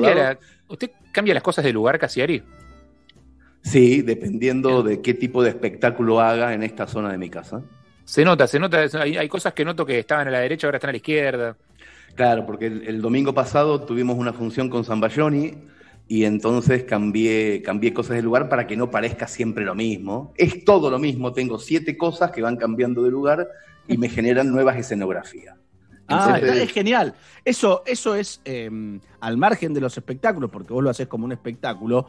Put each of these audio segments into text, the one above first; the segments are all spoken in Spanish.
cambia, ¿Usted cambia las cosas de lugar, Casiari? Sí, dependiendo de qué tipo de espectáculo haga en esta zona de mi casa. Se nota, se nota. Hay, cosas que noto que estaban a la derecha, ahora están a la izquierda. Claro, porque el, domingo pasado tuvimos una función con Zambayoni y entonces cambié, cambié cosas de lugar para que no parezca siempre lo mismo. Es todo lo mismo, tengo siete cosas que van cambiando de lugar y me generan nuevas escenografías. Ah, es genial. Eso, eso es em, al margen de los espectáculos, porque vos lo haces como un espectáculo,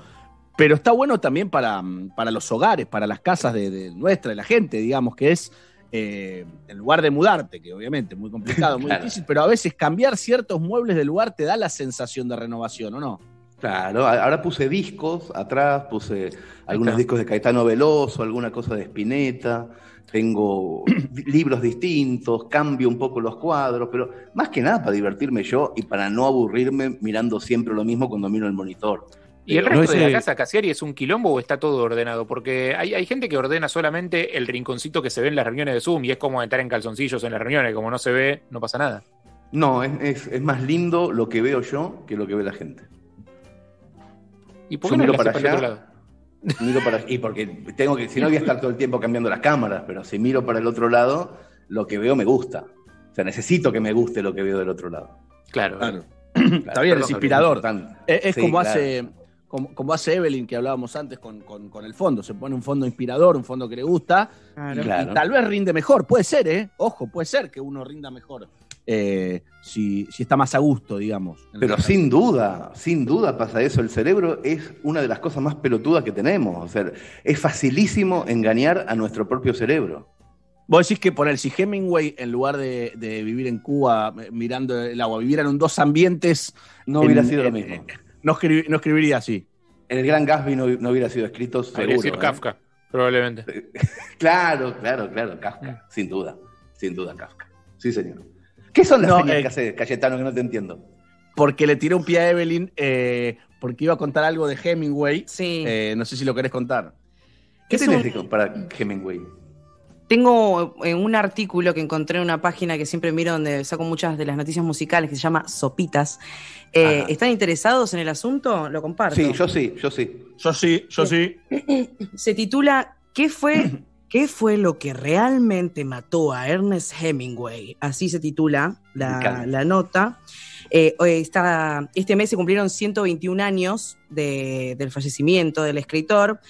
pero está bueno también para, para los hogares, para las casas de, nuestra, de la gente, digamos, que es eh, en lugar de mudarte, que obviamente es muy complicado, muy difícil, pero a veces cambiar ciertos muebles de lugar te da la sensación de renovación, ¿o no? Claro, ahora puse discos atrás, puse algunos discos de Caetano Veloso, alguna cosa de Spinetta tengo libros distintos, cambio un poco los cuadros, pero más que nada para divertirme yo y para no aburrirme mirando siempre lo mismo cuando miro el monitor. ¿Y el resto de la casa Casiari es un quilombo o está todo ordenado? Porque hay, hay, gente que ordena solamente el rinconcito que se ve en las reuniones de Zoom y es como entrar en calzoncillos en las reuniones, como no se ve, no pasa nada. No, es, es, más lindo lo que veo yo que lo que ve la gente. ¿Y por qué no miro para, allá, otro lado? Miro para, y porque tengo que, si no voy a estar todo el tiempo cambiando las cámaras, pero si miro para el otro lado, lo que veo me gusta. O sea, necesito que me guste lo que veo del otro lado. Claro. claro. Está bien, es inspirador. Es, como hace como, hace Evelyn, que hablábamos antes con, el fondo. Se pone un fondo inspirador, un fondo que le gusta, y, tal vez rinde mejor. Puede ser, ¿eh? Ojo, puede ser que uno rinda mejor eh, si, está más a gusto, digamos. Pero sin duda, sin duda pasa eso. El cerebro es una de las cosas más pelotudas que tenemos. O sea, es facilísimo engañar a nuestro propio cerebro. Vos decís que poner si Hemingway, en lugar de, vivir en Cuba eh, mirando el agua, vivieran en dos ambientes. No hubiera sido lo mismo. no, escribiría así. En el Gran Gatsby no, hubiera sido escrito seguro. decir ¿eh? Kafka, probablemente. claro, claro, claro, Kafka, mm. sin duda, sin duda Kafka. Sí, señor. ¿Qué son las no, eh, que hace Cayetano que no te entiendo? Porque le tiré un pie a Evelyn, eh, porque iba a contar algo de Hemingway. Sí. Eh, no sé si lo querés contar. ¿Qué tenés para Hemingway? Tengo un artículo que encontré en una página que siempre miro donde saco muchas de las noticias musicales que se llama Sopitas. ¿Están interesados en el asunto? Lo comparto. Sí, yo sí, yo sí. Yo sí, yo sí. Se titula ¿Qué fue ¿Qué fue lo que realmente mató a Ernest Hemingway? Así se titula la, nota. Eh, este mes se cumplieron 121 años del fallecimiento del escritor.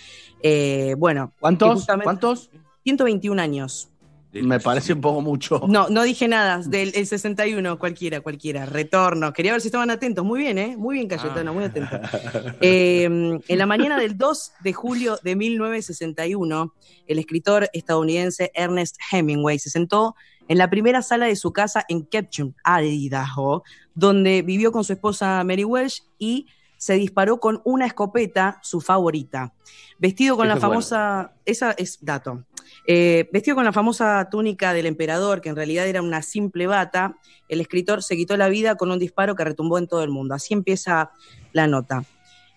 Eh, bueno, ¿cuántos? ¿Cuántos? 121 años. Me parece un poco mucho. No, no dije nada. Del 61, cualquiera, cualquiera. Retorno. Quería ver si estaban atentos. Muy bien, ¿eh? Muy bien, Cayetano, muy atento. Em, en la mañana del 2 de julio de 1961, el escritor estadounidense Ernest Hemingway se sentó en la primera sala de su casa en Ketchum, Idaho, donde vivió con su esposa Mary Welsh y se disparó con una escopeta, su favorita. Vestido con la famosa. Esa es dato. Eh, vestido con la famosa túnica del emperador, que en realidad era una simple bata, el escritor se quitó la vida con un disparo que retumbó en todo el mundo. Así empieza la nota.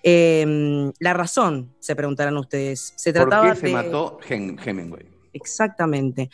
Em, la razón, se preguntarán ustedes. Se trataba ¿Por qué se mató Hemingway? Exactamente.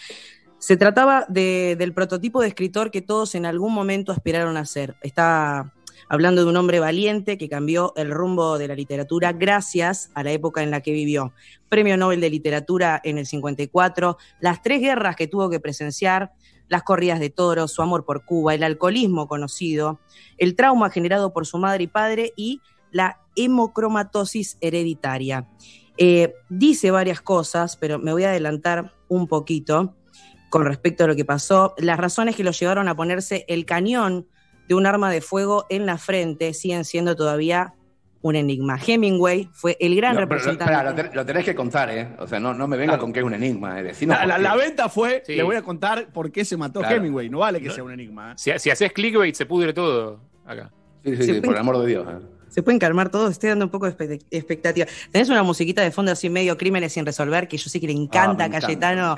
Se trataba del prototipo de escritor que todos en algún momento aspiraron a ser. Está hablando de un hombre valiente que cambió el rumbo de la literatura gracias a la época en la que vivió. Premio Nobel de Literatura en el 54, las tres guerras que tuvo que presenciar, las corridas de toros, su amor por Cuba, el alcoholismo conocido, el trauma generado por su madre y padre y la hemocromatosis hereditaria. Eh, dice varias cosas, pero me voy a adelantar un poquito con respecto a lo que pasó. Las razones que lo llevaron a ponerse el cañón de un arma de fuego en la frente siguen siendo todavía un enigma. Hemingway fue el gran representante. lo, tenés que contar, ¿eh? O sea, no, no me venga con que es un enigma. Eh. La, venta fue, le voy a contar por qué se mató Hemingway. No vale que sea un enigma. ¿eh? Si, haces clickbait, se pudre todo acá. Sí, sí, sí por el amor de Dios. ¿eh? Se pueden calmar todos, estoy dando un poco de expectativa. Tenés una musiquita de fondo así medio crímenes sin resolver, que yo sé que le encanta ah, a Cayetano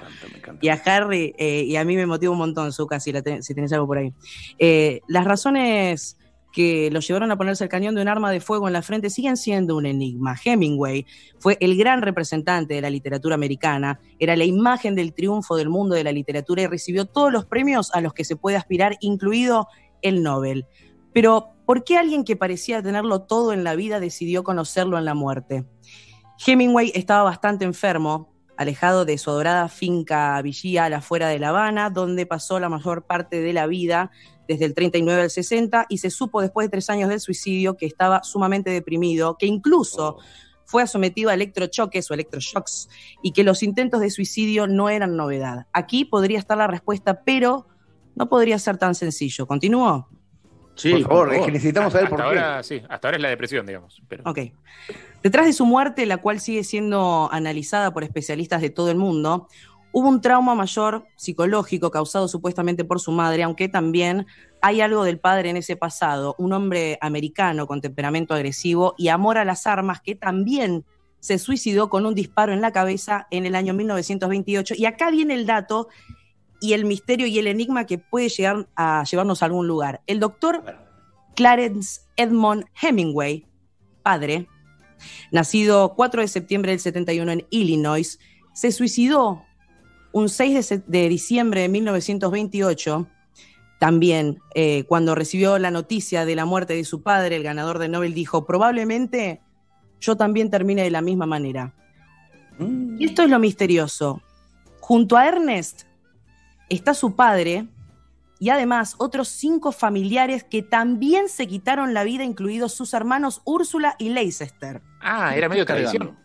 y a Harry, eh, y a mí me motiva un montón, Zuka, si, si tenés algo por ahí. Eh, las razones que lo llevaron a ponerse el cañón de un arma de fuego en la frente siguen siendo un enigma. Hemingway fue el gran representante de la literatura americana, era la imagen del triunfo del mundo de la literatura y recibió todos los premios a los que se puede aspirar, incluido el Nobel Pero, ¿por qué alguien que parecía tenerlo todo en la vida decidió conocerlo en la muerte? Hemingway estaba bastante enfermo, alejado de su adorada finca Villía a la afuera de La Habana, donde pasó la mayor parte de la vida desde el 39 al 60 y se supo después de tres años del suicidio que estaba sumamente deprimido, que incluso fue sometido a electrochoques o electroshocks y que los intentos de suicidio no eran novedad. Aquí podría estar la respuesta, pero no podría ser tan sencillo. ¿Continúo? Sí, por favor, es que necesitamos saber por qué. Ahora, sí, hasta ahora es la depresión, digamos. Pero... Ok. Detrás de su muerte, la cual sigue siendo analizada por especialistas de todo el mundo, hubo un trauma mayor psicológico causado supuestamente por su madre, aunque también hay algo del padre en ese pasado, un hombre americano con temperamento agresivo y amor a las armas que también se suicidó con un disparo en la cabeza en el año 1928. Y acá viene el dato y el misterio y el enigma que puede llegar a llevarnos a algún lugar. El doctor Clarence Edmond Hemingway, padre, nacido 4 de septiembre del 71 en Illinois, se suicidó un 6 de, diciembre de 1928. También, eh, cuando recibió la noticia de la muerte de su padre, el ganador de Nobel dijo, probablemente yo también termine de la misma manera. Mm. Y esto es lo misterioso. Junto a Ernest, está su padre y además otros cinco familiares que también se quitaron la vida, incluidos sus hermanos Úrsula y Leicester. Ah, era medio tradición.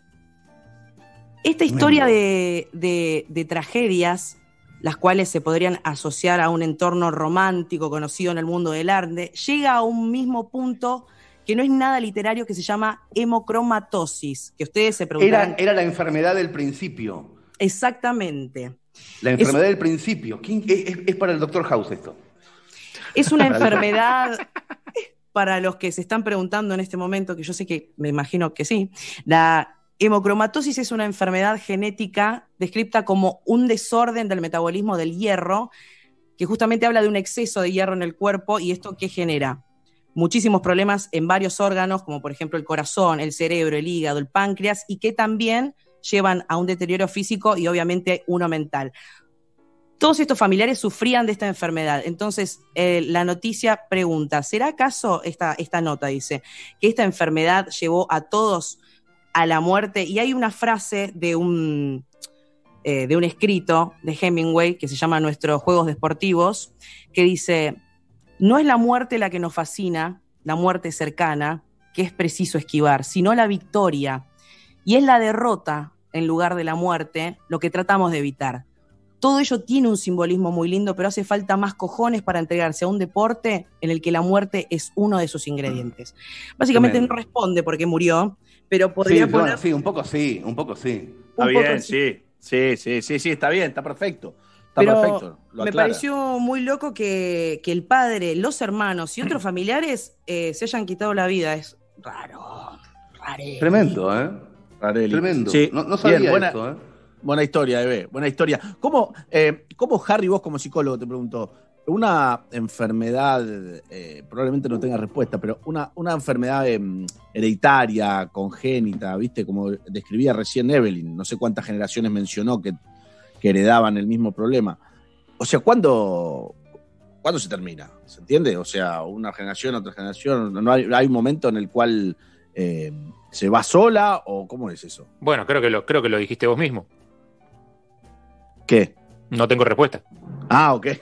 Esta historia de, tragedias, las cuales se podrían asociar a un entorno romántico conocido en el mundo del arte, llega a un mismo punto que no es nada literario que se llama hemocromatosis, que ustedes se preguntan. Era, era la enfermedad del principio. Exactamente. La enfermedad del principio. es, para el doctor House esto? Es una enfermedad, para los que se están preguntando en este momento, que yo sé que me imagino que sí, la hemocromatosis es una enfermedad genética descrita como un desorden del metabolismo del hierro, que justamente habla de un exceso de hierro en el cuerpo y esto que genera muchísimos problemas en varios órganos, como por ejemplo el corazón, el cerebro, el hígado, el páncreas, y que también llevan a un deterioro físico y obviamente uno mental. Todos estos familiares sufrían de esta enfermedad. Entonces, eh, la noticia pregunta, ¿será acaso esta, esta nota dice que esta enfermedad llevó a todos a la muerte? Y hay una frase de un, eh, de un escrito de Hemingway que se llama Nuestros Juegos Deportivos, que dice, no es la muerte la que nos fascina, la muerte cercana, que es preciso esquivar, sino la victoria y es la derrota en lugar de la muerte lo que tratamos de evitar. Todo ello tiene un simbolismo muy lindo, pero hace falta más cojones para entregarse a un deporte en el que la muerte es uno de sus ingredientes. Básicamente no responde porque murió, pero podría sí, poner... sí, un poco sí, un poco sí. Está bien, sí. Sí, sí, sí, sí, está bien, está perfecto. Está perfecto. me pareció muy loco que, el padre, los hermanos y otros familiares eh, se hayan quitado la vida. Es raro, raro. Tremendo, ¿eh? Tremendo. No, sabía buena, esto, ¿eh? Buena historia, Eve, buena historia. ¿Cómo, eh, ¿Cómo, Harry, vos como psicólogo, te pregunto, una enfermedad, eh, probablemente no tenga respuesta, pero una, una enfermedad em, hereditaria, congénita, ¿viste? Como describía recién Evelyn, no sé cuántas generaciones mencionó que, heredaban el mismo problema. O sea, ¿cuándo, ¿cuándo se termina? ¿Se entiende? O sea, una generación, otra generación, no hay, hay un momento en el cual eh, ¿Se va sola o cómo es eso? Bueno, creo que lo, creo que lo dijiste vos mismo. ¿Qué? No tengo respuesta. Ah, ok.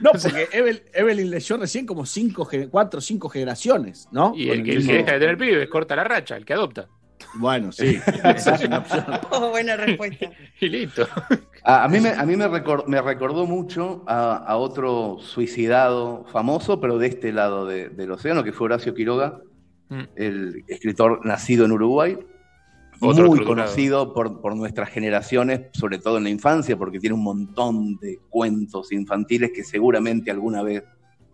no, porque Evelyn leyó recién como cinco, cuatro o cinco generaciones, ¿no? Y el, que, deja de tener pibes corta la racha, el que adopta. Bueno, sí, esa es una opción. Oh, buena respuesta. y listo. A, mí, me, a mí me, recordó mucho a, otro suicidado famoso, pero de este lado del océano, que fue Horacio Quiroga, mm. el escritor nacido en Uruguay, muy conocido por, por, nuestras generaciones, sobre todo en la infancia, porque tiene un montón de cuentos infantiles que seguramente alguna vez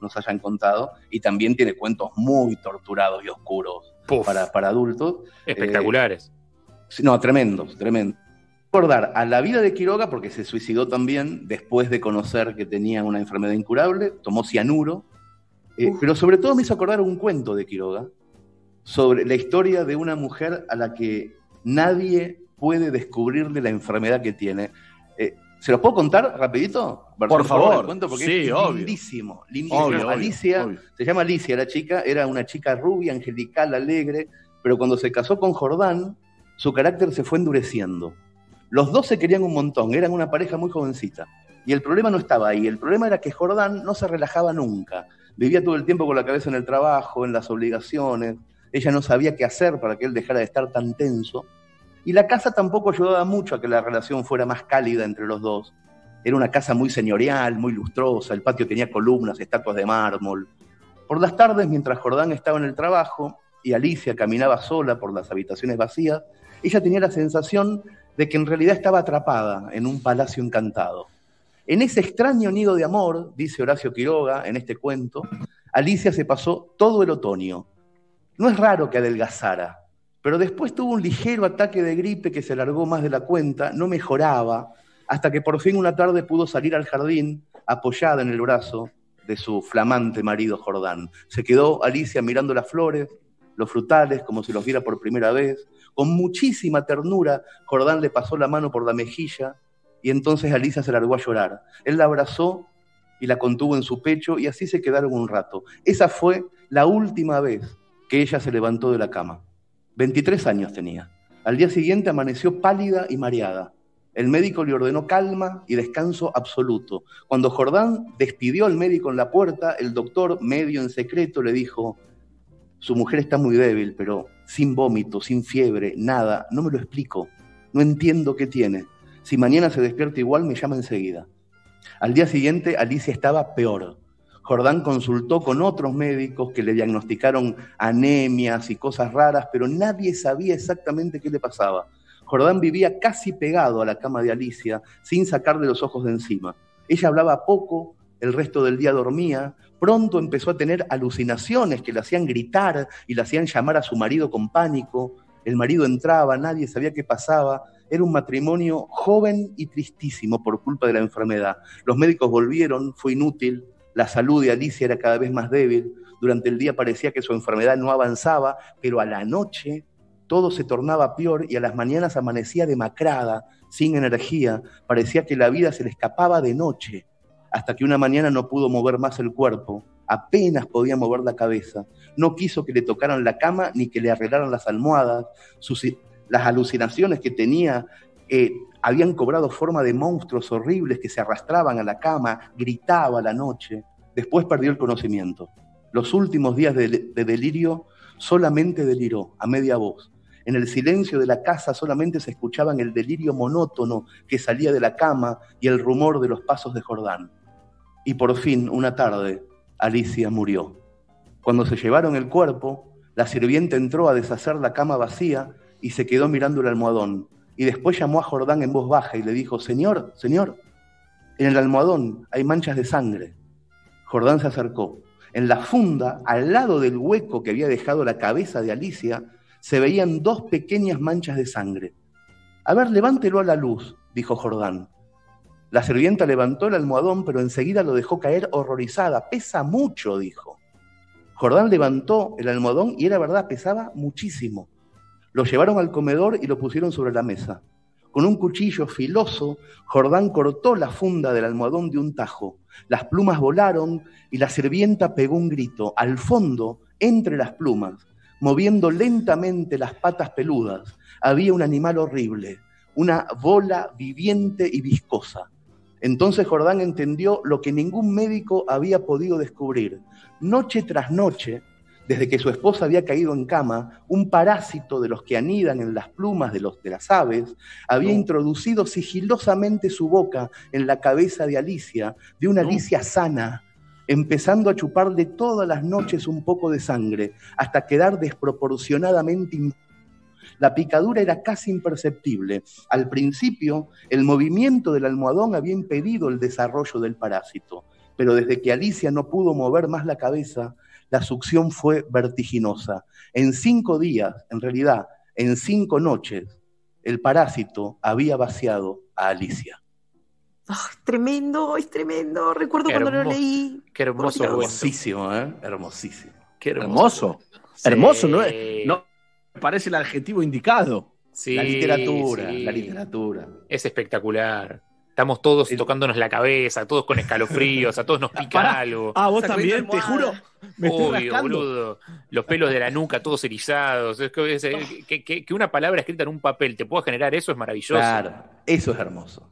nos hayan contado, y también tiene cuentos muy torturados y oscuros para, para, adultos. Espectaculares. Eh, no, tremendos, tremendos. Recordar a la vida de Quiroga, porque se suicidó también después de conocer que tenía una enfermedad incurable, tomó cianuro, eh, pero sobre todo me hizo acordar un cuento de Quiroga sobre la historia de una mujer a la que nadie puede descubrirle la enfermedad que tiene. Eh, ¿Se los puedo contar rapidito? Por favor. Cuento porque sí, es obvio. lindísimo. lindísimo. Obvio, Alicia, obvio. se llama Alicia la chica, era una chica rubia, angelical, alegre, pero cuando se casó con Jordán, su carácter se fue endureciendo. Los dos se querían un montón, eran una pareja muy jovencita. Y el problema no estaba ahí, el problema era que Jordán no se relajaba nunca. Vivía todo el tiempo con la cabeza en el trabajo, en las obligaciones. Ella no sabía qué hacer para que él dejara de estar tan tenso. Y la casa tampoco ayudaba mucho a que la relación fuera más cálida entre los dos. Era una casa muy señorial, muy lustrosa, el patio tenía columnas, estatuas de mármol. Por las tardes, mientras Jordán estaba en el trabajo y Alicia caminaba sola por las habitaciones vacías, ella tenía la sensación de que en realidad estaba atrapada en un palacio encantado. En ese extraño nido de amor, dice Horacio Quiroga en este cuento, Alicia se pasó todo el otoño. No es raro que adelgazara, pero después tuvo un ligero ataque de gripe que se alargó más de la cuenta, no mejoraba, hasta que por fin una tarde pudo salir al jardín apoyada en el brazo de su flamante marido Jordán. Se quedó Alicia mirando las flores, los frutales, como si los viera por primera vez. Con muchísima ternura, Jordán le pasó la mano por la mejilla y entonces Alicia se largó a llorar. Él la abrazó y la contuvo en su pecho y así se quedaron un rato. Esa fue la última vez que ella se levantó de la cama. 23 años tenía. Al día siguiente amaneció pálida y mareada. El médico le ordenó calma y descanso absoluto. Cuando Jordán despidió al médico en la puerta, el doctor, medio en secreto, le dijo, su mujer está muy débil, pero sin vómito, sin fiebre, nada, no me lo explico, no entiendo qué tiene. Si mañana se despierta igual, me llama enseguida. Al día siguiente, Alicia estaba peor. Jordán consultó con otros médicos que le diagnosticaron anemias y cosas raras, pero nadie sabía exactamente qué le pasaba. Jordán vivía casi pegado a la cama de Alicia, sin sacarle los ojos de encima. Ella hablaba poco, el resto del día dormía, pronto empezó a tener alucinaciones que le hacían gritar y le hacían llamar a su marido con pánico. El marido entraba, nadie sabía qué pasaba. Era un matrimonio joven y tristísimo por culpa de la enfermedad. Los médicos volvieron, fue inútil, la salud de Alicia era cada vez más débil. Durante el día parecía que su enfermedad no avanzaba, pero a la noche todo se tornaba peor y a las mañanas amanecía demacrada, sin energía. Parecía que la vida se le escapaba de noche, hasta que una mañana no pudo mover más el cuerpo, apenas podía mover la cabeza. No quiso que le tocaran la cama ni que le arreglaran las almohadas. Sus, las alucinaciones que tenía eh, habían cobrado forma de monstruos horribles que se arrastraban a la cama, gritaba la noche. Después perdió el conocimiento. Los últimos días de, de delirio solamente deliró, a media voz. En el silencio de la casa solamente se escuchaban el delirio monótono que salía de la cama y el rumor de los pasos de Jordán. Y por fin, una tarde, Alicia murió. Cuando se llevaron el cuerpo, la sirvienta entró a deshacer la cama vacía y se quedó mirando el almohadón. Y después llamó a Jordán en voz baja y le dijo, Señor, Señor, en el almohadón hay manchas de sangre. Jordán se acercó. En la funda, al lado del hueco que había dejado la cabeza de Alicia, se veían dos pequeñas manchas de sangre. A ver, levántelo a la luz, dijo Jordán. La sirvienta levantó el almohadón, pero enseguida lo dejó caer horrorizada. Pesa mucho, dijo. Jordán levantó el almohadón y era verdad, pesaba muchísimo. Lo llevaron al comedor y lo pusieron sobre la mesa. Con un cuchillo filoso, Jordán cortó la funda del almohadón de un tajo. Las plumas volaron y la sirvienta pegó un grito. Al fondo, entre las plumas, moviendo lentamente las patas peludas, había un animal horrible, una bola viviente y viscosa. Entonces Jordán entendió lo que ningún médico había podido descubrir. Noche tras noche, desde que su esposa había caído en cama, un parásito de los que anidan en las plumas de, los, de las aves había no. introducido sigilosamente su boca en la cabeza de Alicia, de una no. Alicia sana, empezando a chuparle todas las noches un poco de sangre, hasta quedar desproporcionadamente la picadura era casi imperceptible. Al principio, el movimiento del almohadón había impedido el desarrollo del parásito, pero desde que Alicia no pudo mover más la cabeza, la succión fue vertiginosa. En cinco días, en realidad, en cinco noches, el parásito había vaciado a Alicia. Oh, tremendo, es tremendo. Recuerdo Qué cuando lo leí. Qué hermoso. Hermosísimo, ¿eh? Hermosísimo. Qué Hermoso. Sí. Hermoso, ¿no? es- No me parece el adjetivo indicado. Sí, la literatura, sí. la literatura. Es espectacular. Estamos todos tocándonos la cabeza, todos con escalofríos, a todos nos pica algo. Ah, vos también, te juro. Me Obvio, boludo. Los pelos de la nuca todos erizados. Es que, que, una palabra escrita en un papel te pueda generar eso es maravilloso. Claro, eso es hermoso.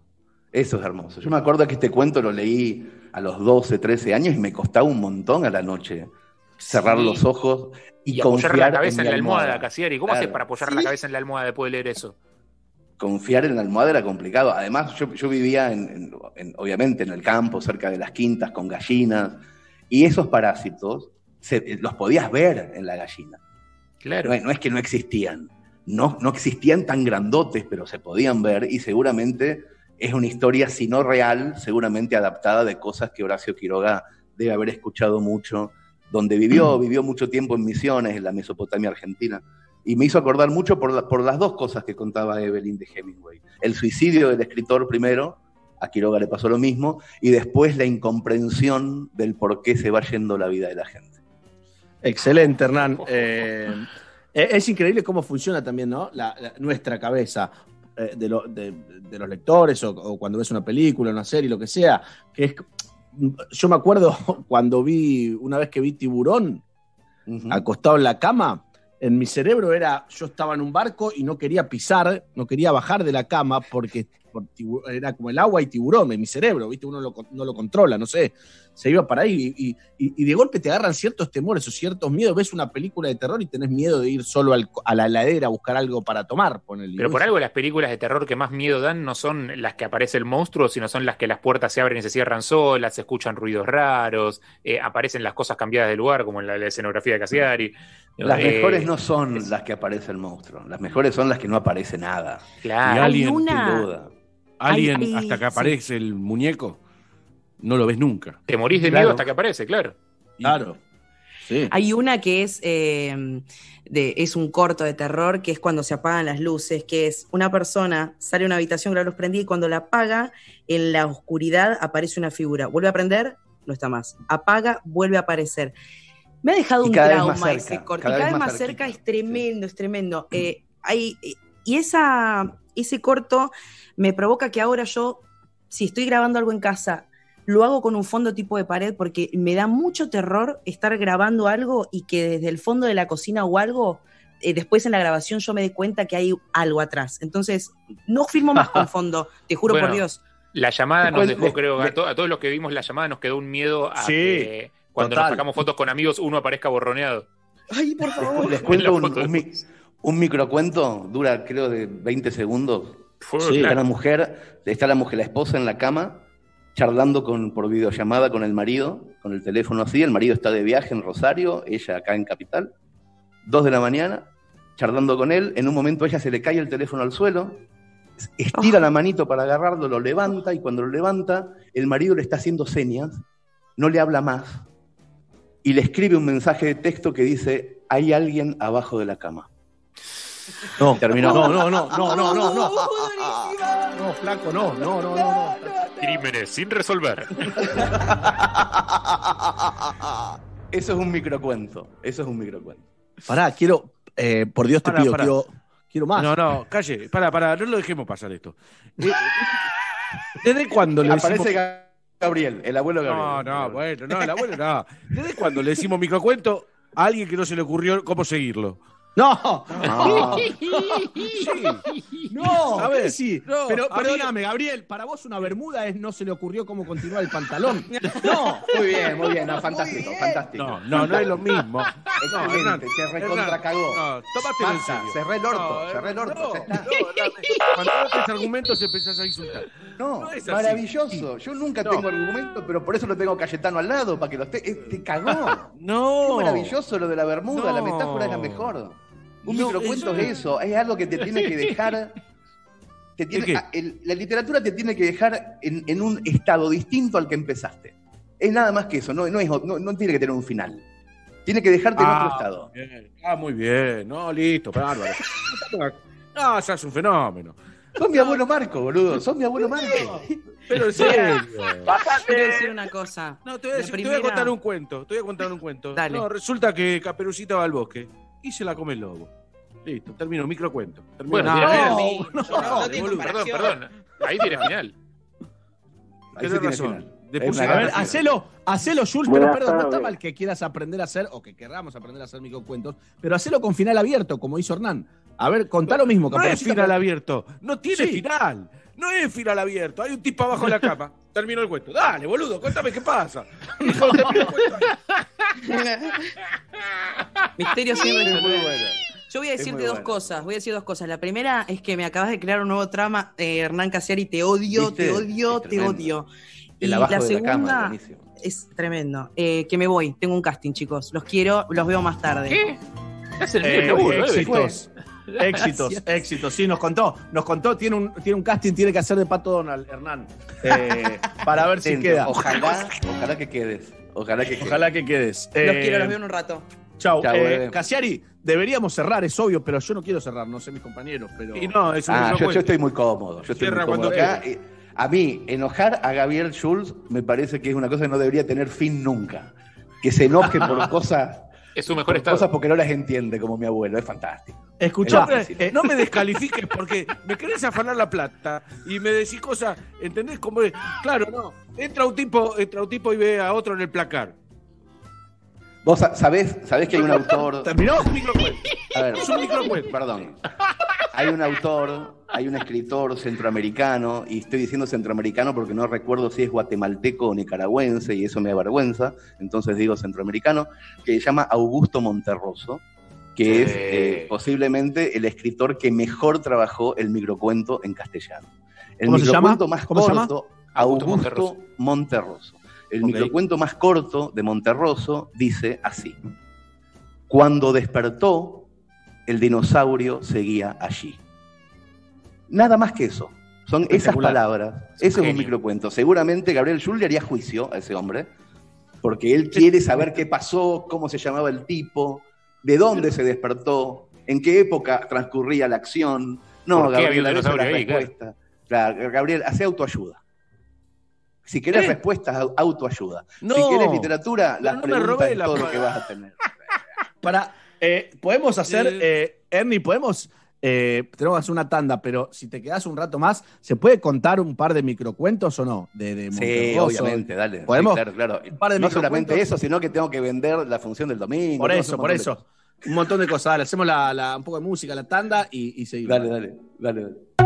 Eso es hermoso. Yo me acuerdo que este cuento lo leí a los 12, 13 años y me costaba un montón a la noche cerrar los ojos y, apoyar la cabeza en, la almohada, Casiari. ¿Cómo haces para apoyar la cabeza en la almohada después de leer eso? Confiar en la almohada era complicado. Además, yo, vivía, en, obviamente, en el campo, cerca de las quintas, con gallinas, y esos parásitos los podías ver en la gallina. Claro. No, es que no existían, no, no existían tan grandotes, pero se podían ver y seguramente es una historia, si no real, seguramente adaptada de cosas que Horacio Quiroga debe haber escuchado mucho donde vivió, vivió mucho tiempo en Misiones, en la Mesopotamia argentina. Y me hizo acordar mucho por, por las dos cosas que contaba Evelyn de Hemingway. El suicidio del escritor primero, a Quiroga le pasó lo mismo, y después la incomprensión del por qué se va yendo la vida de la gente. Excelente, Hernán. Eh, eh, es increíble cómo funciona también ¿no? nuestra cabeza. Eh, de, de, los lectores o, o, cuando ves una película, una serie, lo que sea, que es yo me acuerdo cuando vi, una vez que vi tiburón, acostado en la cama, en mi cerebro era, yo estaba en un barco y no quería pisar, no quería bajar de la cama porque era como el agua y tiburón en mi cerebro, ¿viste? Uno no lo controla, no sé, se iba para ahí y, de golpe te agarran ciertos temores o ciertos miedos. Ves una película de terror y tenés miedo de ir solo a la heladera a buscar algo para tomar. Pero por algo las películas de terror que más miedo dan no son las que aparece el monstruo, sino son las que las puertas se abren y se cierran solas, se escuchan ruidos raros, eh, aparecen las cosas cambiadas de lugar, como en la, escenografía de Cassiari. Las eh, mejores no son las que aparece el monstruo, las mejores son las que no aparece nada. Claro. Y una... Alguien, hasta que aparece el muñeco, no lo ves nunca. Te morís de miedo hasta que aparece, claro. Claro. Hay una que es, eh, de, es un corto de terror, que es cuando se apagan las luces, que es una persona sale a una habitación con la luz prendida y cuando la apaga, en la oscuridad aparece una figura. Vuelve a prender, no está más. Apaga, vuelve a aparecer. Me ha dejado un trauma ese corto. Cada, vez más cerca es tremendo, es tremendo. Eh, hay, y esa, ese corto me provoca que ahora yo, si estoy grabando algo en casa, lo hago con un fondo tipo de pared porque me da mucho terror estar grabando algo y que desde el fondo de la cocina o algo, eh, después en la grabación yo me dé cuenta que hay algo atrás. Entonces, no filmo más con fondo, te juro por Dios. La llamada nos dejó, creo, a, todos los que vimos la llamada nos quedó un miedo a que cuando nos sacamos fotos con amigos uno aparezca borroneado. Ay, por favor. Les, cuento un, un microcuento, dura creo de 20 segundos Está la mujer, está la mujer, la esposa en la cama, charlando con, por videollamada con el marido, con el teléfono así, el marido está de viaje en Rosario, ella acá en Capital, dos de la mañana, charlando con él, en un momento ella se le cae el teléfono al suelo, estira la manito para agarrarlo, lo levanta y cuando lo levanta, el marido le está haciendo señas, no le habla más y le escribe un mensaje de texto que dice, hay alguien abajo de la cama. No, terminó. No, no, no, no, no, no, no. No, flaco, no, no, no, no. Crímenes sin resolver. Eso es un microcuento. Eso es un microcuento. Pará, quiero, eh, por Dios te pido, quiero, quiero más. No, no, calle, pará, pará, no lo dejemos pasar esto. Eh, ¿Desde cuándo le Aparece Gabriel, el abuelo Gabriel. No, no, bueno, no, el abuelo no. ¿Desde cuándo le decimos microcuento a alguien que no se le ocurrió cómo seguirlo? No. No. No, a ver, sí. pero perdóname, Gabriel, para vos una bermuda es no se le ocurrió cómo continuar el pantalón. No. Muy bien, muy bien, fantástico, fantástico. No, no, no es lo mismo. Excelente, te recontra cagó. No, tómate en serio. Cerré el orto, cerré el orto, ya está. Cuando haces argumentos empezás a insultar. No, maravilloso. Yo nunca tengo argumentos, pero por eso lo tengo Cayetano al lado, para que lo esté. Te cagó. No. Qué maravilloso lo de la bermuda, la metáfora es la mejor. Un microcuento es eso, es algo que te tiene que dejar. la literatura te tiene que dejar en, un estado distinto al que empezaste. Es nada más que eso, no, no, tiene que tener un final. Tiene que dejarte en otro ah, estado. Ah, muy bien. No, listo, bárbaro. No, ya es un fenómeno. Son mi abuelo Marco, boludo. Son mi abuelo Marco. Pero en serio. Quiero decir una cosa. No, te voy a, te voy a contar un cuento. Te voy a contar un cuento. Dale. No, resulta que Caperucita va al bosque y se la come el lobo. Listo, termino, microcuento. Termino. Bueno, no, no, no, perdón, perdón. Ahí tiene final. Ahí tiene razón. final. Una A ver, hacelo, hacelo, Jules, pero Buenas perdón, no está mal que quieras aprender a hacer, o que querramos aprender a hacer microcuentos, pero hacelo con final abierto, como hizo Hernán. A ver, contá lo mismo, No es final pero- abierto. No tiene Sí. final. No es final abierto. Hay un tipo abajo de la cama. Terminó el cuento. Dale, boludo, contame qué pasa. Hijo. Misterio sin Es muy resolver. buena. Yo voy a decirte dos cosas. Voy a decir dos cosas. La primera es que me acabas de crear un nuevo trama, eh, Hernán Casiari. Te odio, ¿Viste? te odio, te odio. Y la segunda cama, buenísimo. es tremendo. Eh, que me voy. Tengo un casting, chicos. Los quiero, los veo más tarde. ¿Qué? Es el Eh, ¿eh? éxitos, éxitos, éxitos. Sí, nos contó, nos contó, tiene un, tiene un casting, tiene que hacer de Pato Donald, Hernán, eh, para ver si queda. Ojalá, ojalá que quedes. Ojalá que quedes. Ojalá que quedes. Los Eh, quiero, los veo en un rato. Chau. Chau, Eh. Casiari, deberíamos cerrar, es obvio, pero yo no quiero cerrar, no sé mis compañeros, pero. Y no, es un Ah, yo, estoy muy cómodo. Yo estoy Cierra muy cómodo cuando acá. Eh, A mí, enojar a Gabriel Schulz me parece que es una cosa que no debería tener fin nunca. Que se enoje por cosas, Es su mejor estado. cosas porque no las entiende, como mi abuelo. Es fantástico. Escuchá, No me, difícil. eh, no me descalifiques porque me querés afanar la plata y me decís cosas, ¿entendés? Como es? Claro, no. Entra un tipo, entra un tipo y ve a otro en el placar. Vos sa- sabés, sabés que hay un autor. ¿terminó? Es un microcuento. A ver, Es un microcuento. perdón. Hay un autor, hay un escritor centroamericano, y estoy diciendo centroamericano porque no recuerdo si es guatemalteco o nicaragüense, y eso me avergüenza, entonces digo centroamericano, que se llama Augusto Monterroso, que es eh, posiblemente el escritor que mejor trabajó el microcuento en castellano. El ¿Cómo se microcuento llama? más ¿Cómo se corto, Augusto Augusto Monterroso. El microcuento más corto de Monterroso dice así. Cuando despertó, el dinosaurio seguía allí. Nada más que eso. Son esas palabras. Es Eso es un microcuento. Seguramente Gabriel Schul le haría juicio a ese hombre, porque él quiere saber qué pasó, cómo se llamaba el tipo, de dónde se despertó, en qué época transcurría la acción. No, ¿Por qué había un Gabriel, a veces la dinosaurio ahí, claro? respuesta. Claro, Gabriel, hace autoayuda. Si querés ¿Eh? respuestas, au- autoayuda. No. Si querés literatura, las no me preguntas es la todo lo que vas a tener. Para, eh, podemos hacer, Eh. Ernie, podemos, eh, tenemos que hacer una tanda, pero si te quedas un rato más, ¿se puede contar un par de microcuentos o no? De, de Sí, obviamente, dale. Sí, ¿Podemos? claro, claro. Un par de no solamente eso, sino que tengo que vender la función del domingo. Por eso, por de eso. Un montón de cosas. Dale, hacemos la, la- un poco de música, la tanda y, y seguimos. Dale, dale, dale, dale.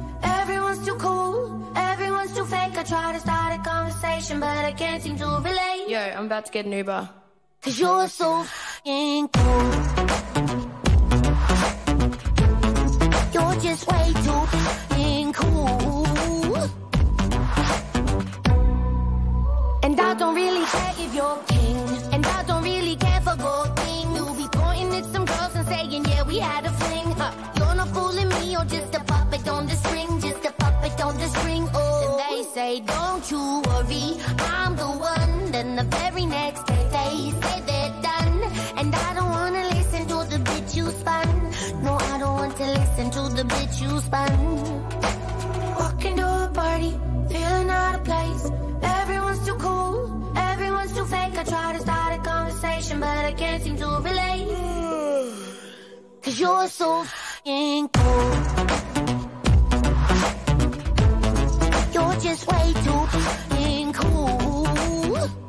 Everyone's too cool, everyone's too fake. I try to start a conversation, but I can't seem to relate. Yo, I'm about to get an Uber. Cause you're so fing cool. You're just way too fing cool. And I don't really care if you're king. And I don't really care for gold thing. You'll be pointing at some girls and saying, yeah, we had a fling. You're not fooling me, you're just a say, don't you worry, I'm the one. Then the very next day they say they're done. And I don't wanna listen to the bitch you spun. No, I don't want to listen to the bitch you spun. Walking to a party, feeling out of place. Everyone's too cool, everyone's too fake. I try to start a conversation, but I can't seem to relate. Cause you're so fing cool. You're just way too cool.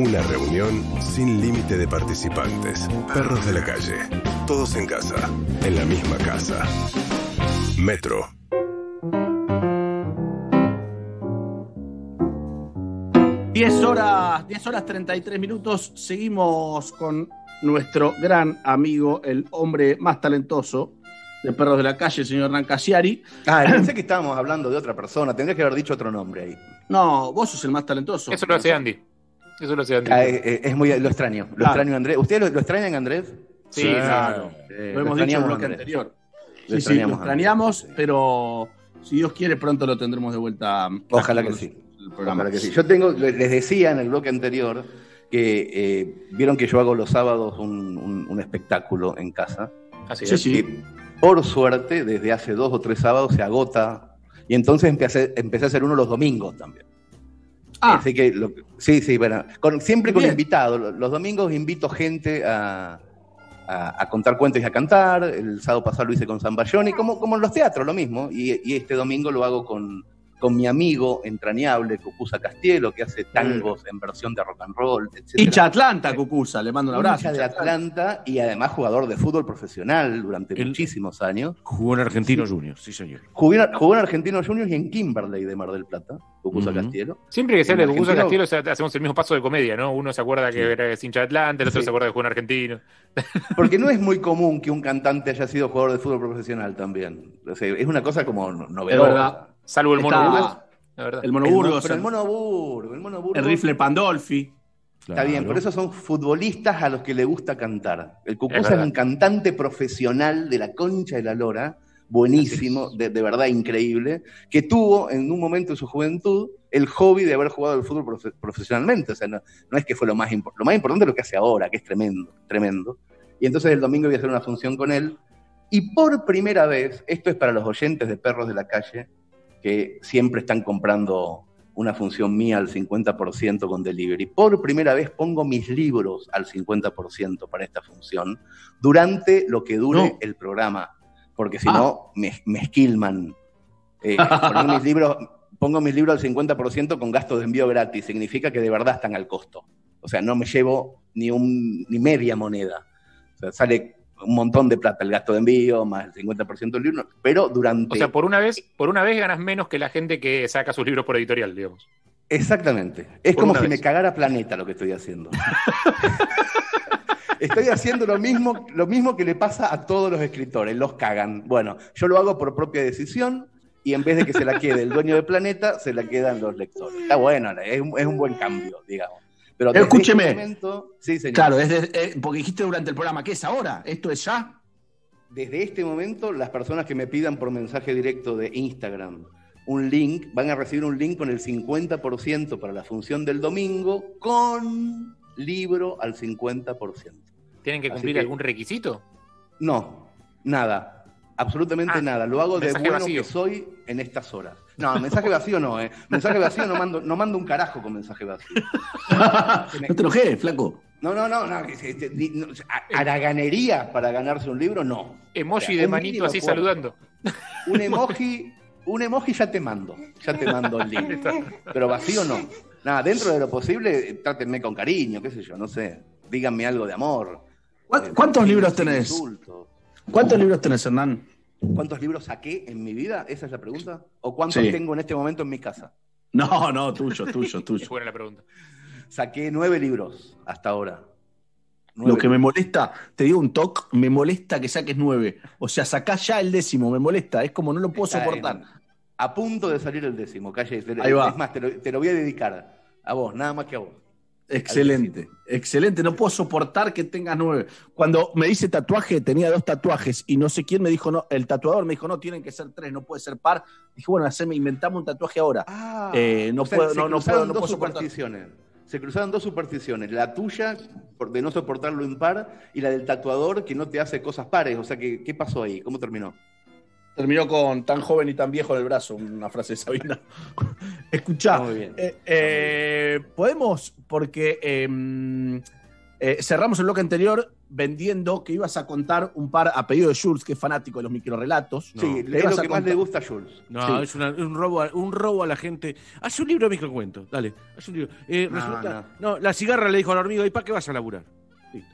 Una reunión sin límite de participantes. Perros de la calle. Todos en casa. En la misma casa. Metro. Diez horas, 10 horas 33 minutos. Seguimos con nuestro gran amigo, el hombre más talentoso de Perros de la Calle, el señor Hernán Casiari. Ah, pensé que estábamos hablando de otra persona. Tendría que haber dicho otro nombre ahí. No, vos sos el más talentoso. Eso lo hace Andy. Eso lo hace Andy. Ah, eh, eh, es muy, lo extraño. Lo Claro. extraño Andrés. ¿Ustedes lo, lo extrañan Andrés? Sí, claro. Eh, Lo hemos dicho en el bloque Andrés. anterior. Lo Sí, lo extrañamos, Andrés. pero si Dios quiere, pronto lo tendremos de vuelta. Ojalá que sí. Ojalá que sí. Yo tengo, les decía en el bloque anterior que eh, vieron que yo hago los sábados un, un- un espectáculo en casa. Así Sí, es. sí. que por suerte desde hace dos o tres sábados se agota y entonces empecé, empecé a hacer uno los domingos también. Ah, Así que lo- sí, sí, bueno, con- siempre con Bien. invitados. Los- domingos invito gente a, a- a contar cuentos y a cantar. El sábado pasado lo hice con Zambayoni, como, como en los teatros, lo mismo. Y, y este domingo lo hago con, con mi amigo entrañable, Cucusa Castielo, que hace tangos en versión de rock and roll, etc. hincha Atlanta, Cucusa, le mando un abrazo. Hincha de Atlanta y además jugador de fútbol profesional durante El- muchísimos años. Jugó en Argentino Junior, sí, señor. Jugó en, jugó en Argentinos Juniors y en Kimberley de Mar del Plata, Cucusa Ujú. Castielo. Siempre que se habla de En Cucusa Argentina- Castillo, o sea, hacemos el mismo paso de comedia, ¿no? Uno se acuerda que era hincha de Atlanta, el otro Sí. se acuerda que jugó en Argentino. Porque no es muy común que un cantante haya sido jugador de fútbol profesional también. O sea, es una cosa como novedosa. Salvo el Está mono Burgos, la verdad. El Mono El, pero el el, Mono Burgo, el Mono Burgo el rifle Pandolfi. Está bien, por eso son futbolistas a los que le gusta cantar. El Cucusa es, un cantante profesional de la concha de la lora, buenísimo, de, de verdad increíble, que tuvo en un momento de su juventud el hobby de haber jugado al fútbol profe- profesionalmente. O sea, no, no es que fue lo más importante. Lo más importante es lo que hace ahora, que es tremendo, tremendo. Y entonces el domingo voy a hacer una función con él. Y por primera vez, esto es para los oyentes de Perros de la Calle, que siempre están comprando una función mía al 50% con delivery. Por primera vez pongo mis libros al 50% para esta función durante lo que dure No. el programa, porque si Ah. no, me, me esquilman. Eh, poner mis libros, pongo mis libros al 50% con gasto de envío gratis, significa que de verdad están al costo. O sea, no me llevo ni, un, ni media moneda. O sea, sale un montón de plata el gasto de envío, más el 50% del libro, pero durante... O sea, por una vez, por una vez ganas menos que la gente que saca sus libros por editorial, digamos. Exactamente. Es Por como si vez. me cagara planeta lo que estoy haciendo. estoy haciendo lo mismo, lo mismo que le pasa a todos los escritores, los cagan. Bueno, yo lo hago por propia decisión y en vez de que se la quede el dueño de planeta, se la quedan los lectores. Está bueno, es un, es un buen cambio, digamos. Pero desde Escúcheme. este momento- sí, señor. Claro, es de- eh, porque dijiste durante el programa, ¿qué es ahora? ¿Esto es ya? Desde este momento, las personas que me pidan por mensaje directo de Instagram un link, van a recibir un link con el 50% para la función del domingo, con libro al 50%. ¿Tienen que cumplir que- algún requisito? No, nada. Absolutamente Ah, nada. Lo hago de bueno vacío. que soy en estas horas. No, mensaje vacío no, ¿eh? Mensaje vacío no mando, no mando un carajo con mensaje vacío. no te enojes, flaco. No, no, no, no. Haraganería para ganarse un libro, no. Emoji O sea, de manito así saludando. Un emoji, un emoji ya te mando. Ya te mando el link. Pero vacío no. Nada, dentro de lo posible, eh, trátenme con cariño, qué sé yo, no sé. Díganme algo de amor. ¿Cu- Eh, ¿Cuántos sin- libros tenés? ¿Cuántos libros tenés, Hernán? ¿Cuántos libros saqué en mi vida? ¿Esa es la pregunta? ¿O cuántos Sí. tengo en este momento en mi casa? No, no, tuyo, tuyo, Es tuyo. buena la pregunta. Saqué nueve libros hasta ahora. Lo que me molesta, te digo un toque, me molesta que saques nueve. O sea, sacás ya el décimo, me molesta. Es como no lo puedo Está soportar. en- a punto de salir el décimo, calle. Ahí va. Es más, te lo, te lo voy a dedicar a vos, nada más que a vos. Excelente, excelente. No puedo soportar que tengas nueve. Cuando me dice tatuaje, tenía dos tatuajes y no sé quién me dijo, no, el tatuador me dijo, no, tienen que ser tres, no puede ser par. Dije, bueno, haceme, inventamos un tatuaje ahora. Ah, Eh, no sea, puedo- se no- no puedo- no soportar. supersticiones. Se cruzaron dos supersticiones. La tuya, de no soportar lo impar, y la del tatuador que no te hace cosas pares. O sea, que, ¿qué pasó ahí? ¿Cómo terminó? Terminó con tan joven y tan viejo en el brazo, una frase de Sabina. Escuchá, Muy bien. eh, eh, podemos, porque eh, eh, cerramos el bloque anterior vendiendo que ibas a contar un par a pedido de Jules, que es fanático de los microrelatos. Sí, Le es lo que más le gusta a Jules. No, Sí. es una- un, robo a, un robo a la gente. Haz un libro de microcuentos, dale. Haz un libro. Eh, No, resulta- no, la cigarra le dijo a la hormiga, ¿y para qué vas a laburar? Listo.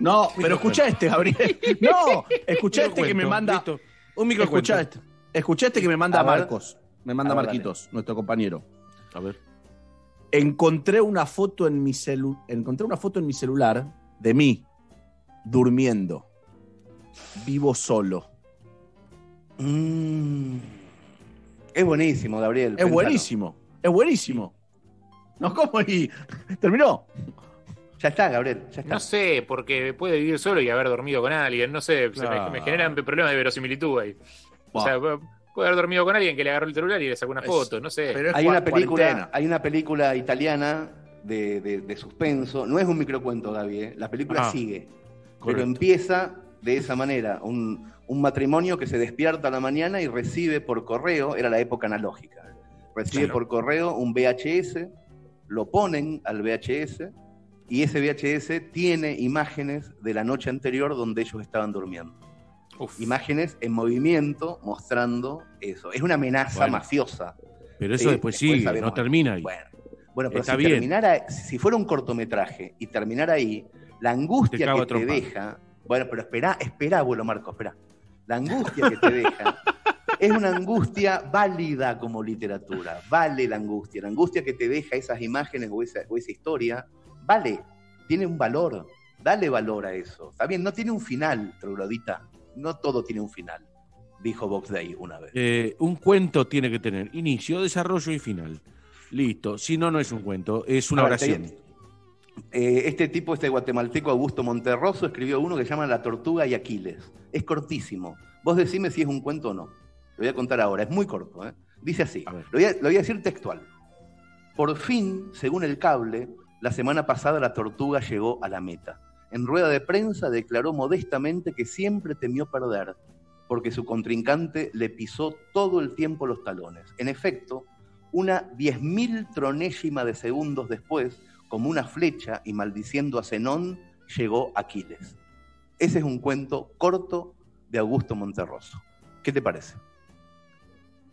No, pero escucha este, Gabriel. No, escucha este que me manda. listo. Un microcuento. Escucha este. Escucha este que me manda A ver. Marcos. Me manda A Marquitos, nuestro compañero. A ver. Encontré una foto en mi celu encontré una foto en mi celular de mí durmiendo. Vivo solo. Mm. Es buenísimo, Gabriel. Es pensalo. buenísimo. Es buenísimo. No, ¿cómo? Y terminó. Ya está, Gabriel, ya está. No sé, porque puede vivir solo y haber dormido con alguien. No sé, se me- generan problemas de verosimilitud ahí. O sea, puede haber dormido con alguien que le agarró el celular y le sacó una Es- foto, no sé. Pero es hay, una película, cuarentena. hay una película italiana de, de- de suspenso. No es un microcuento, Gaby. ¿eh? La película Ah, sigue. Pero empieza de esa manera. Un, un matrimonio que se despierta a la mañana y recibe por correo, era la época analógica, recibe Claro. por correo un VHS, lo ponen al VHS y ese VHS tiene imágenes de la noche anterior donde ellos estaban durmiendo. Uf. Imágenes en movimiento mostrando eso. Es una amenaza Bueno. mafiosa. Pero eso Sí, después después sigue, sabemos. no termina ahí. Bueno, bueno pero Está si bien. terminara, si fuera un cortometraje y terminara ahí, la angustia que te deja. Bueno, pero espera, espera, abuelo Marco, espera. La angustia que te deja es una angustia válida como literatura. Vale la angustia. La angustia que te deja esas imágenes o esa, o esa historia, vale, tiene un valor. Dale valor a eso. Está bien, no tiene un final, troglodita. No todo tiene un final, dijo Box Day una vez. Eh, un cuento tiene que tener inicio, desarrollo y final. Listo. Si no, no es un cuento, es una oración. Eh, este tipo, este guatemalteco Augusto Monterroso, escribió uno que se llama La Tortuga y Aquiles. Es cortísimo. Vos decime si es un cuento o no. Lo voy a contar ahora, es muy corto. ¿eh? Dice así, lo voy a, lo voy a decir textual. Por fin, según el cable, la semana pasada la tortuga llegó a la meta. En rueda de prensa declaró modestamente que siempre temió perder, porque su contrincante le pisó todo el tiempo los talones. En efecto, una diez mil tronésima de segundos después, como una flecha y maldiciendo a Zenón, llegó Aquiles. Ese es un cuento corto de Augusto Monterroso. ¿Qué te parece?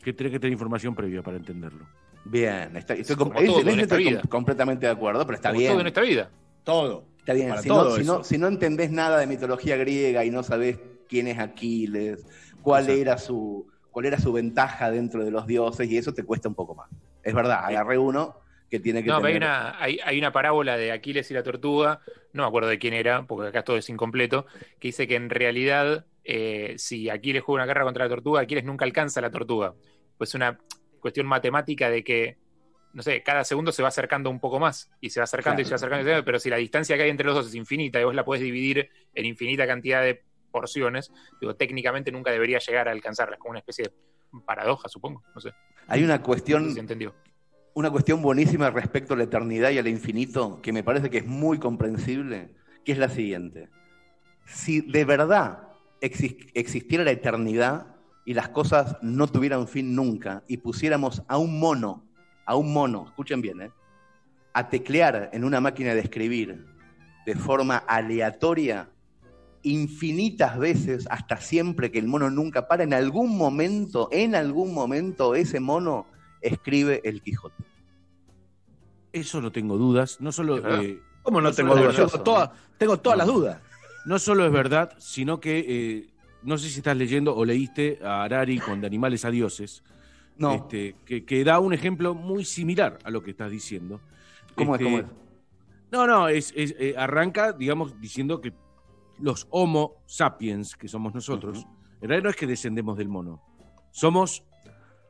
Que tiene que tener información previa para entenderlo. Bien, está, estoy, Como todo en vida. completamente de acuerdo, pero está Como bien. todo en esta vida. Todo. Está bien. Si todo no, si, no, si no entendés nada de mitología griega y no sabés quién es Aquiles, cuál Exacto. era su cuál era su ventaja dentro de los dioses y eso te cuesta un poco más. Es verdad, agarré uno que tiene que No, hay una, hay, hay una parábola de Aquiles y la tortuga, no me acuerdo de quién era, porque acá todo es incompleto, que dice que en realidad, eh, si Aquiles juega una guerra contra la tortuga, Aquiles nunca alcanza a la tortuga. Pues una cuestión matemática de que, no sé, cada segundo se va acercando un poco más, y se va acercando y se va acercando, y se va- pero si la distancia que hay entre los dos es infinita y vos la podés dividir en infinita cantidad de porciones, digo, técnicamente nunca debería llegar a alcanzarla, es como una especie de paradoja, supongo, no sé, hay una no cuestión sé si entendió. una cuestión buenísima respecto a la eternidad y al infinito, que me parece que es muy comprensible, que es la siguiente. Si de verdad exis- existiera la eternidad y las cosas no tuvieran fin nunca, y pusiéramos a un mono, a un mono, escuchen bien, ¿eh? a teclear en una máquina de escribir de forma aleatoria infinitas veces, hasta siempre que el mono nunca para, en algún momento, en algún momento ese mono escribe el Quijote. Eso no tengo dudas. No solo, eh, ¿Cómo no No tengo dudas? Tengo, todas- tengo todas No. las dudas. no solo es verdad, sino que eh, no sé si estás leyendo o leíste a Harari con De animales a dioses, No, este, que, que da un ejemplo muy similar a lo que estás diciendo. ¿cómo es? Este, ¿Cómo es? No, no, es, es, eh, arranca, digamos, diciendo que los Homo sapiens, que somos nosotros, en realidad no es que descendemos del mono. Somos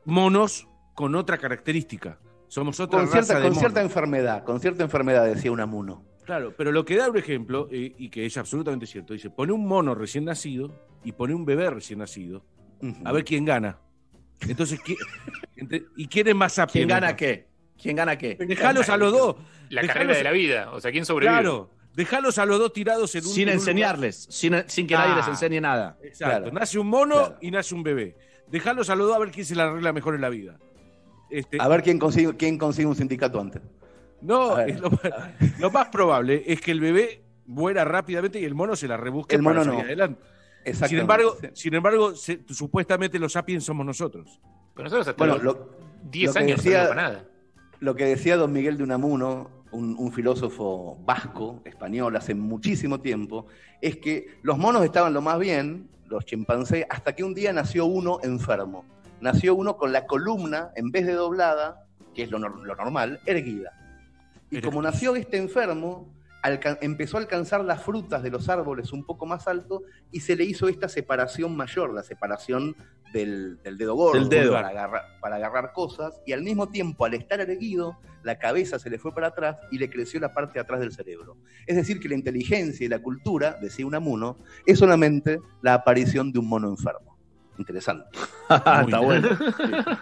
monos con otra característica. Somos otra Con raza cierta, de con mono. cierta enfermedad, con cierta enfermedad, decía Unamuno. Claro, pero lo que da un ejemplo, eh, y que es absolutamente cierto, dice, pone un mono recién nacido y pone un bebé recién nacido, a ver quién gana. Entonces, ¿qui- entre- ¿y quién es más sapien? ¿Quién gana qué? ¿Quién gana qué? Dejalos a los dos. La Dejalos- carrera de la vida, o sea, ¿quién sobrevive? Claro, dejalos a los dos tirados en un Sin un enseñarles, sin, sin que nadie Ah. les enseñe nada. Exacto. Claro. Nace un mono Claro. y nace un bebé. Dejalos a los dos a ver quién se la arregla mejor en la vida. Este, A ver quién consigue, quién consigue un sindicato antes. No, es lo, lo más probable es que el bebé vuela rápidamente y el mono se la rebusca El mono para salir no. adelante. Sin embargo, sin embargo se- supuestamente los sapiens somos nosotros. Pero nosotros hasta Bueno, los lo, 10 lo que años decía- no para nada. lo que decía don Miguel de Unamuno, un, un filósofo vasco, español, hace muchísimo tiempo, es que los monos estaban lo más bien, los chimpancés, hasta que un día nació uno enfermo. Nació uno con la columna, en vez de doblada, que es lo, nor- lo normal, erguida. Y como nació este enfermo, empezó a alcanzar las frutas de los árboles un poco más alto y se le hizo esta separación mayor, la separación del, del dedo gordo Del dedo. Para, agarrar, para agarrar cosas. Y al mismo tiempo, al estar erguido, la cabeza se le fue para atrás y le creció la parte de atrás del cerebro. Es decir, que la inteligencia y la cultura, decía Unamuno, es solamente la aparición de un mono enfermo. Interesante. Está bueno.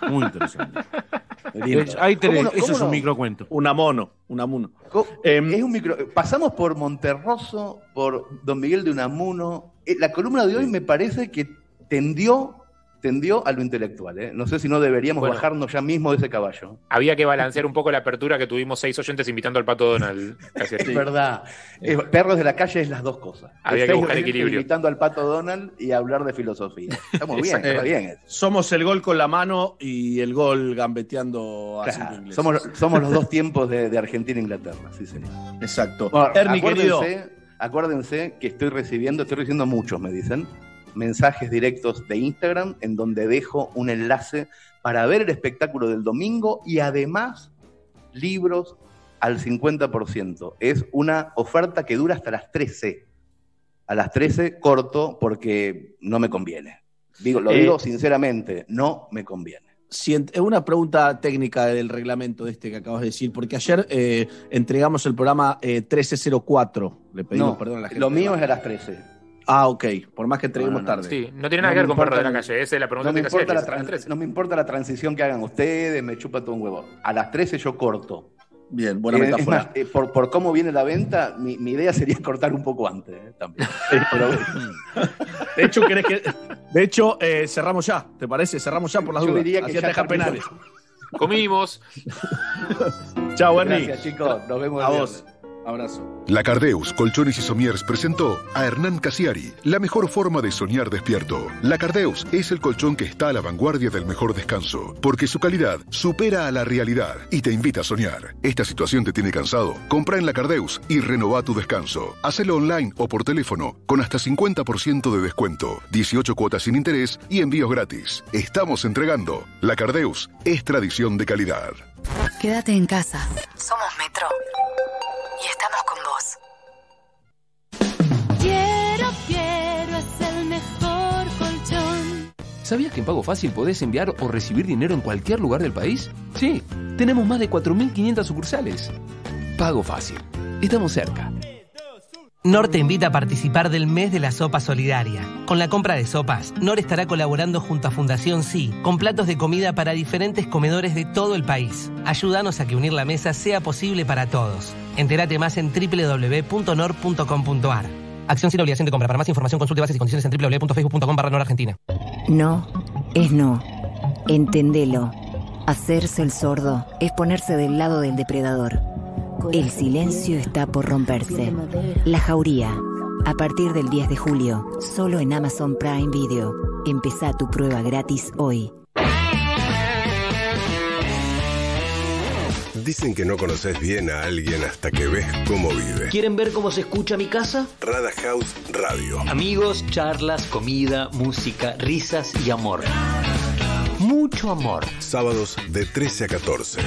Muy interesante. Lindo. Es- ahí tenés, ¿Cómo no- eso es un no? microcuento. Una mono, una mono. Em, Es un micro. Pasamos por Monterroso, por Don Miguel de Unamuno. Eh, La columna de hoy me parece que tendió, tendió a lo intelectual. ¿eh? No sé si no deberíamos Bueno. bajarnos ya mismo de ese caballo. Había que balancear un poco la apertura que tuvimos seis oyentes invitando al pato Donald. Casi. Es verdad. Eh, perros de la calle es las dos cosas. Había que buscar equilibrio. Invitando al pato Donald y hablar de filosofía. Estamos bien, Exacto. está bien. eso. Somos el gol con la mano y el gol gambeteando a Claro, cinco ingleses. somos, somos los dos tiempos de, de Argentina e Inglaterra, sí, señor. Exacto. Bueno, Ernie, querido. acuérdense, acuérdense que estoy recibiendo, estoy recibiendo muchos, me dicen, mensajes directos de Instagram en donde dejo un enlace para ver el espectáculo del domingo y además libros al 50%. Es una oferta que dura hasta las 13. A las 13 corto porque no me conviene. Digo, lo Eh, digo sinceramente, no me conviene. Si es una pregunta técnica del reglamento de este que acabas de decir, porque ayer eh, entregamos el programa eh, 1304. Le pedimos No, perdón a la gente. lo mío es a las 13. Ah, ok. Por más que entreguemos No, no, no. tarde. Sí, no tiene nada No que ver con perro de la calle. Esa es la pregunta No me, que te hacía, importa la que es a las tran- 13. no me importa la transición que hagan ustedes, me chupa todo un huevo. A las 13 yo corto. Bien, buena Eh, es metáfora. más, eh, por, por cómo viene la venta, mi, mi idea sería cortar un poco antes eh, también. Pero bueno, De hecho, querés que. De hecho, eh, cerramos ya, ¿te parece? Cerramos ya por las yo dudas. diría que Así ya penales. Comimos. Chao, Ernie. Gracias, chicos. Nos vemos A vos. Abrazo. La Cardeus Colchones y Somiers presentó a Hernán Casiari, la mejor forma de soñar despierto. La Cardeus es el colchón que está a la vanguardia del mejor descanso, porque su calidad supera a la realidad y te invita a soñar. Esta situación te tiene cansado. Compra en La Cardeus y renova tu descanso. Hacelo online o por teléfono con hasta 50% de descuento, 18 cuotas sin interés y envíos gratis. Estamos entregando. La Cardeus es tradición de calidad. Quédate en casa. Somos Metro. Y estamos con vos. Quiero, quiero, es el mejor colchón. ¿Sabías que en Pago Fácil podés enviar o recibir dinero en cualquier lugar del país? Sí, tenemos más de 4.500 sucursales. Pago Fácil. Estamos cerca. NOR te invita a participar del mes de la sopa solidaria. Con la compra de sopas, NOR estará colaborando junto a Fundación Sí con platos de comida para diferentes comedores de todo el país. Ayúdanos a que unir la mesa sea posible para todos. Entérate más en www.nor.com.ar. Acción sin obligación de compra. Para más información consulte bases y condiciones en www.facebook.com barra. No es no. Entendelo. Hacerse el sordo es ponerse del lado del depredador. El silencio está por romperse. La Jauría. A partir del 10 de julio, solo en Amazon Prime Video. Empezá tu prueba gratis hoy. Dicen que no conoces bien a alguien hasta que ves cómo vive. ¿Quieren ver cómo se escucha mi casa? Rada House Radio. Amigos, charlas, comida, música, risas y amor. Mucho amor. Sábados de 13 a 14.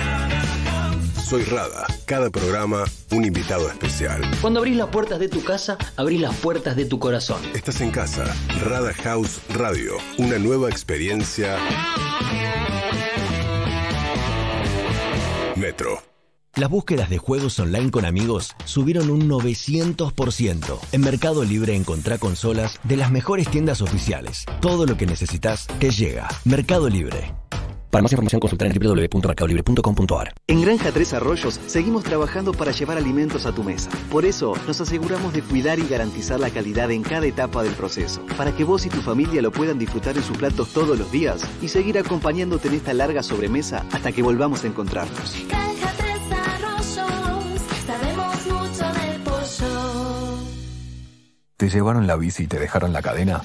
Soy Rada. Cada programa, un invitado especial. Cuando abrís las puertas de tu casa, abrís las puertas de tu corazón. Estás en casa. Rada House Radio. Una nueva experiencia. Metro. Las búsquedas de juegos online con amigos subieron un 900%. En Mercado Libre encontrá consolas de las mejores tiendas oficiales. Todo lo que necesitas te llega. Mercado Libre. Para más información consultar en www.mercadolibre.com.ar. En Granja Tres Arroyos seguimos trabajando para llevar alimentos a tu mesa. Por eso nos aseguramos de cuidar y garantizar la calidad en cada etapa del proceso, para que vos y tu familia lo puedan disfrutar en sus platos todos los días y seguir acompañándote en esta larga sobremesa hasta que volvamos a encontrarnos. Granja Tres Arroyos, sabemos mucho del pollo. ¿Te llevaron la bici y te dejaron la cadena?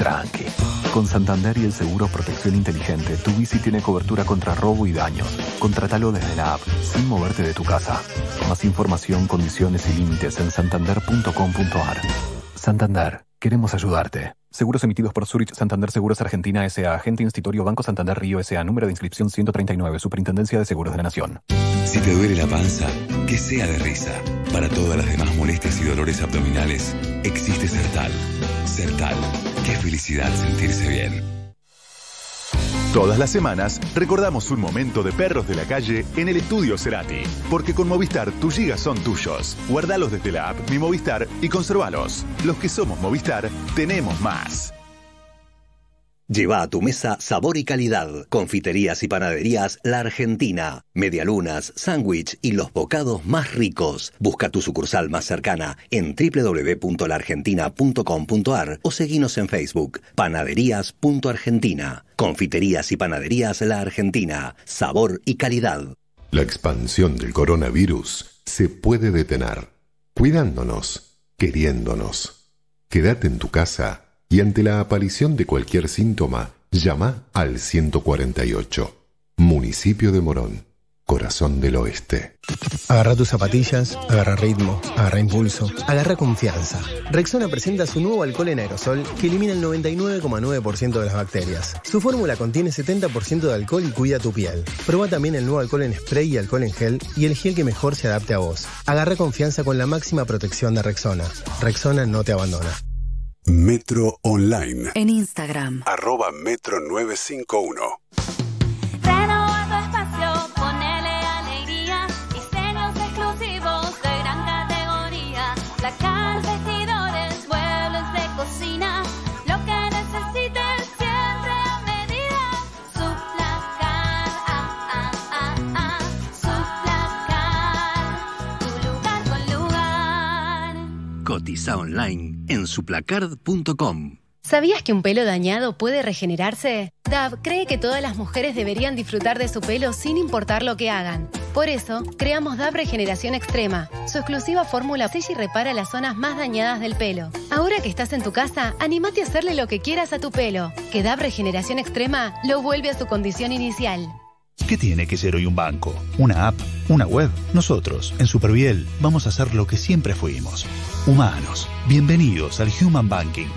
Tranqui. Con Santander y el seguro Protección Inteligente, tu bici tiene cobertura contra robo y daños. Contratalo desde la app, sin moverte de tu casa. Más información, condiciones y límites en santander.com.ar. Santander, queremos ayudarte. Seguros emitidos por Zurich Santander Seguros Argentina S.A. Agente Institutorio Banco Santander Río S.A. Número de inscripción 139. Superintendencia de Seguros de la Nación. Si te duele la panza, que sea de risa. Para todas las demás molestias y dolores abdominales, existe Sertal. Sertal. Qué felicidad sentirse bien. Todas las semanas recordamos un momento de perros de la calle en el estudio Cerati. Porque con Movistar tus gigas son tuyos. Guardalos desde la app Mi Movistar y conservalos. Los que somos Movistar tenemos más. Lleva a tu mesa sabor y calidad. Confiterías y panaderías La Argentina. Medialunas, sándwich y los bocados más ricos. Busca tu sucursal más cercana en www.laargentina.com.ar o seguinos en Facebook. Panaderías.argentina. Confiterías y panaderías La Argentina. Sabor y calidad. La expansión del coronavirus se puede detener. Cuidándonos, queriéndonos. Quédate en tu casa y ante la aparición de cualquier síntoma, llama al 148. Municipio de Morón, corazón del oeste. Agarra tus zapatillas, agarra ritmo, agarra impulso, agarra confianza. Rexona presenta su nuevo alcohol en aerosol que elimina el 99,9% de las bacterias. Su fórmula contiene 70% de alcohol y cuida tu piel. Prueba también el nuevo alcohol en spray y alcohol en gel y el gel que mejor se adapte a vos. Agarra confianza con la máxima protección de Rexona. Rexona no te abandona. Metro Online. En Instagram. Arroba Metro 951. Cotiza online en suplacard.com. ¿Sabías que un pelo dañado puede regenerarse? DAV cree que todas las mujeres deberían disfrutar de su pelo sin importar lo que hagan. Por eso, creamos DAV Regeneración Extrema. Su exclusiva fórmula sella y repara las zonas más dañadas del pelo. Ahora que estás en tu casa, animate a hacerle lo que quieras a tu pelo. Que DAV Regeneración Extrema lo vuelve a su condición inicial. ¿Qué tiene que ser hoy un banco? ¿Una app? ¿Una web? Nosotros, en Superviel, vamos a hacer lo que siempre fuimos. Humanos. Bienvenidos al Human Banking.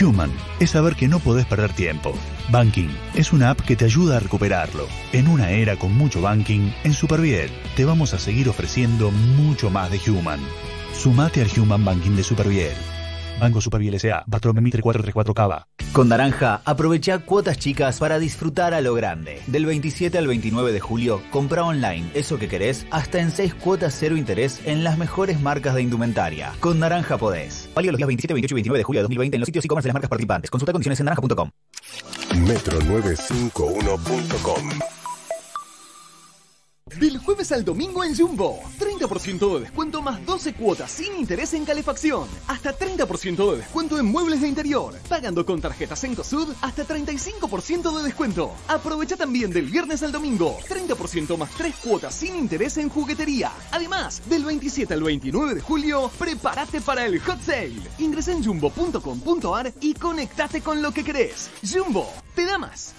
Human es saber que no podés perder tiempo. Banking es una app que te ayuda a recuperarlo. En una era con mucho banking, en Superviel te vamos a seguir ofreciendo mucho más de Human. Sumate al Human Banking de Superviel. Banco Superviel S.A. Patrón Mitre 434 Cava. Con Naranja, aprovecha cuotas chicas para disfrutar a lo grande. Del 27 al 29 de julio, compra online eso que querés hasta en 6 cuotas cero interés en las mejores marcas de indumentaria. Con Naranja podés. Válido los días 27, 28 y 29 de julio de 2020 en los sitios y comercios de las marcas participantes. Consulta condiciones en naranja.com. Metro951.com Del jueves al domingo en Jumbo. 30% de descuento más 12 cuotas sin interés en calefacción. Hasta 30% de descuento en muebles de interior. Pagando con tarjetas en COSUD hasta 35% de descuento. Aprovecha también del viernes al domingo. 30% más 3 cuotas sin interés en juguetería. Además, del 27 al 29 de julio, prepárate para el hot sale. Ingresa en jumbo.com.ar y conectate con lo que querés. Jumbo, te da más.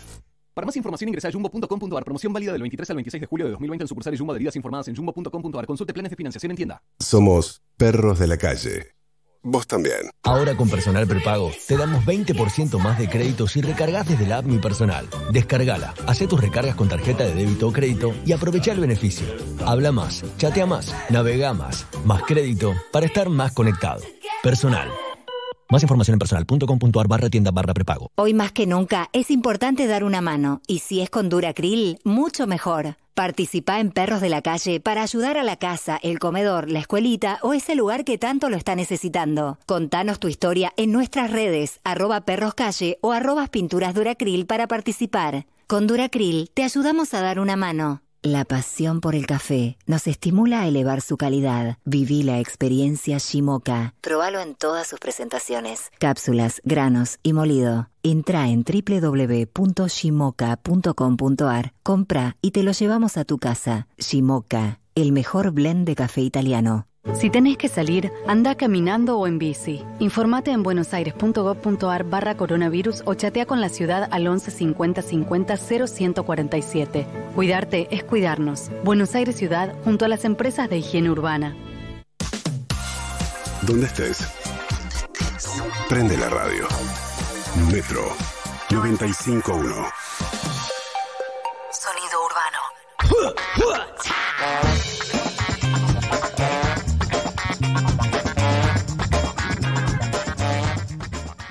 Para más información ingresa a jumbo.com.ar. Promoción válida del 23 al 26 de julio de 2020 en sucursales Jumbo adheridas informadas en jumbo.com.ar. Consulte planes de financiación en tienda. Somos perros de la calle. Vos también. Ahora con Personal Prepago te damos 20% más de crédito si recargas desde la app Mi Personal. Descargala, hace tus recargas con tarjeta de débito o crédito y aprovecha el beneficio. Habla más, chatea más, navega más, más crédito para estar más conectado. Personal. Más información en personal.com.ar barra tienda barra prepago. Hoy más que nunca es importante dar una mano y si es con Duracril, mucho mejor. Participa en Perros de la Calle para ayudar a la casa, el comedor, la escuelita o ese lugar que tanto lo está necesitando. Contanos tu historia en nuestras redes, arroba perroscalle o arroba pinturas Duracril para participar. Con Duracril te ayudamos a dar una mano. La pasión por el café nos estimula a elevar su calidad. Viví la experiencia Shimoka. Probalo en todas sus presentaciones. Cápsulas, granos y molido. Entra en www.shimoka.com.ar, compra y te lo llevamos a tu casa. Shimoka, el mejor blend de café italiano. Si tenés que salir, anda caminando o en bici. Informate en buenosaires.gov.ar barra coronavirus o chatea con la ciudad al 11 50 50 0147. Cuidarte es cuidarnos. Buenos Aires Ciudad junto a las empresas de higiene urbana. Donde estés. Prende la radio. Metro 951. Sonido urbano.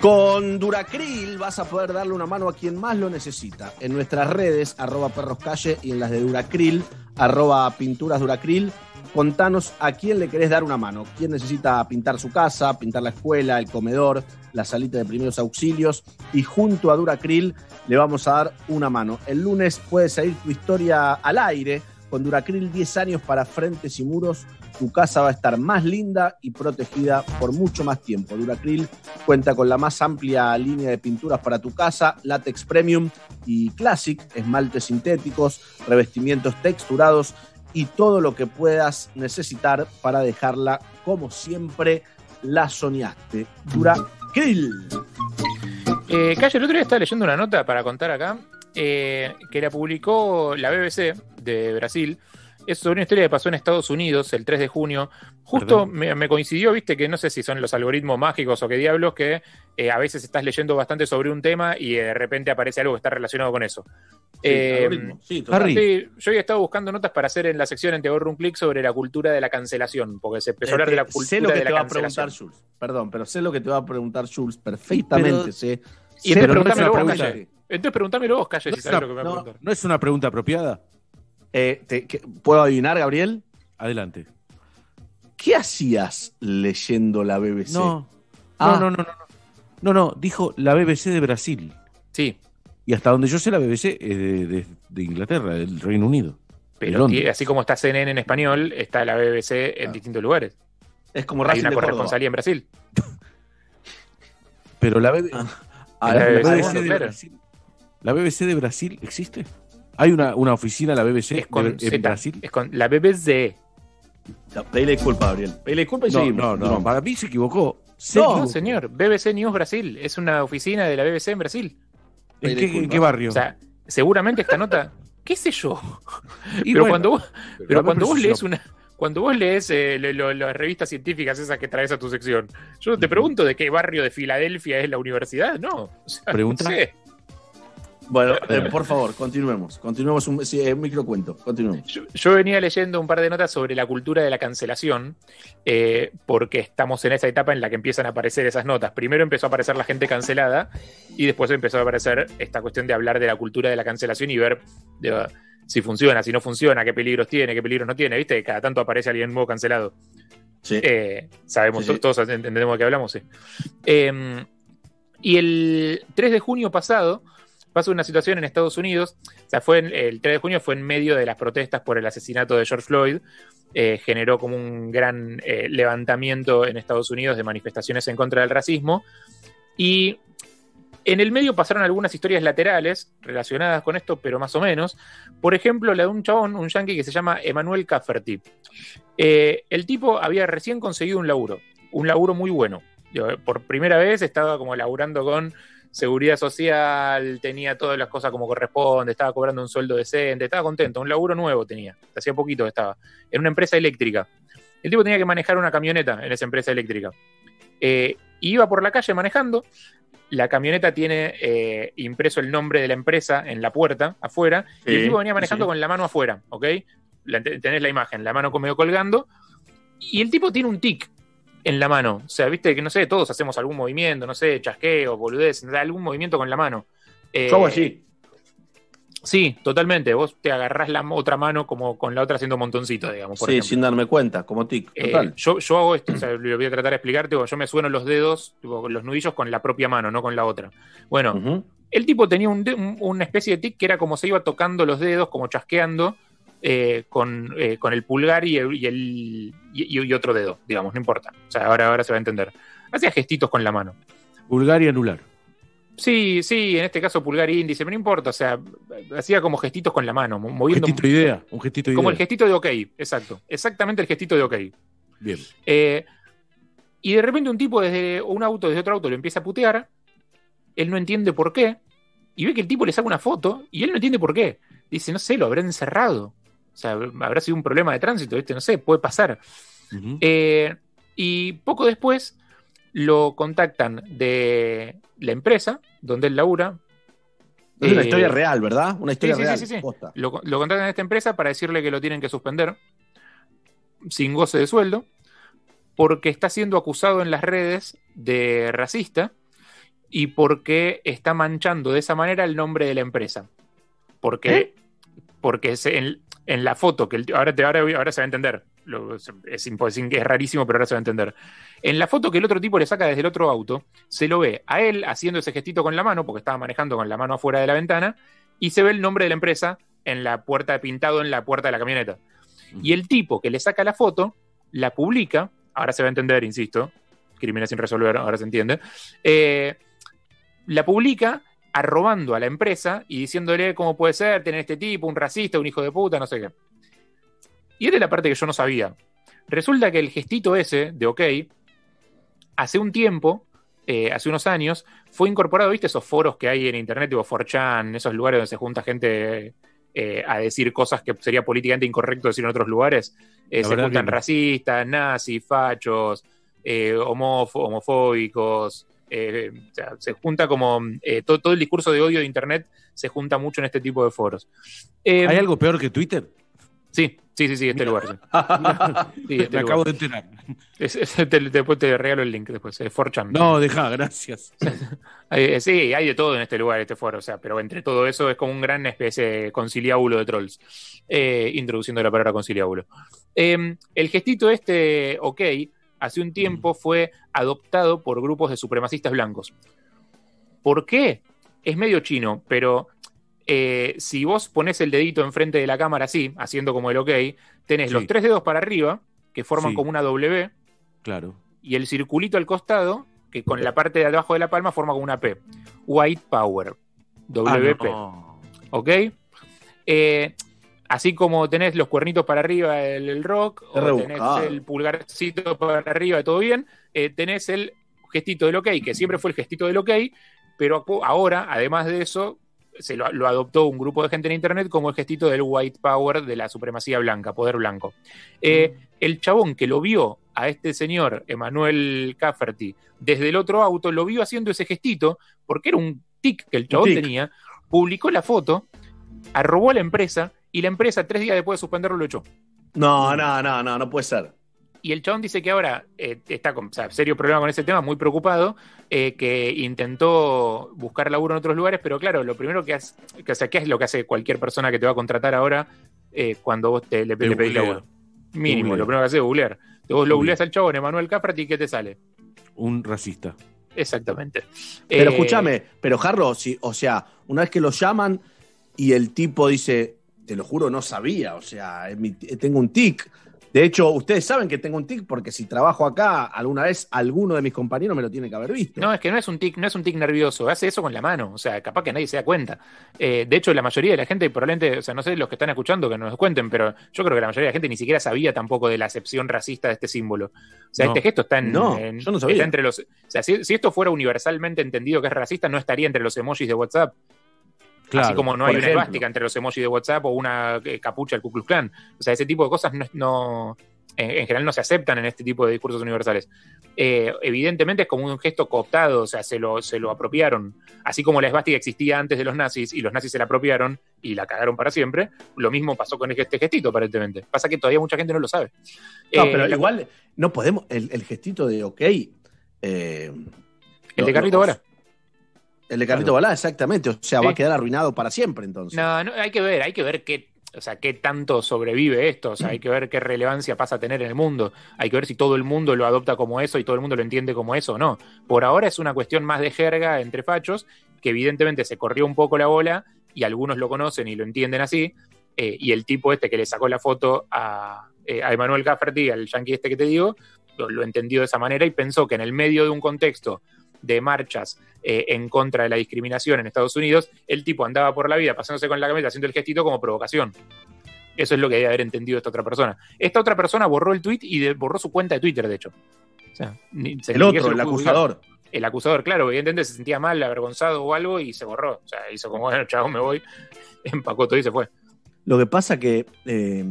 Con Duracril vas a poder darle una mano a quien más lo necesita. En nuestras redes, arroba perroscalle y en las de Duracril, arroba pinturas Duracril, contanos a quién le querés dar una mano. ¿Quién necesita pintar su casa, pintar la escuela, el comedor, la salita de primeros auxilios? Y junto a Duracril le vamos a dar una mano. El lunes puede salir tu historia al aire. Con Duracril 10 años para frentes y muros, tu casa va a estar más linda y protegida por mucho más tiempo. Duracril cuenta con la más amplia línea de pinturas para tu casa, látex premium y classic, esmaltes sintéticos, revestimientos texturados y todo lo que puedas necesitar para dejarla como siempre la soñaste. Duracril. Eh, Calle, el otro día estaba leyendo una nota para contar acá eh, que la publicó la BBC de Brasil. Es sobre una historia que pasó en Estados Unidos el 3 de junio. Justo me, me coincidió, viste, que no sé si son los algoritmos mágicos o qué diablos, que eh, a veces estás leyendo bastante sobre un tema y de repente aparece algo que está relacionado con eso. Eh, algoritmo. Sí, total. Harry, sí, yo había estado buscando notas para hacer en la sección en Te ahorro un clic sobre la cultura de la cancelación, porque se empezó a hablar de la cultura sé lo que de te la va a preguntar. Jules. Perdón, pero sé lo que te va a preguntar Jules perfectamente. Pero- sé. Y entonces pero no es preguntámelo una vos, pregunta. Calle. Entonces preguntámelo vos, Calle, ¿No si es, sabes una, lo que me va a no- preguntar. no es una pregunta apropiada? Eh, te- que- ¿Puedo adivinar, Gabriel? Adelante. ¿Qué hacías leyendo la BBC? No. Ah. No, no, no, no. No, no, dijo la BBC de Brasil. Sí. Y hasta donde yo sé, la BBC es de, de- de Inglaterra, del Reino Unido. Pero así como está CNN en español, está la BBC en distintos lugares. Es como Hay Racing una de corresponsalía en Brasil. Pero la, B- Ah, la la BBC, BBC, de claro. Brasil, ¿la BBC de Brasil existe? ¿Hay una, una oficina de la BBC Es con de- en Brasil? es con la BBC. Ya, Pedile disculpa, Gabriel. Pedile disculpa y No, seguimos. no, no, Continuamos. para mí se equivocó. Se No, equivocó. señor. BBC News Brasil. Es una oficina de la BBC en Brasil. ¿En qué, en qué barrio? O sea, seguramente esta nota. ¿Qué sé yo? Y pero bueno, cuando vos, pero pero cuando lees no- una. Cuando vos lees eh, lo- lo- las revistas científicas esas que traes a tu sección, yo no te pregunto de qué barrio de Filadelfia es la universidad, no. O sea, no Pregunta. sé. Bueno, eh, por favor, continuemos. Continuemos un, sí, eh, un microcuento. Continuemos. Yo, yo venía leyendo un par de notas sobre la cultura de la cancelación, eh, porque estamos en esa etapa en la que empiezan a aparecer esas notas. Primero empezó a aparecer la gente cancelada y después empezó a aparecer esta cuestión de hablar de la cultura de la cancelación y ver de, si funciona, si no funciona, qué peligros tiene, qué peligros no tiene. ¿Viste? Que Cada tanto aparece alguien nuevo cancelado. Sí. Eh, sabemos, Sí, sí. todos entendemos de qué hablamos, sí. Eh, y el 3 de junio pasado pasó una situación en Estados Unidos, o sea, fue en- el 3 de junio fue en medio de las protestas por el asesinato de George Floyd, eh, generó como un gran eh, levantamiento en Estados Unidos de manifestaciones en contra del racismo, y en el medio pasaron algunas historias laterales relacionadas con esto, pero más o menos. Por ejemplo, la de un chabón, un yankee que se llama Emmanuel Cafferty. Eh, el tipo había recién conseguido un laburo, un laburo muy bueno. Por primera vez estaba como laburando con seguridad social, tenía todas las cosas como corresponde, estaba cobrando un sueldo decente, estaba contento, un laburo nuevo tenía, hacía poquito que estaba, en una empresa eléctrica. El tipo tenía que manejar una camioneta en esa empresa eléctrica. Eh, iba por la calle manejando, la camioneta tiene eh, impreso el nombre de la empresa en la puerta, afuera, y el tipo venía manejando sí. con la mano afuera, ¿ok? La- tenés la imagen, la mano medio colgando, y el tipo tiene un tic en la mano. O sea, viste que no sé, todos hacemos algún movimiento, no sé, chasqueo, boludez, algún movimiento con la mano. Eh, Yo hago así. Sí, totalmente. Vos te agarrás la otra mano como con la otra haciendo montoncito, digamos. Por Sí, ejemplo. sin darme cuenta, como tic. Eh, Total. yo, yo hago esto, o sea, lo voy a tratar de explicarte. Yo me sueno los dedos, tipo, los nudillos con la propia mano, no con la otra. Bueno, el tipo tenía un un- una especie de tic que era como se iba tocando los dedos, como chasqueando eh, con, eh, con el pulgar y, el, y, el- y- y otro dedo, digamos, no importa. O sea, ahora, ahora se va a entender. Hacía gestitos con la mano. Vulgar y anular. Sí, sí, en este caso pulgar y índice, pero no importa, o sea, hacía como gestitos con la mano, mo- moviendo Gestito de idea. Un gestito de como el gestito de OK, exacto, exactamente el gestito de OK. Bien. Eh, y de repente un tipo desde un auto, desde otro auto, lo empieza a putear. Él no entiende por qué. Y ve que el tipo le saca una foto y él no entiende por qué. Dice, no sé, lo habrá encerrado. O sea, habrá sido un problema de tránsito, ¿viste? No sé, puede pasar. Eh, y poco después lo contactan de la empresa donde él labura. Es una Eh, historia real, ¿verdad? Una historia sí, real. sí, sí, sí. Lo, lo contratan a esta empresa para decirle que lo tienen que suspender sin goce de sueldo porque está siendo acusado en las redes de racista y porque está manchando de esa manera el nombre de la empresa. Porque, porque se- en, en la foto, que el- ahora, te, ahora, ahora se va a entender, lo- es, es rarísimo, pero ahora se va a entender. En la foto que el otro tipo le saca desde el otro auto, se lo ve a él haciendo ese gestito con la mano, porque estaba manejando con la mano afuera de la ventana, y se ve el nombre de la empresa en la puerta, pintado en la puerta de la camioneta. Y el tipo que le saca la foto, la publica, ahora se va a entender, insisto, crímenes sin resolver, ahora se entiende, eh, la publica arrobando a la empresa y diciéndole cómo puede ser tener este tipo, un racista, un hijo de puta, no sé qué. Y es la parte que yo no sabía. Resulta que el gestito ese de OK, hace un tiempo, eh, hace unos años, fue incorporado, ¿viste? Esos foros que hay en internet, tipo 4chan, esos lugares donde se junta gente eh, a decir cosas que sería políticamente incorrecto decir en otros lugares. Eh, se juntan racistas, nazis, fachos, homófo- homofóbicos. Eh, o sea, se junta como eh, todo, todo el discurso de odio de internet se junta mucho en este tipo de foros. Eh, ¿Hay algo peor que Twitter? Sí, sí, sí, sí, este lugar. sí. Sí, Me este acabo lugar. de enterar. Es- es- te- después te regalo el link después, es 4chan. No, deja, gracias. Sí, hay de todo en este lugar, este foro, o sea, pero entre todo eso es como un gran especie de conciliábulo de trolls, introduciendo la palabra conciliábulo. Eh, el gestito este, ok, hace un tiempo fue adoptado por grupos de supremacistas blancos. ¿Por qué? Es medio chino, pero eh, si vos pones el dedito enfrente de la cámara así, haciendo como el ok, tenés Sí. los tres dedos para arriba, que forman Sí. como una W, Claro. y el circulito al costado, que con la parte de abajo de la palma forma como una P. White Power. WP. Ah, ¿Ok? Eh, así como tenés los cuernitos para arriba el, el rock, o tenés el pulgarcito para arriba, todo bien, eh, tenés el gestito del OK, que siempre fue el gestito del OK, pero ahora, además de eso, se lo, lo adoptó un grupo de gente en internet como el gestito del white power de la supremacía blanca, poder blanco. Eh, el chabón que lo vio a este señor, Emanuel Cafferty, desde el otro auto, lo vio haciendo ese gestito, porque era un tic que el chabón tic. tenía, publicó la foto, arrobó a la empresa, y la empresa, tres días después de suspenderlo, lo echó. No, no, no, no, no puede ser. Y el chabón dice que ahora eh, está con o sea, serio problema con ese tema, muy preocupado, eh, que intentó buscar laburo en otros lugares, pero claro, lo primero que hace, que, o sea, ¿qué es lo que hace cualquier persona que te va a contratar ahora eh, cuando vos te, le, Te le pedís laburo? Mínimo, lo primero que hace es googlear. Te vos lo googleas al chabón, Emanuel Cafrati, ¿y qué te sale? Un racista. Exactamente. Pero Eh, escúchame, pero Jarro, si, o sea, una vez que lo llaman y el tipo dice, te lo juro, no sabía, o sea, mi- tengo un tic. De hecho, ustedes saben que tengo un tic porque si trabajo acá, alguna vez alguno de mis compañeros me lo tiene que haber visto. No, es que no es un tic, no es un tic nervioso, hace eso con la mano, o sea, capaz que nadie se da cuenta. Eh, de hecho, la mayoría de la gente, probablemente, o sea, no sé los que están escuchando que nos cuenten, pero yo creo que la mayoría de la gente ni siquiera sabía tampoco de la acepción racista de este símbolo. O sea, No. este gesto está en, No, en- yo no sabía. está entre los. O sea, si, si esto fuera universalmente entendido que es racista, no estaría entre los emojis de WhatsApp. Claro, Así como no hay una esvástica entre los emojis de WhatsApp o una eh, capucha del Ku Klux Klan. O sea, ese tipo de cosas no, no- en, en general no se aceptan en este tipo de discursos universales. Eh, evidentemente es como un gesto cooptado, o sea, se lo, se lo apropiaron. Así como la esvástica existía antes de los nazis y los nazis se la apropiaron y la cagaron para siempre, lo mismo pasó con este gestito, aparentemente. Pasa que todavía mucha gente no lo sabe. No, Eh, pero igual no podemos, el, el gestito de ok. eh, El de Carlito lo- Balá. El de Carlito Balá, exactamente. O sea, Sí. va a quedar arruinado para siempre entonces. No, no, hay que ver, hay que ver qué, o sea, qué tanto sobrevive esto, o sea, hay que ver qué relevancia pasa a tener en el mundo, hay que ver si todo el mundo lo adopta como eso y todo el mundo lo entiende como eso o no. Por ahora es una cuestión más de jerga entre fachos, que evidentemente se corrió un poco la bola y algunos lo conocen y lo entienden así, eh, y el tipo este que le sacó la foto a, eh, a Emanuel Cafferty, al yankee este que te digo, lo, lo entendió de esa manera y pensó que en el medio de un contexto de marchas eh, en contra de la discriminación en Estados Unidos, el tipo andaba por la vida pasándose con la camioneta haciendo el gestito como provocación. Eso es lo que debe haber entendido esta otra persona. Esta otra persona borró el tweet y de- borró su cuenta de Twitter, de hecho. O sea, se- El otro, el acusador. El acusador, claro, evidentemente se sentía mal, avergonzado o algo y se borró. O sea, hizo como, bueno, chavo, me voy, empacó todo y se fue. Lo que pasa que eh,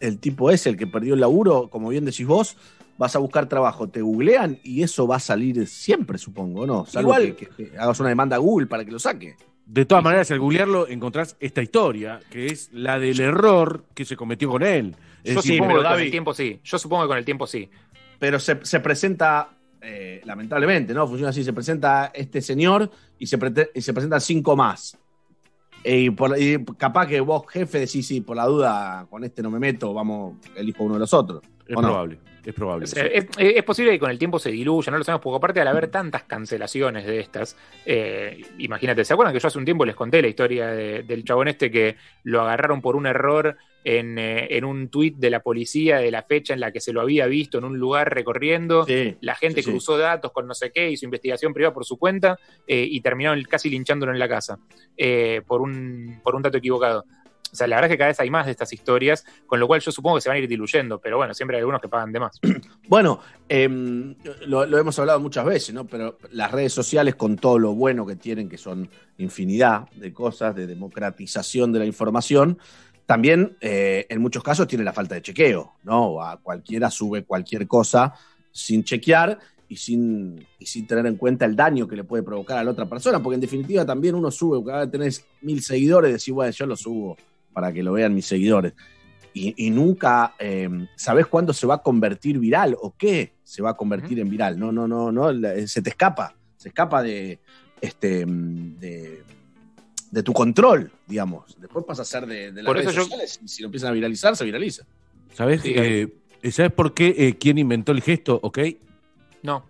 el tipo es el que perdió el laburo, como bien decís vos, vas a buscar trabajo, te googlean y eso va a salir siempre, supongo, ¿no? Salvo Igual- que, que hagas una demanda a Google para que lo saque. De todas maneras, al googlearlo encontrás esta historia, que es la del error que se cometió con él. Es Yo decir, supongo pero que con el tiempo sí. Yo supongo que con el tiempo sí. Pero se, se presenta, eh, lamentablemente, ¿no? Funciona así, se presenta este señor y se, prete- y se presentan cinco más. Eh, Y, por- y capaz que vos, jefe, decís, sí, por la duda, con este no me meto, vamos, elijo uno de los otros. es ¿o no? Es probable. Sea, es, es posible que con el tiempo se diluya, no lo sabemos, porque aparte al haber tantas cancelaciones de estas, eh, imagínate, ¿se acuerdan que yo hace un tiempo les conté la historia de- del chabón este que lo agarraron por un error en, eh, en un tuit de la policía de la fecha en la que se lo había visto en un lugar recorriendo? la gente sí, sí. cruzó datos con no sé qué, hizo investigación privada por su cuenta eh, y terminaron casi linchándolo en la casa eh, por, un, por un dato equivocado. O sea, la verdad es que cada vez hay más de estas historias, con lo cual yo supongo que se van a ir diluyendo, pero bueno, siempre hay algunos que pagan de más. Bueno, em, lo, hemos hablado muchas veces, ¿no? Pero las redes sociales, con todo lo bueno que tienen, que son infinidad de cosas, de democratización de la información, también eh, en muchos casos tiene la falta de chequeo, ¿no? A cualquiera sube cualquier cosa sin chequear y sin, y sin tener en cuenta el daño que le puede provocar a la otra persona, porque en definitiva también uno sube, cada vez tenés mil seguidores, decís, bueno, yo lo subo para que lo vean mis seguidores y, y nunca eh, sabes cuándo se va a convertir viral o qué se va a convertir en viral. No, no, no, no, la- se te escapa, se escapa de, este, mm, de, de tu control, digamos. Después pasa a ser de, de las Por redes eso yo- sociales y si lo empiezan a viralizar, se viraliza. ¿Sabes, Sí, eh, ¿sabes por qué eh, quién inventó el gesto? ¿Ok? No.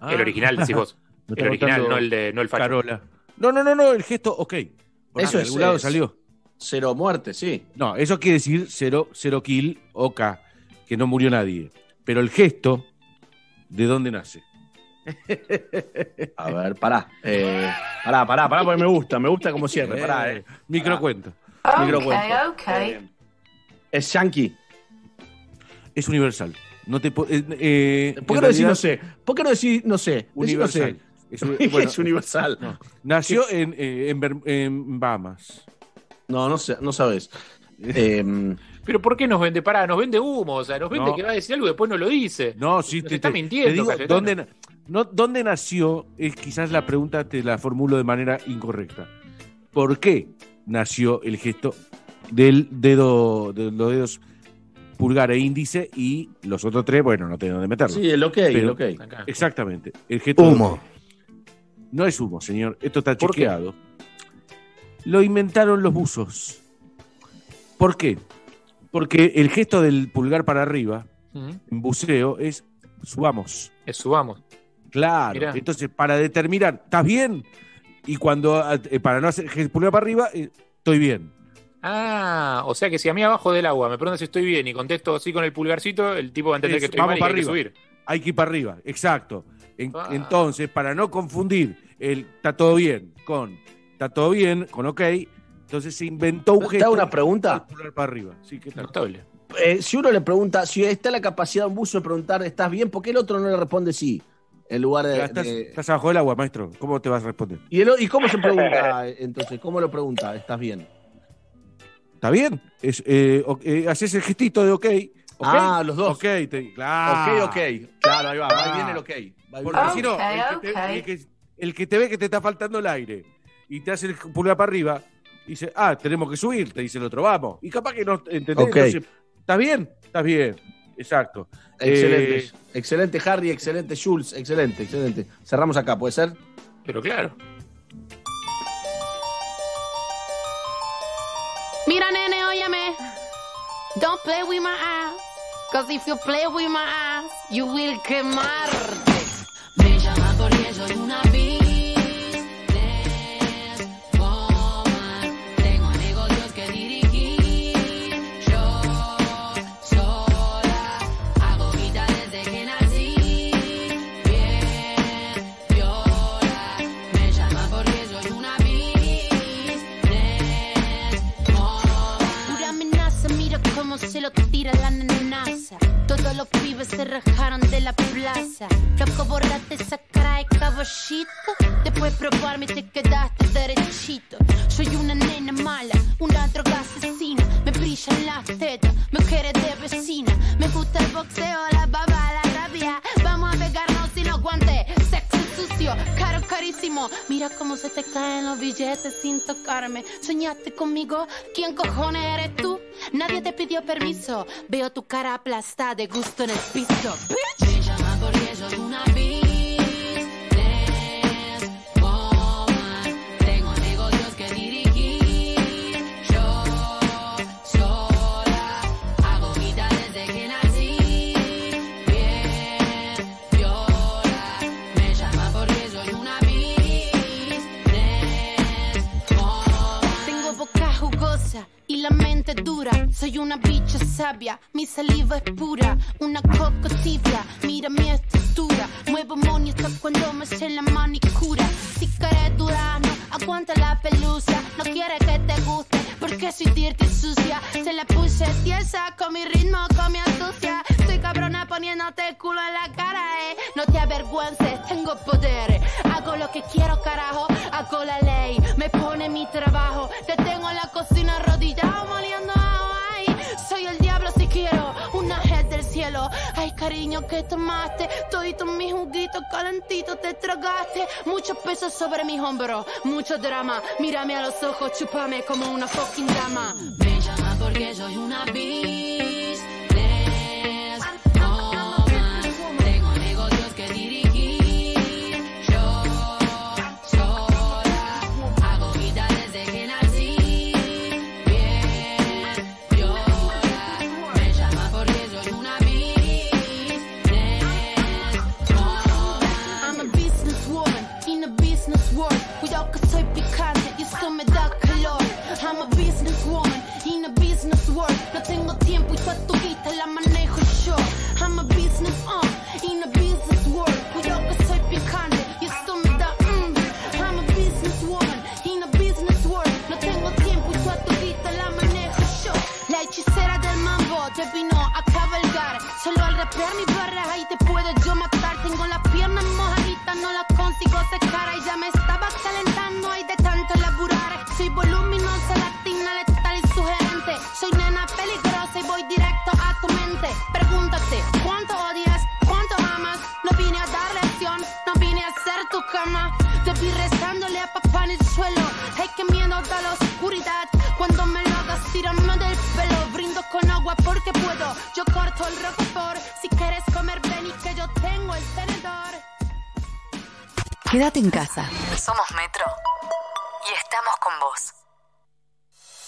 Ah. El original, decís vos. El original, no el de no el facho. Carola. No, no, no, no, el gesto ok. Eso es- algún lado es- salió. Cero muerte, sí. No, eso quiere decir cero, cero kill, OK, que no murió nadie. Pero el gesto, ¿de dónde nace? A ver, pará. Eh, pará, pará, pará, porque me gusta, me gusta como siempre. Pará, eh. Microcuento. Microcuento. ok. Eh, es yankee. Es universal. No te po- eh, eh, ¿Por qué no decís no sé? ¿Por qué no decís no sé? Decí Universal. No sé. Es, un- ¿Qué bueno, es universal? no. Nació en, eh, en, en Bahamas. No, no sé, no sabes. Eh, Pero ¿por qué nos vende? Pará, nos vende humo, o sea, nos vende No. que va a decir algo y después no lo dice. No, sí, Nos te, está te- mintiendo, te digo, Cayetano. ¿dónde, no, ¿dónde nació? Es quizás la pregunta te la formulo de manera incorrecta. ¿Por qué nació el gesto del dedo, de los dedos pulgar e índice y los otros tres, bueno, no tengo dónde meterlo. sí, el ok, el Pero- ok. Exactamente. El gesto Humo. No es humo, señor. Esto está ¿Por qué? chequeado. Lo inventaron los buzos. ¿Por qué? Porque el gesto del pulgar para arriba en buceo es subamos. Es subamos. Claro. Mirá. Entonces, para determinar, ¿estás bien? Y cuando, eh, para no hacer el pulgar para arriba, eh, estoy bien. Ah, o sea que si a mí abajo del agua me preguntan si estoy bien y contesto así con el pulgarcito, el tipo va a entender Es, que estoy vamos mal y que para hay que arriba. subir. Hay que ir para arriba, exacto. En- Ah. Entonces, para no confundir el está todo bien con está todo bien, con ok, entonces se inventó un ¿Te gesto. una pregunta? para arriba. Sí, ¿qué tal? Notable. Eh, si uno le pregunta, si está la capacidad de un buzo de preguntar, ¿estás bien? ¿Por qué el otro no le responde sí? En lugar de. Ya estás, de- estás abajo del agua, maestro. ¿Cómo te vas a responder? ¿Y, el o- ¿Y cómo se pregunta entonces? ¿Cómo lo pregunta? ¿Estás bien? ¿Está bien? Es, eh, eh, haces el gestito de ok. Ah, los dos. Ok, te- claro. Ok, ok. Claro, ahí va. Ah. Ahí viene el ok. Va Porque bien. si no, Ok, el que, te, ok. el que- el que te ve que te está faltando el aire y te hace el pulgar para arriba, dice, ah, tenemos que subir, te dice el otro, vamos. Y capaz que no entendés. Ok. entonces, ¿Estás bien? Estás bien. Exacto. Excelente. Eh, Excelente, Harry. Excelente, Jules. Excelente, excelente. Cerramos acá, ¿puede ser? Pero claro. Mira, nene, óyeme. Don't play with my ass. Cause if you play with my ass, you will quemarte. Veo tu cara aplastada de gusto en el piso. Mírame a los ojos, chúpame como una fucking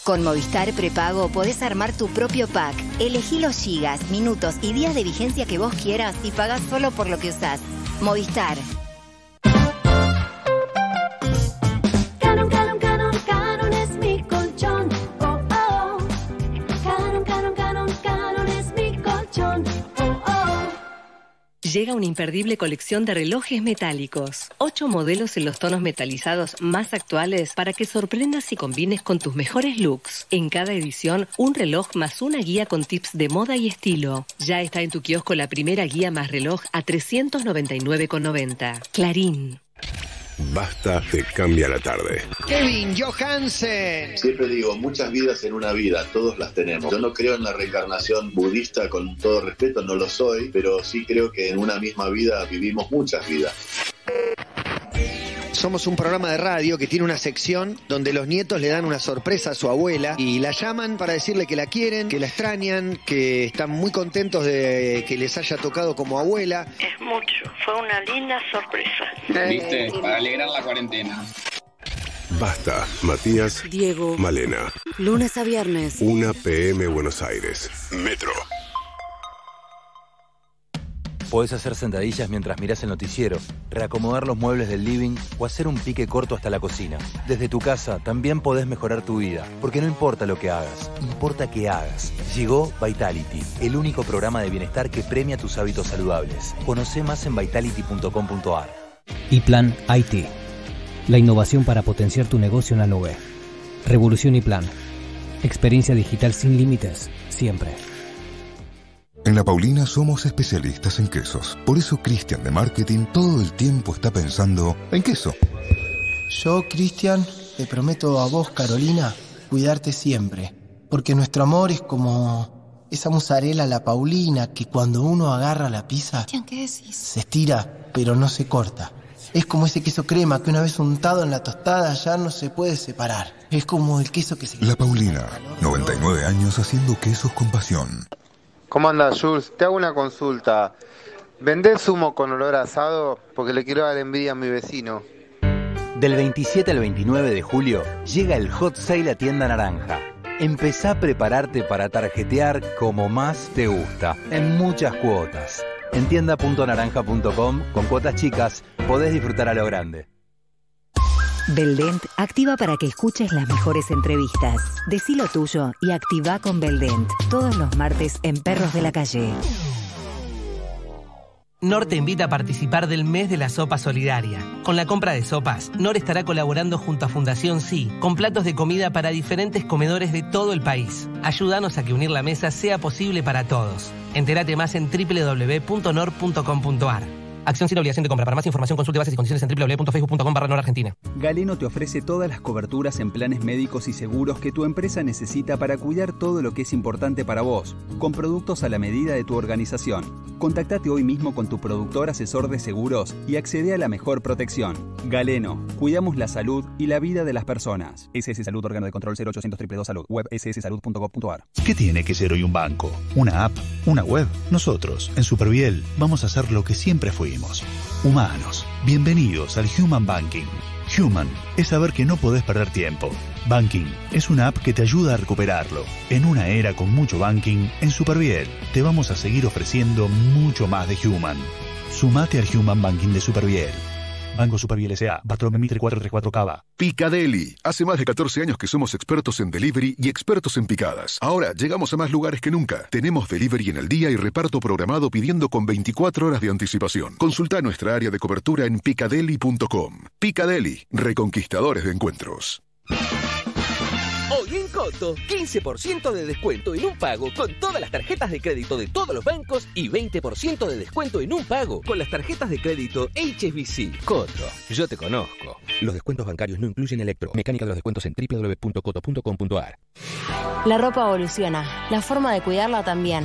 Con Movistar Prepago podés armar tu propio pack. Elegí los gigas, minutos y días de vigencia que vos quieras y pagás solo por lo que usás. Movistar. Canon, Canon, Canon, Canon es mi colchón. Oh, oh. Canon, Canon, Canon, Canon es mi colchón. Oh, oh. Llega una imperdible colección de relojes metálicos. Modelos en los tonos metalizados más actuales para que sorprendas y combines con tus mejores looks. En cada edición, un reloj más una guía con tips de moda y estilo. Ya está en tu kiosco la primera guía más reloj a 399,90. Clarín. Basta te cambia la tarde. Kevin Johansen. Siempre digo, muchas vidas en una vida, todos las tenemos. Yo no creo en la reencarnación budista, con todo respeto, no lo soy, pero sí creo que en una misma vida vivimos muchas vidas. Somos un programa de radio que tiene una sección donde los nietos le dan una sorpresa a su abuela y la llaman para decirle que la quieren, que la extrañan, que están muy contentos de que les haya tocado como abuela. Es mucho, fue una linda sorpresa. ¿Viste? Para alegrar la cuarentena. Basta, Matías, Diego. Malena. Lunes a viernes. 1 PM Buenos Aires. Metro. Podés hacer sentadillas mientras mirás el noticiero, reacomodar los muebles del living o hacer un pique corto hasta la cocina. Desde tu casa también podés mejorar tu vida, porque no importa lo que hagas, importa que hagas. Llegó Vitality, el único programa de bienestar que premia tus hábitos saludables. Conoce más en vitality.com.ar. Y Plan IT. La innovación para potenciar tu negocio en la nube. Revolución y Plan. Experiencia digital sin límites, siempre. En La Paulina somos especialistas en quesos. Por eso Cristian de Marketing todo el tiempo está pensando en queso. Yo, Cristian, te prometo a vos, Carolina, cuidarte siempre. Porque nuestro amor es como esa mozzarella la Paulina que cuando uno agarra la pizza Cristian, ¿qué decís? se estira, pero no se corta. Es como ese queso crema que una vez untado en la tostada ya no se puede separar. Es como el queso que se... La Paulina, 99 años haciendo quesos con pasión. ¿Cómo andas, Jules? Te hago una consulta. ¿Vendés zumo con olor asado? Porque le quiero dar envidia a mi vecino. Del 27 al 29 de julio llega el Hot Sale a Tienda Naranja. Empezá a prepararte para tarjetear como más te gusta, en muchas cuotas. En tienda.naranja.com, con cuotas chicas, podés disfrutar a lo grande. Beldent activa para que escuches las mejores entrevistas. Decí lo tuyo y activa con Beldent. Todos los martes en Perros de la Calle. NOR te invita a participar del mes de la sopa solidaria. Con la compra de sopas, NOR estará colaborando junto a Fundación Sí, con platos de comida para diferentes comedores de todo el país. Ayúdanos a que unir la mesa sea posible para todos. Entérate más en www.nor.com.ar. Acción sin obligación de compra. Para más información consulte bases y condiciones en www.facebook.com barra Argentina. Galeno te ofrece todas las coberturas en planes médicos y seguros que tu empresa necesita para cuidar todo lo que es importante para vos, con productos a la medida de tu organización. Contactate hoy mismo con tu productor asesor de seguros y accede a la mejor protección. Galeno, cuidamos la salud y la vida de las personas. SS Salud, órgano de control 0800 222 Salud, web sssalud.gov.ar. ¿Qué tiene que ser hoy un banco? ¿Una app? ¿Una web? Nosotros, en Superviel, vamos a hacer lo que siempre fuimos. Humanos. Bienvenidos al Human Banking. Human es saber que no podés perder tiempo. Banking es una app que te ayuda a recuperarlo. En una era con mucho banking, en Superviel te vamos a seguir ofreciendo mucho más de Human. Sumate al Human Banking de Superviel. Banco Superviel S.A. Bartolomé Mitre 434 Cava. Picadeli. Hace más de 14 años que somos expertos en delivery y expertos en picadas. Ahora llegamos a más lugares que nunca. Tenemos delivery en el día y reparto programado pidiendo con 24 horas de anticipación. Consulta nuestra área de cobertura en picadeli.com. Picadeli, reconquistadores de encuentros. Hoy en Coto, 15% de descuento en un pago con todas las tarjetas de crédito de todos los bancos y 20% de descuento en un pago con las tarjetas de crédito HSBC. Coto, yo te conozco. Los descuentos bancarios no incluyen electro. Mecánica de los descuentos en www.coto.com.ar. La ropa evoluciona, la forma de cuidarla también.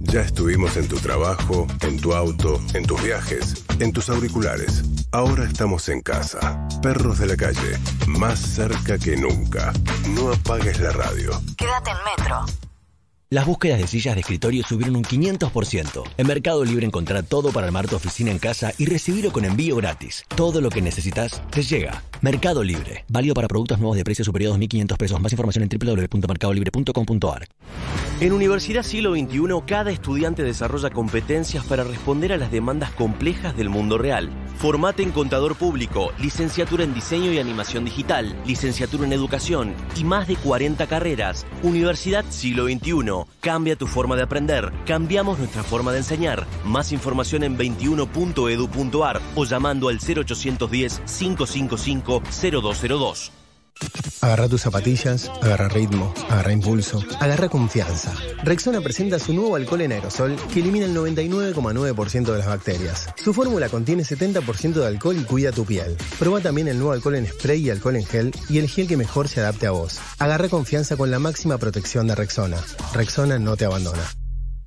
Ya estuvimos en tu trabajo, en tu auto, en tus viajes, en tus auriculares. Ahora estamos en casa. Perros de la calle, más cerca que nunca. No apagues la radio. Quédate en Metro. Las búsquedas de sillas de escritorio subieron un 500%. En Mercado Libre encontrá todo para armar tu oficina en casa y recibirlo con envío gratis. Todo lo que necesitas te llega. Mercado Libre. Válido para productos nuevos de precio superior a 2.500 pesos. Más información en www.mercadolibre.com.ar. En Universidad Siglo XXI, cada estudiante desarrolla competencias para responder a las demandas complejas del mundo real. Formate en contador público, licenciatura en diseño y animación digital, licenciatura en educación y más de 40 carreras. Universidad Siglo XXI. Cambia tu forma de aprender. Cambiamos nuestra forma de enseñar. Más información en 21.edu.ar o llamando al 0810-555-0202. Agarra tus zapatillas, agarra ritmo, agarra impulso, agarra confianza. Rexona presenta su nuevo alcohol en aerosol que elimina el 99,9% de las bacterias. Su fórmula contiene 70% de alcohol y cuida tu piel. Proba también el nuevo alcohol en spray y alcohol en gel y el gel que mejor se adapte a vos. Agarra confianza con la máxima protección de Rexona. Rexona no te abandona.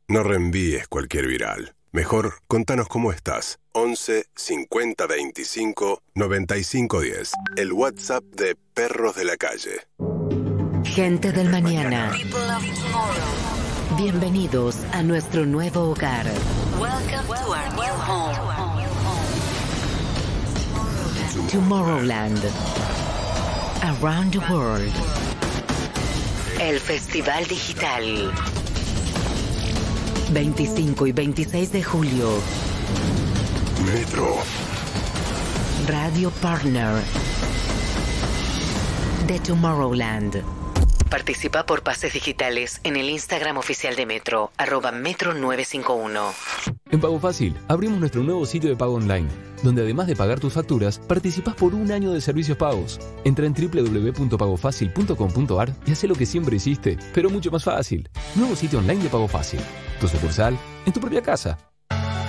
No reenvíes cualquier viral. Mejor, contanos cómo estás. 11 50 25 95 10. El WhatsApp de Perros de la Calle. Gente del mañana. Bienvenidos a nuestro nuevo hogar. Tomorrowland. Around the World. El Festival Digital. 25 y 26 de julio. Metro. Radio Partner. De Tomorrowland. Participa por pases digitales en el Instagram oficial de Metro, arroba Metro951. En Pago Fácil, abrimos nuestro nuevo sitio de pago online, donde además de pagar tus facturas, participas por un año de servicios pagos. Entra en www.pagofacil.com.ar y haz lo que siempre hiciste, pero mucho más fácil. Nuevo sitio online de Pago Fácil. Tu sucursal, en tu propia casa.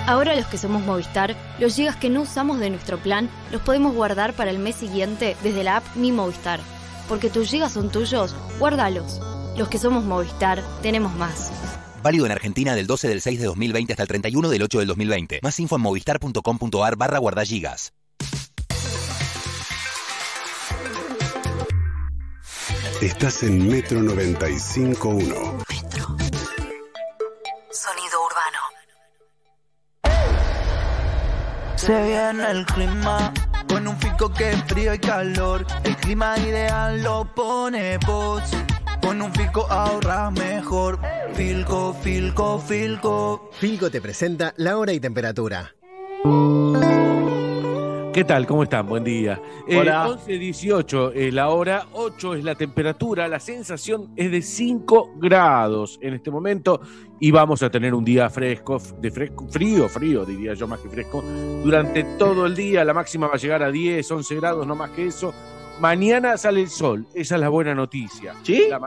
Ahora los que somos Movistar, los gigas que no usamos de nuestro plan los podemos guardar para el mes siguiente desde la app Mi Movistar. Porque tus gigas son tuyos, guárdalos. Los que somos Movistar, tenemos más. Válido en Argentina del 12 del 6 de 2020 hasta el 31 del 8 del 2020. Más info en movistar.com.ar barra guardagigas. Estás en Metro 95.1. Sonido urbano. Se viene el clima con un fico que es frío y calor. El clima ideal lo pone vos. Con un fico ahorras mejor. Filco, filco, filco. Filco te presenta la hora y temperatura. ¿Qué tal? ¿Cómo están? Buen día. Eh, Hola. 11.18 es la hora, 8 es la temperatura, la sensación es de 5 grados en este momento y vamos a tener un día fresco, de fresco, frío, frío diría yo más que fresco, durante todo el día. La máxima va a llegar a 10, 11 grados, no más que eso. Mañana sale el sol, esa es la buena noticia. ¿Sí? La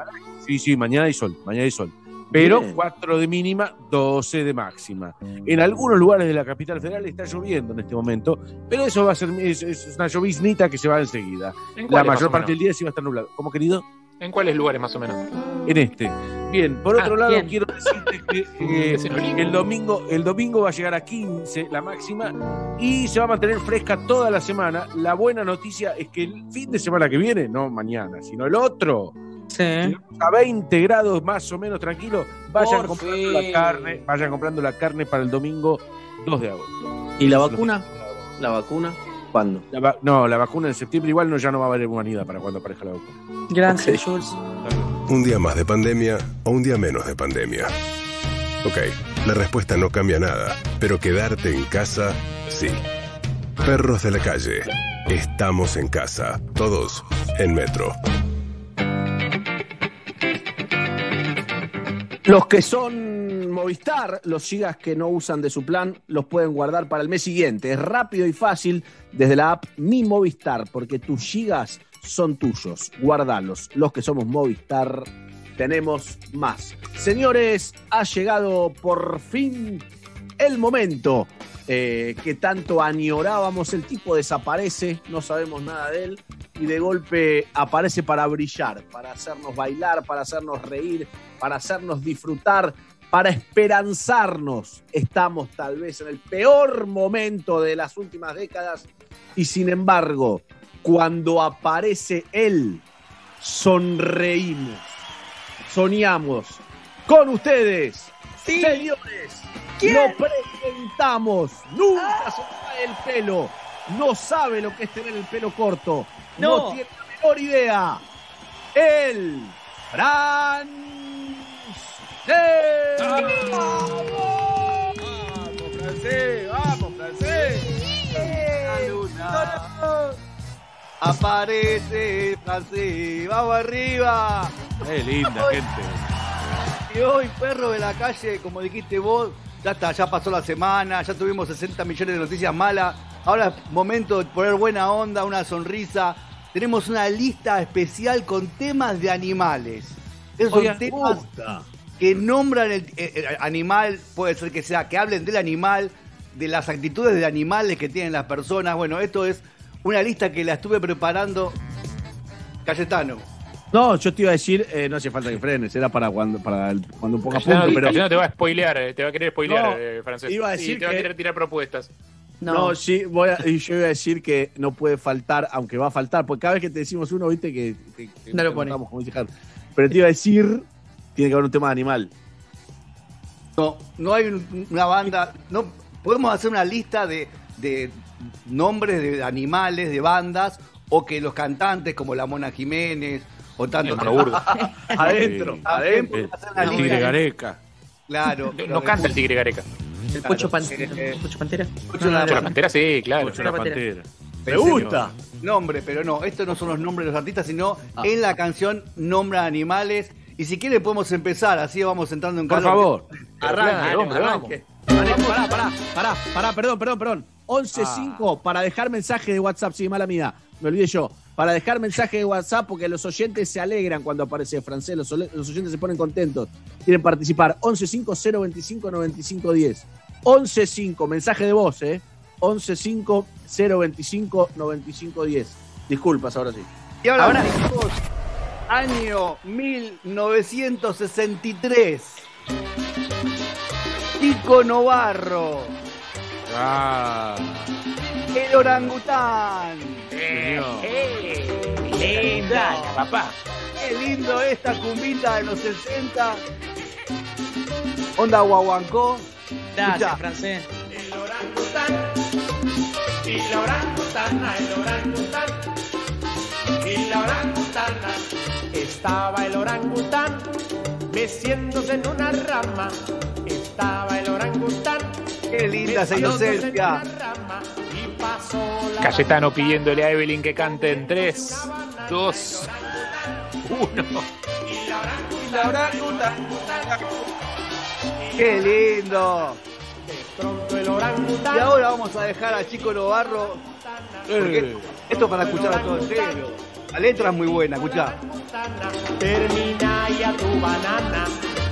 sí, sí, mañana hay sol, mañana hay sol. Pero Bien. 4 de mínima, 12 de máxima. En algunos lugares de la capital federal está lloviendo en este momento, pero eso va a ser es, es una lloviznita que se va enseguida. ¿En La mayor parte del día sí va a estar nublado. ¿Cómo, querido? ¿En cuáles lugares más o menos? En este. Bien, por otro Ah, lado, bien. quiero decirte que eh, el, domingo, el domingo va a llegar a 15 la máxima y se va a mantener fresca toda la semana. La buena noticia es que el fin de semana que viene, no mañana, sino el otro, a 20 grados más o menos tranquilo. Vayan Por comprando la carne, vayan comprando la carne para el domingo 2 de agosto. ¿Y la vacuna? ¿La vacuna? ¿Cuándo? La va- no, la vacuna en septiembre igual no ya no va a haber humanidad para cuando aparezca la vacuna. Gracias, Jules. Un día más de pandemia o un día menos de pandemia. Ok, la respuesta no cambia nada, pero quedarte en casa, sí. Perros de la calle. Estamos en casa. Todos en Metro. Los que son Movistar, los gigas que no usan de su plan, los pueden guardar para el mes siguiente. Es rápido y fácil desde la app Mi Movistar, porque tus gigas son tuyos. Guardalos. Los que somos Movistar, tenemos más. Señores, ha llegado por fin el momento eh, que tanto añorábamos. El tipo desaparece, no sabemos nada de él, y de golpe aparece para brillar, para hacernos bailar, para hacernos reír, para hacernos disfrutar, para esperanzarnos. Estamos tal vez en el peor momento de las últimas décadas y sin embargo, cuando aparece él, sonreímos, soñamos con ustedes, señores. Lo presentamos, nunca se cae el pelo, no sabe lo que es tener el pelo corto, no, No. tiene la menor idea. El Fran ¡Vamos, francés! ¡Vamos, francés! Aparece, francés, vamos arriba. ¡Qué linda Hoy- gente! Y hoy, perro de la calle, como dijiste vos, ya está, ya pasó la semana, ya tuvimos 60 millones de noticias malas. Ahora es momento de poner buena onda, una sonrisa. Tenemos una lista especial con temas de animales. Esos son temas que nombran el, eh, el animal, puede ser que sea, que hablen del animal, de las actitudes de animales que tienen las personas. Bueno, esto es una lista que la estuve preparando. Cayetano. No, yo te iba a decir, eh, no hace falta que frenes, era para cuando, para el- cuando un poco a punto, pero. Cayetano te va a spoilear, eh, te va a querer spoilear, No, eh, francés. iba a Y decir te va a que- querer tirar propuestas. No, sí, voy a, y yo iba a decir que no puede faltar, aunque va a faltar, porque cada vez que te decimos uno, viste que, que- que No lo te pone. notamos, como dice Jar. Pero te iba a decir, tiene que haber un tema de animal. No, no hay un- una banda. No, podemos hacer una lista de, de nombres de animales, de bandas, o que los cantantes como la Mona Jiménez o tanto. El Monoburgo. adentro, adentro. El tigre Gareca. Claro. No canta el tigre Gareca. El Pocho, Pan- Pocho Pantera. Pocho la Pantera, sí, claro. Pocho la Pantera. Me gusta. Nombre, pero no, estos no son los nombres de los artistas, sino Ah. en la canción nombra animales. Y si quiere podemos empezar, así vamos entrando en Por calor. favor. Arranque, Claro, hombre, arranque. vamos. Pará, pará, pará, pará, perdón, perdón, perdón. 11.5 para dejar mensaje de WhatsApp, sí, mala mía, me olvidé yo. Para dejar mensaje de WhatsApp porque los oyentes se alegran cuando aparece francés, los, oyentes se ponen contentos, quieren participar. 11.5 025 9510. 11.5, mensaje de voz, ¿eh? 11.5 025 9510. Disculpas, ahora sí. Y ahora, chicos, año 1963. Tico Novarro, Ah, el orangután. Linda, papá. Qué lindo esta cumbita de los 60. Onda guaguancó. Escuchá. francés. Y la orangutana, el orangután. Y la orangutana. Estaba el orangután meciéndose en una rama. Estaba el orangután. Qué linda esa en inocencia. una rama. Cayetano pidiéndole a Evelyn que cante en 3, 2, 1. Y la orangután. Qué lindo. El. Y ahora vamos a dejar al chico Novarro. Porque esto es para escuchar a todo entero. La letra es muy buena, escuchá. Termina ya tu banana.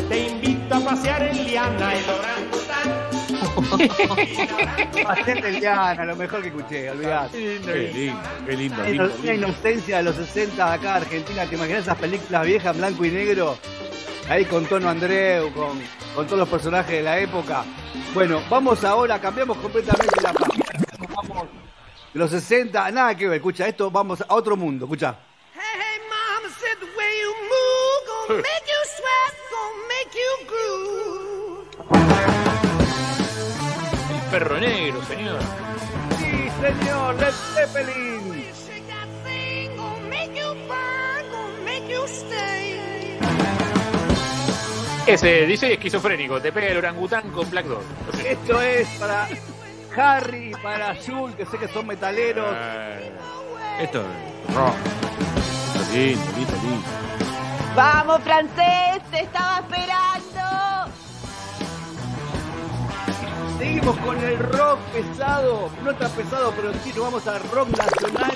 Te invito a pasear en liana, el orangután. Hacete Liana, lo mejor que escuché, olvidate. Qué lindo, qué lindo. Una lindo, una inocencia de los 60 de acá, Argentina. ¿Te imaginas esas películas viejas en blanco y negro? Ahí con Tono Andreu, con, con todos los personajes de la época. Bueno, vamos ahora, cambiamos completamente la página. Vamos de los 60, nada que ver, escucha, esto vamos a otro mundo, escucha. Hey, mama said the way you move gonna make you sweat, gonna make you groove. Perro negro, señor. Sí, señor, Led Zeppelin. Shake that thing, gonna make you burn, gonna make you stay. Ese DJ esquizofrénico, te pega el orangután con Black Dog. Esto es para Harry y para Jules, que sé que son metaleros. Eh, Esto es rock. Lindo, lindo, lindo. Vamos, francés, te estaba esperando. Seguimos con el rock pesado, no tan pesado, pero sí, nos vamos al rock nacional.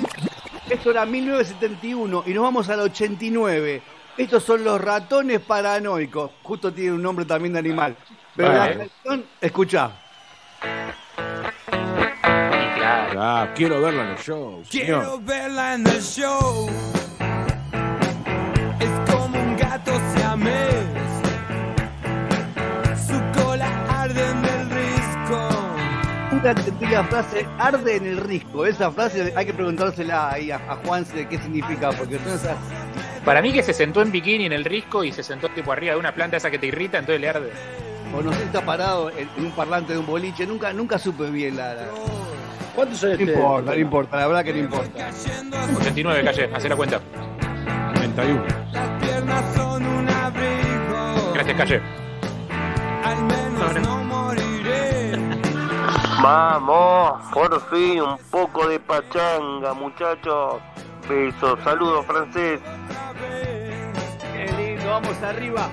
Esto era 1971 y nos vamos al 89. Estos son los ratones paranoicos. Justo tiene un nombre también de animal. Pero la Vale. canción, escuchá. Ah, quiero verla en el show. Quiero Señor. verla en el show. Es como un gato siamés. Su Nunca entendí la frase arde en el risco. Esa frase hay que preguntársela ahí a, a Juanse qué significa, porque. Para mí que se sentó en bikini en el risco y se sentó tipo arriba de una planta esa que te irrita, entonces le arde. O no sé está parado en, en un parlante de un boliche. Nunca, nunca supe bien la. la- ¿Cuántos No años importa, no importa, la verdad que no importa. 89, calle, hacé la cuenta. 91. Las piernas son un abrigo. Gracias, calle. Al menos no moriré. Vamos, por fin, un poco de pachanga, muchachos. Besos, saludos, francés. Qué lindo, vamos arriba.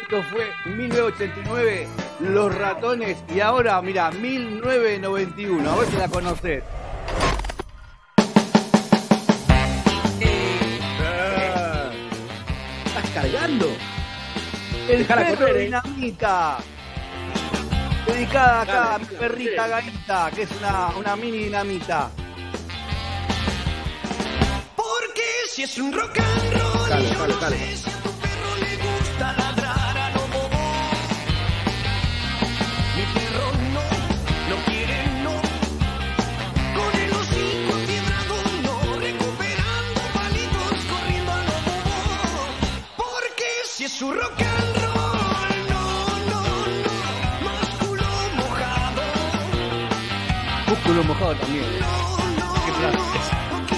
Esto fue 1989, Los Ratones. Y ahora, mira, 1991. A ver si la conoces. ¿Estás cargando? El correr, eh. dinamita. Dedicada acá Dale, a mi dale, perrita Gaita, que es una, una mini dinamita. Porque si es un rock and roll, Cale, yo no cale. sé si a tu perro le gusta ladrar a lo bobo. Mi perro no, no quiere no. Con el hocico afiebrado no, recuperando palitos, corriendo a lo bobo. Porque si es un rock and Músculo mojado también.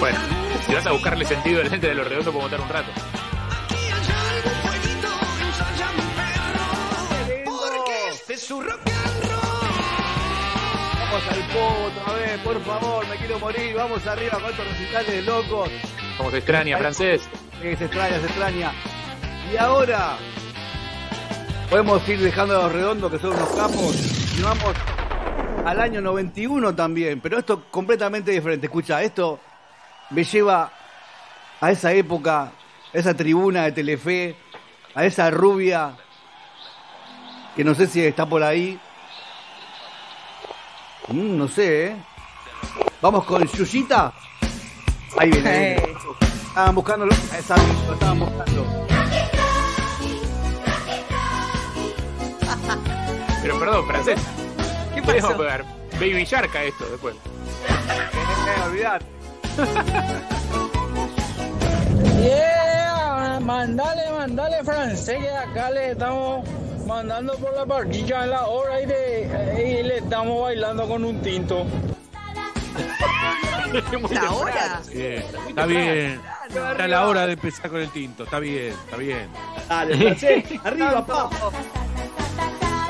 Bueno, si vas a buscarle sentido al gente de los redondos, puedo botar un rato. Este. Vamos Vamos al pogo otra vez, por favor, me quiero morir. Vamos arriba con estos recitales de locos. Como se extraña, francés. Sí, se extraña, se extraña. Y ahora podemos ir dejando a los redondos que son unos capos y vamos al año 91 también, pero esto completamente diferente. Escucha, esto me lleva a esa época, a esa tribuna de Telefe, a esa rubia que no sé si está por ahí. Mm, no sé, ¿eh? Vamos con Yuyita. Ahí viene. Estaban buscando, exacto, lo estaban buscando. Pero perdón, francés. ¿Qué Podemos pegar Baby Shark a esto después. Olvidate. Yeah, mandale, mandale francés que acá le estamos mandando por la parrilla en la hora y, de, y le estamos bailando con un tinto. ¿La hora? Bien, está bien. Está la hora de empezar con el tinto. Está bien, está bien. Dale, francés, arriba, pa.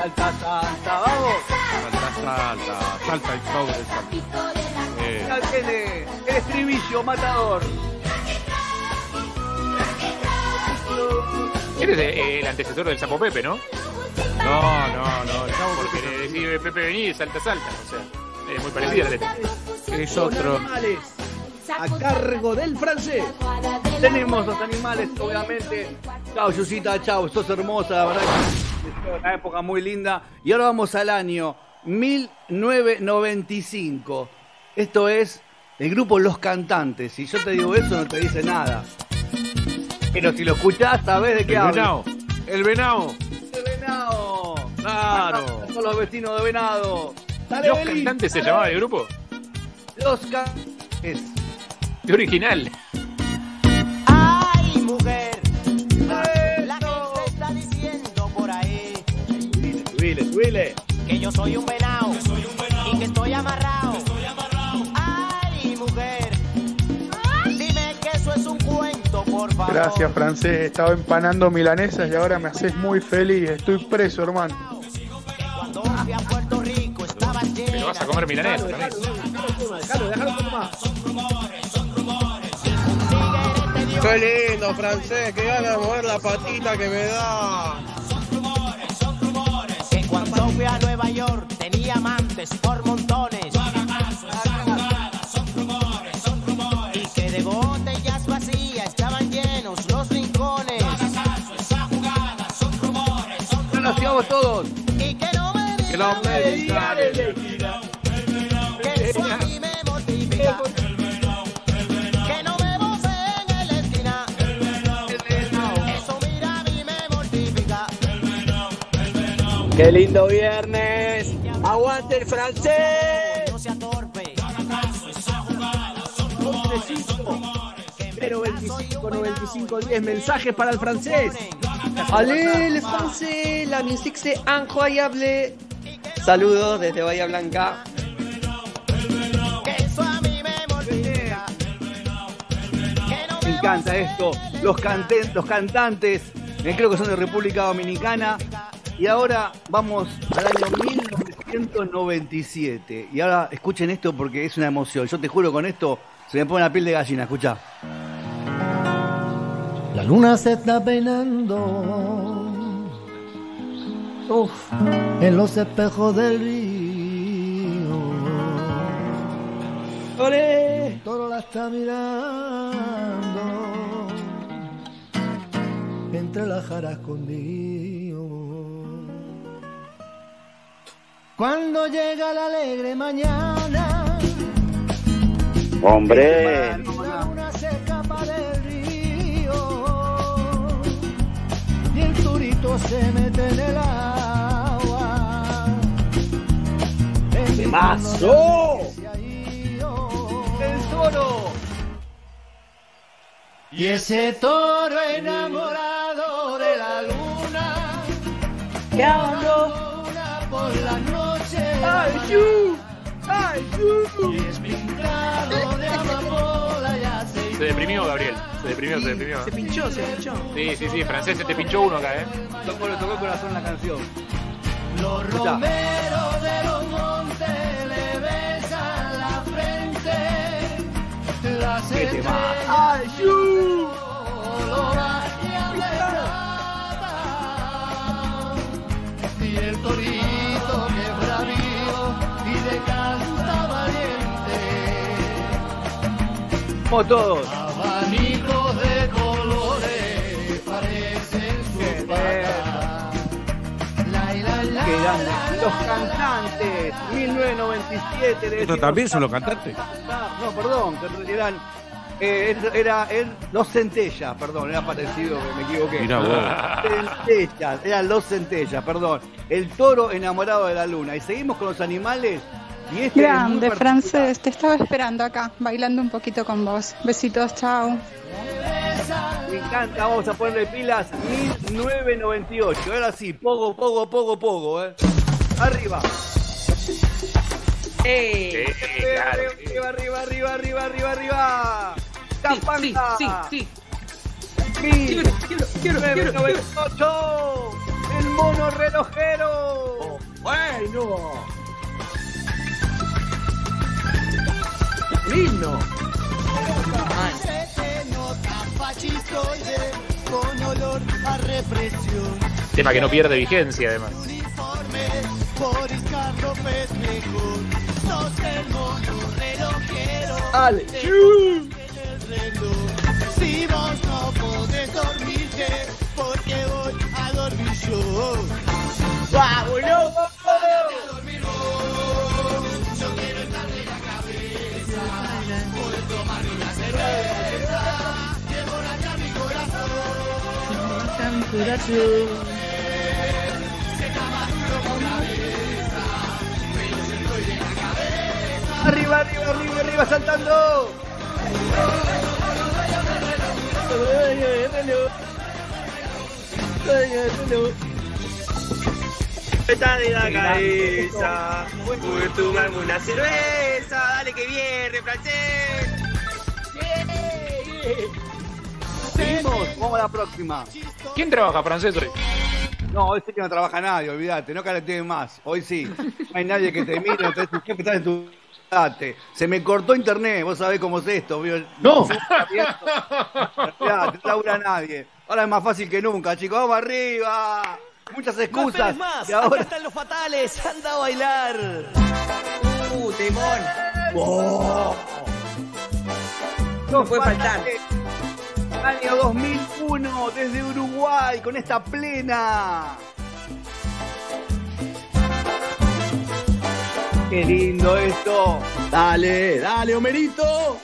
Salta, salta, vamos. Salta, salta, salta el sobre, salta. Eh, el estribillo matador. Eres eh, el antecesor del Sapo Pepe, ¿no? No, no, no. Porque le decís Pepe vení y salta, salta. O sea, es muy parecida la letra. Es otro. animales a cargo del francés. Tenemos los animales, obviamente. Chao, Yusita, chao, sos hermosa, la verdad una época muy linda. Y ahora vamos al año 1995. Esto es el grupo Los Cantantes. Si yo te digo eso, no te dice nada. Pero si lo escuchás, sabés de qué El hablo. venado. El venado. El venado. Claro. Son los vecinos de venado. Dale, ¿Los cantantes se llamaba el grupo? Los Cantantes. Qué original. Que yo soy un venado y que estoy amarrado. Ay, mujer, dime que eso es un cuento, por favor. Gracias, francés. Estaba empanando milanesas y ahora me haces muy feliz. Estoy preso, hermano. Cuando fui a Puerto Rico estaba llena. Pero vas a comer milanesa también. Déjalo, déjalo. Qué lindo, francés. Qué gana de mover la patita que me da. Fui a Nueva York tenía amantes por montones. Y que de botellas vacías estaban llenos los rincones. Todos. Y que no me Que no me digan Qué lindo viernes. Aguante el francés. No sea torpe. 025 95 10 mensajes para el francés. Allez, le français, la musique c'est incroyable. Saludos desde Bahía Blanca. Me encanta esto. Los, canten- los cantantes, eh, creo que son de República Dominicana. Y ahora vamos al año 1997. Y ahora escuchen esto porque es una emoción. Yo te juro con esto se me pone la piel de gallina. Escucha. La luna se está peinando uf, en los espejos del río. El toro la está mirando entre las jaras escondido. Cuando llega la alegre mañana, Hombre. la luna se escapa del río y el turito se mete en el agua. ¡Temazo! ¡El toro! Y ese toro enamorado de la luna, que luna por la noche. ¡Ayú! ¡Ayú! Es mi de amapola ya se... Se deprimió, Gabriel. Se deprimió, sí, se deprimió. Se pinchó, se pinchó. Sí, sí, sí. Francés, se te pinchó uno acá, ¿eh? Tocó, le tocó el corazón la canción. Los romeros de los montes le besan la frente. Las ¿Qué te va? ¡Ayú! Y el torino. Todos. Abanicos de colores parecen su Los cantantes, 1997. le ¿Estos decimos también son los cantantes? No, perdón, que eran. eh, era, era los centellas, perdón, era parecido, me equivoqué. Mirá. Centellas, eran los centellas, perdón. El toro enamorado de la luna. Y seguimos con los animales. Y este Grande, francés, te estaba esperando acá, bailando un poquito con vos. Besitos, chao. Me encanta, vamos a ponerle pilas 1998. Ahora sí, pogo, pogo, pogo, pogo, eh. Arriba. ¡Eh! Arriba, arriba, arriba, arriba, arriba, arriba, arriba. Capanga. sí, sí. Quiero, quiero, quiero, 998. El mono relojero. Bueno. Lindo. Se nota fascistoide con olor a represión. Tema que no pierde vigencia, además. Uniforme, Boris Karloff es mejor. Sos el mono relojero. Ale. Arriba, arriba, arriba, arriba, saltando. Está de la cabeza. Pude tomarme una cerveza. Dale que viene, francés. Vamos a la próxima. ¿Quién trabaja francés hoy? No, hoy sí que no trabaja nadie, olvídate, no careteen más. Hoy sí, no hay nadie que te mire, entonces tu jefe está en tu date. Se me cortó internet, vos sabés cómo es esto. ¿vio? No. No labura nadie. Ahora es más fácil que nunca, chicos, vamos arriba. Muchas excusas. más, y ahora... acá están los fatales, anda a bailar. Uh, temón. ¡Oh! No puede faltar. Año 2001, desde Uruguay, con esta plena. Qué lindo esto. Dale, dale, Homerito.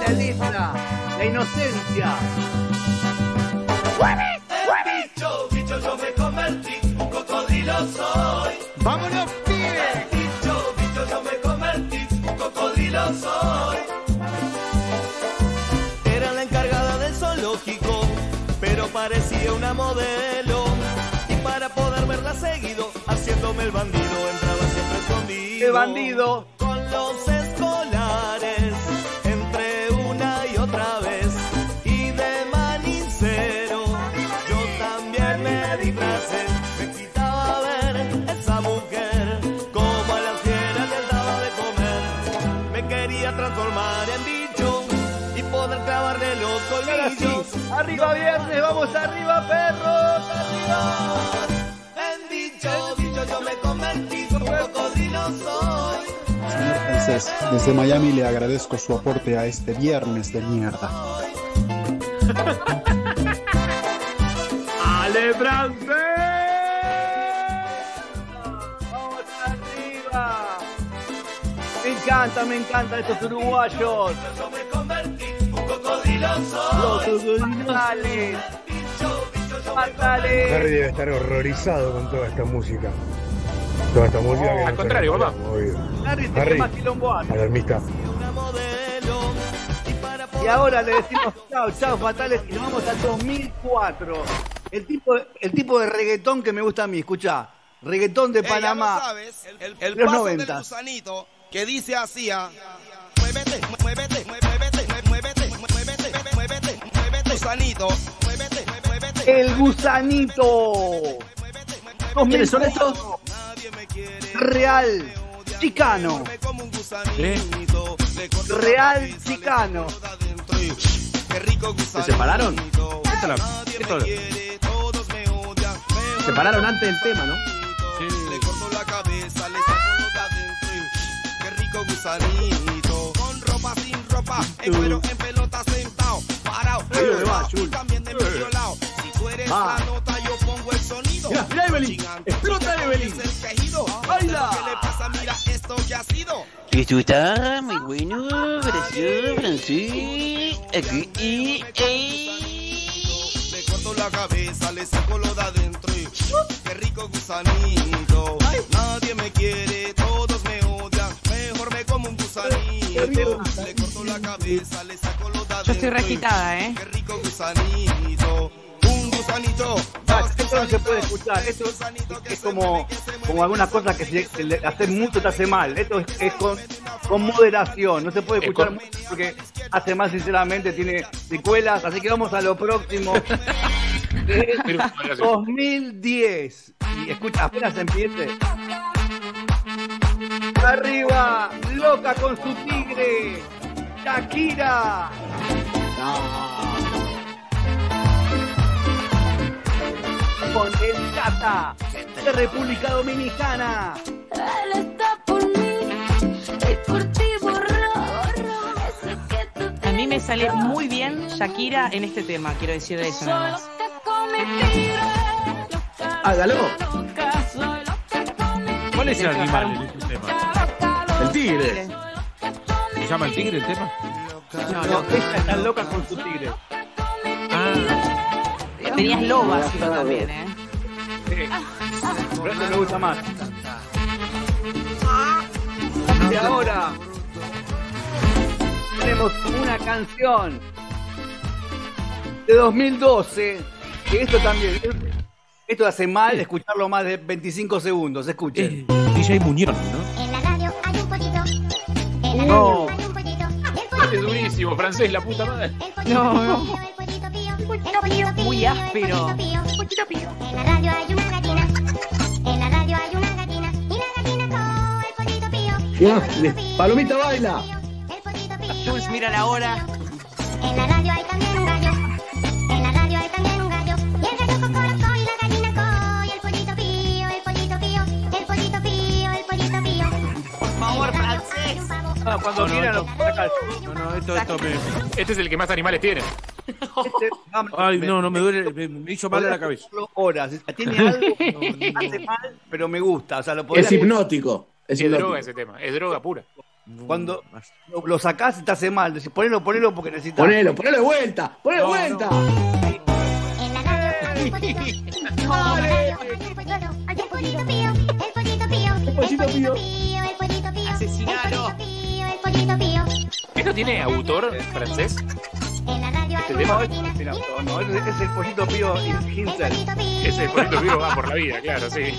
La letra, la inocencia. Seguido, haciéndome el bandido, entraba siempre escondido. ¡Qué bandido! Con los escolares, entre una y otra vez. Y de manicero, yo también me disfracé. Me excitaba ver esa mujer, como a las fieras les daba de comer. Me quería transformar en bicho y poder clavarle los colmillos. arriba viernes, Señor francés, desde Miami le agradezco su aporte a este viernes de mierda. ¡Ale, francés! Vamos arriba. Me encanta, me encantan estos uruguayos. Yo me convertí, un cocodrilo soy. Los me Harry debe estar horrorizado con toda esta música. Que al no contrario, papá. Harry, Harry, más quilombo hace. alarmista. Y ahora le decimos chao, chao, fatales, y nos vamos al 2004. El tipo, el tipo de reggaetón que me gusta a mí, escucha. Reggaetón de Ey, ya Panamá. lo sabes, el, el Los paso noventas. del gusanito que dice así, ah, muévete, muévete, muévete, muévete, muévete, muévete, muévete, gusanito, muévete, muévete. El gusanito. ¿Quiénes son estos? Real Chicano. ¿Eh? Real Chicano. ¿Se separaron? Esto Se separaron antes del tema, ¿no? Le corto la cabeza, le saco los de adentro. y Qué rico gusanito. Con ropa, sin ropa, en cuero, en pelota, sentado, parado. También de medio lado. Eres Va. la nota, yo pongo el sonido. Mira, mira, Evelyn. Explota, Evelyn. Baila. ¿Qué le pasa? Mira, esto ya ha sido. Esto está muy bueno, gracias, francés. Aquí y Le corto la cabeza, le saco lo de adentro. y Qué rico gusanito. Nadie me quiere, todos me odian. Mejor me como un gusanito. Le corto la cabeza, le saco lo de adentro. Yo estoy requitada, ¿eh? Qué rico gusanito. Un gusanito. Max, esto no se puede escuchar. Esto es, es como, como algunas cosas que si se le- hacer mucho te hace mal. Esto es, es con, con moderación. No se puede Es escuchar con- mucho porque hace mal, sinceramente, tiene secuelas. Así que vamos a lo próximo. Es 2010. Y escucha, apenas empiece. Arriba, loca con su tigre. Shakira. Con el Cata de República Dominicana. Él está por mí y por ti borró. A mí me sale muy bien Shakira en este tema, quiero decir eso nada más. Hágalo. ¿Cuál es el animal en este tema? El tigre. ¿Se llama el tigre el tema? No, no, ella está loca con su tigre. Tenías lobas sino también, ¿eh? Por eso me gusta más. Y ahora tenemos una canción de 2012. Que esto también. Esto hace mal escucharlo más de 25 segundos. Escuchen. DJ Muñoz, ¿no? En la radio hay un pollito. En la No. radio hay un pollito. Es durísimo, francés, la puta madre. No, no. Muy áspero. El pollito pío. En la radio hay una gallina. En la radio hay una gallina. Y la gallina con el pollito pío. Palomita baila. Jules, mira la hora. En la radio hay también un gallo. En la radio hay también un gallo. Y el gallo cocorocó y la gallina co. Y el pollito pío, el pollito pío. El pollito pío, el pollito pío. Por favor, francés. Ah, cuando No, no, quieran. No, no, esto, esto me. Este es el que más animales tiene. Este, Ay, no, no, me duele, me, me hizo mal a la cabeza. Horas. Tiene algo. hace mal, pero me gusta. O sea, lo podés Es hipnótico. Es Es droga hipnótico. ese tema, es droga pura. Cuando lo, lo sacás y te hace mal. Decís, ponelo, ponelo porque necesitas. Ponelo, ponelo de vuelta. Ponelo de No, vuelta. Pío. ¿Esto tiene autor francés? En la Este tema pollito. Mira, no, no, es, es el pollito pío Hinzel. Ese poquito vivo va por la vida, claro, sí.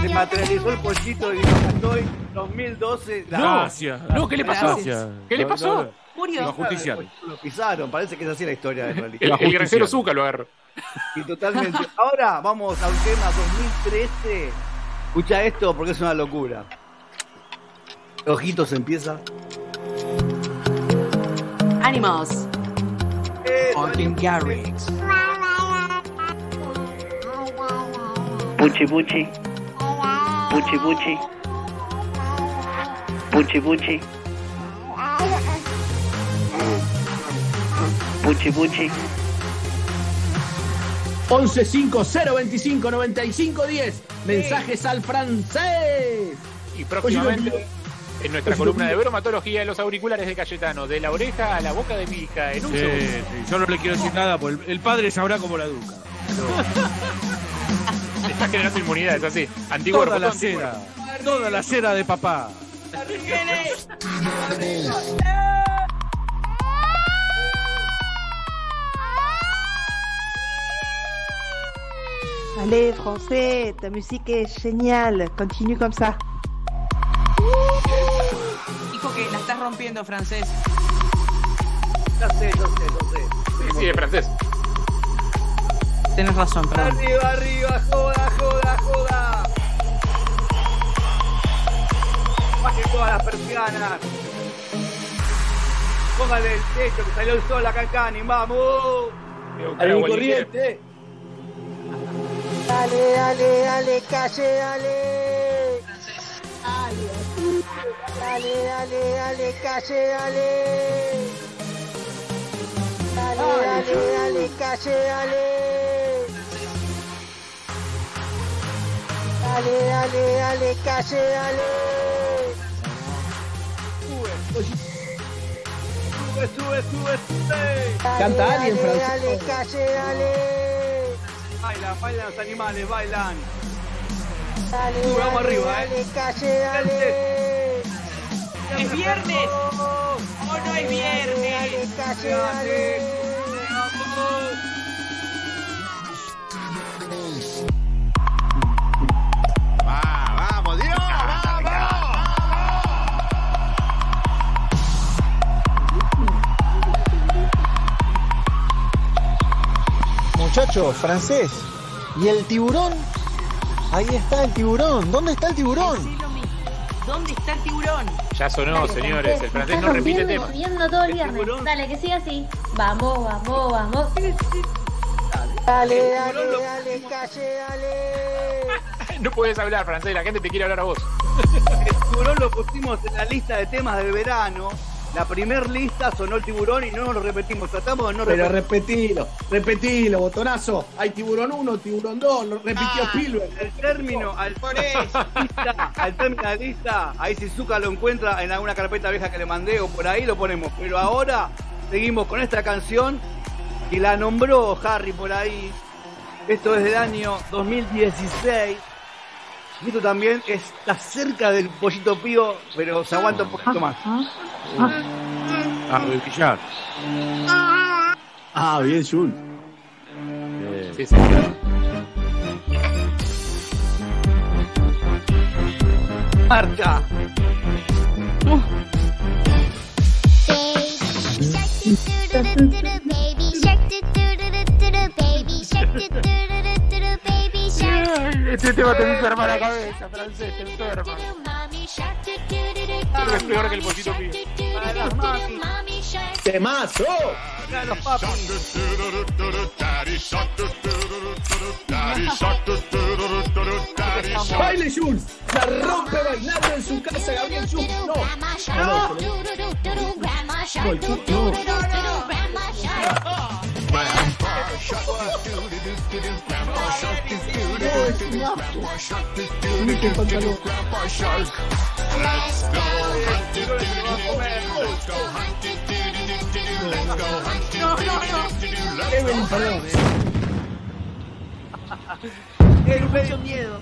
Se materializó el pollito y lo cantó en 2012. La- Gracias. No, ¿qué le pasó? Gracias. ¿Qué le pasó? no, no. Murió. Lo pisaron, parece que es así la historia de realidad. El, el granjero Zucca lo agarró. Y totalmente. Ahora vamos a un tema 2013. Escucha esto porque es una locura. Ojitos empieza. Animals. Martin Garrix. Puchi puchi. Puchi puchi. Puchi puchi. Puchi puchi. 11 5 0 25 95 10. Mensajes al francés. Y próximamente, en nuestra columna de bromatología, los auriculares de Cayetano, de la oreja a la boca de mi hija, en un Sí, segundo. sí, yo no le quiero decir nada, porque el, padre sabrá cómo la educa. Está generando inmunidad, es así. Toda Anticuerpo, la cera, toda la cera de papá. Allez, français, ta musique est géniale. Continue comme ça. Dijo que la estás rompiendo, francés. Ya sé, yo sé, yo sé. Sí, sí, es francés. tenés razón, perdón. Arriba, arriba, joda, joda, joda. Baje todas las persianas. Póngale el techo que salió el sol acá en vamos. Hay un corriente. Dale, dale, dale, calle, dale. Dale, dale, dale, calle, dale. Dale, dale, dale, calle, dale. Dale, dale, dale, calle, dale. Sube, sube, sube, sube. Canta Dale, alguien, dale, Francisco. dale, calle, dale. Bailan, bailan los animales, bailan. Dale, vamos dale, arriba, dale, eh. calle, dale. ¡Es viernes! ¡Oh, no es viernes! Dale, calle, dale. ¡Vamos, Dios! ¡Vamos! Muchachos, francés. ¿Y el tiburón? Ahí está el tiburón. ¿Dónde está el tiburón? ¿Dónde está el tiburón? Ya sonó, señores. El francés no repite tema. Viendo todo el viernes. Dale, que siga así. Vamos, vamos, vamos. Dale, dale, dale, calle, dale. No puedes hablar francés, la gente te quiere hablar a vos. El tiburón lo pusimos en la lista de temas del verano. La primer lista sonó el tiburón y no nos lo repetimos. Tratamos de no Pero repetir. repetilo, repetilo, botonazo. Hay tiburón 1, tiburón 2, lo repitió Ah, Spielberg. El término, al, lista, al término de la lista, ahí si Zuka lo encuentra en alguna carpeta vieja que le mandé o por ahí lo ponemos. Pero ahora seguimos con esta canción que la nombró Harry por ahí. Esto es del año 2016. Y esto también está cerca del pollito pío, pero se aguanta un poquito más. Ah, de billar. Ah, bien, Jul. Sí, sí. Marcha. Este tema te enferma la cabeza, francés, te enferma. Creo que es peor que el pollito pío. ¡Temazo! Para los papis. ¡Baile, Jules! La rompe bailando en su casa, Gabriel Jules. No, no, no, no. Perdón. El mucho miedo.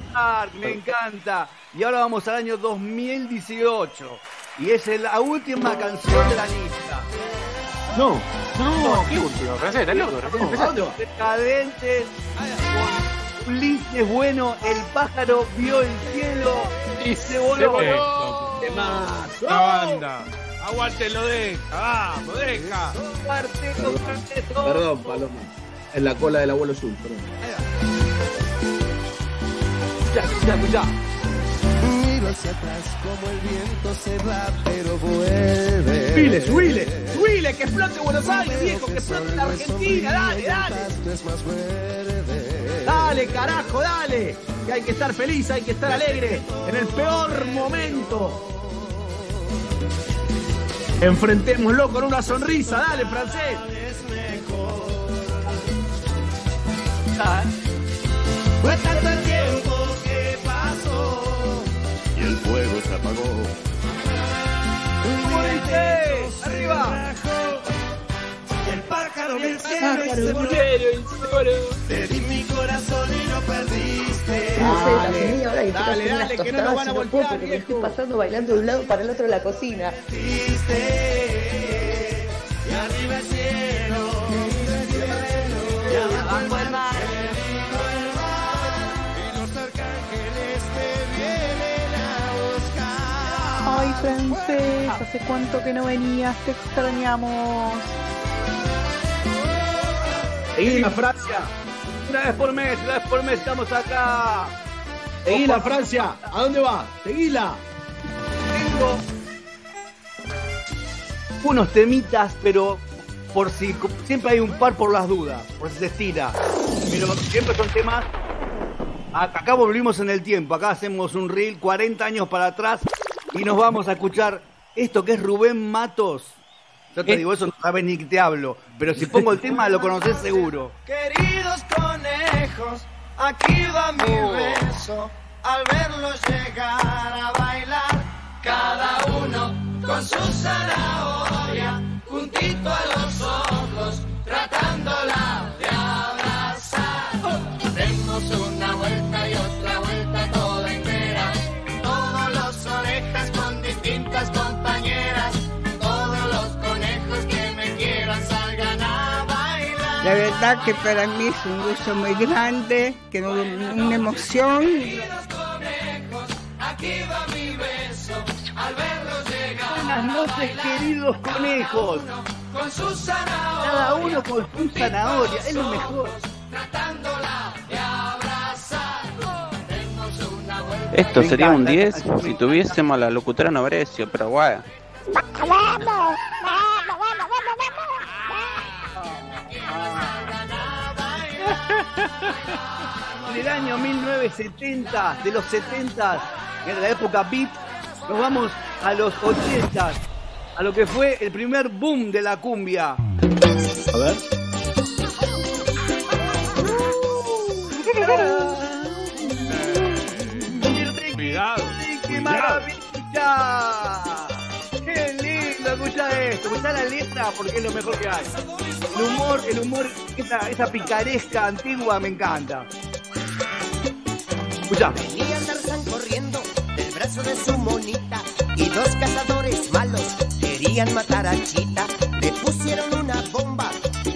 me encanta. Y ahora vamos al año 2018. Y es la última canción de la lista. No. No, qué último, francés, estás loco, empezaste. Decadentes, Ulises bueno, el pájaro vio el cielo y se voló. La banda. Aguántenlo, deja. Vamos, deja. Cuarteto. Perdón, Paloma. En la cola del abuelo Jules, perdón. Ya, ya, ya. Miro hacia atrás como el viento se va, pero vuelve. Subile, subile, subile, que explote Buenos Aires, viejo, que explote la Argentina, dale, dale. Dale, carajo, dale. Que hay que estar feliz, hay que estar alegre. En el peor momento. Enfrentémoslo con una sonrisa, dale, francés. Fue tanto tiempo que pasó fuego se apagó. ¡Arriba! El pájaro del cielo y se del voló. Te di mi corazón y lo perdiste. Dale, ahora que quiero dale, unas dale, que no nos van a no voltear, porque me estoy pasando bailando de un lado para el otro de la cocina. Y arriba el cielo. Y abajo el mar. Ay, francés, hace cuánto que no venías, te extrañamos. Seguimos, Francia. Una vez por mes, una vez por mes estamos acá. Seguila, Francia. ¿A dónde va? Seguila. Tengo unos temitas, pero por si siempre hay un par por las dudas, por si se estira. Pero siempre son temas. Acá volvimos en el tiempo, acá hacemos un reel 40 años para atrás y nos vamos a escuchar esto que es Rubén Matos. Yo te digo, eso no sabes ni que te hablo, pero si pongo el tema lo conoces seguro. Queridos conejos, aquí va mi beso. Al verlos llegar a bailar, cada uno con su zanahoria, juntito a los La verdad que para mí es un gusto muy grande, que no- una emoción. Buenas noches, queridos conejos. Cada uno con su zanahoria, es lo mejor. Esto Me sería un encanta, 10 esta canción si tuviésemos a la locutora Noverecio, pero guay. El año 1970, de los 70, en la época beat, nos vamos a los 80, a lo que fue el primer boom de la cumbia. A ver. Cuidado. ¡Qué maravilla! Escucha esto, escucha la letra porque es lo mejor que hay. El humor, el humor, esa, esa picaresca antigua me encanta. Escucha. Venía Tarzán corriendo del brazo de su monita y dos cazadores malos querían matar a Chita. Le pusieron una bomba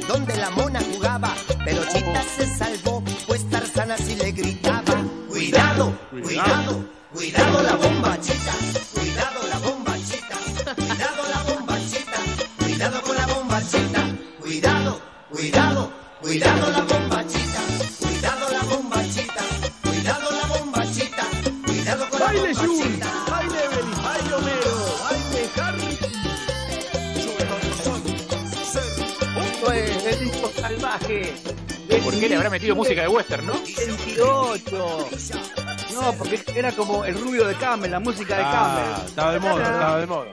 donde la mona jugaba, pero Chita se salvó, pues Tarzán así le gritaba. Cuidado, cuidado, cuidado la bomba Chita, cuidado cuidado, cuidado, la bomba Chita, cuidado la bomba Chita, cuidado la bomba Chita, cuidado con la Baile bomba Jun, Chita. baile Evelyn, baile Homero, baile Harry. Esto es el disco salvaje. ¿Por qué le habrá metido música de western, no? 28. No, porque era como el rubio de Camel, la música de Ah, Camel. estaba de moda, estaba de moda.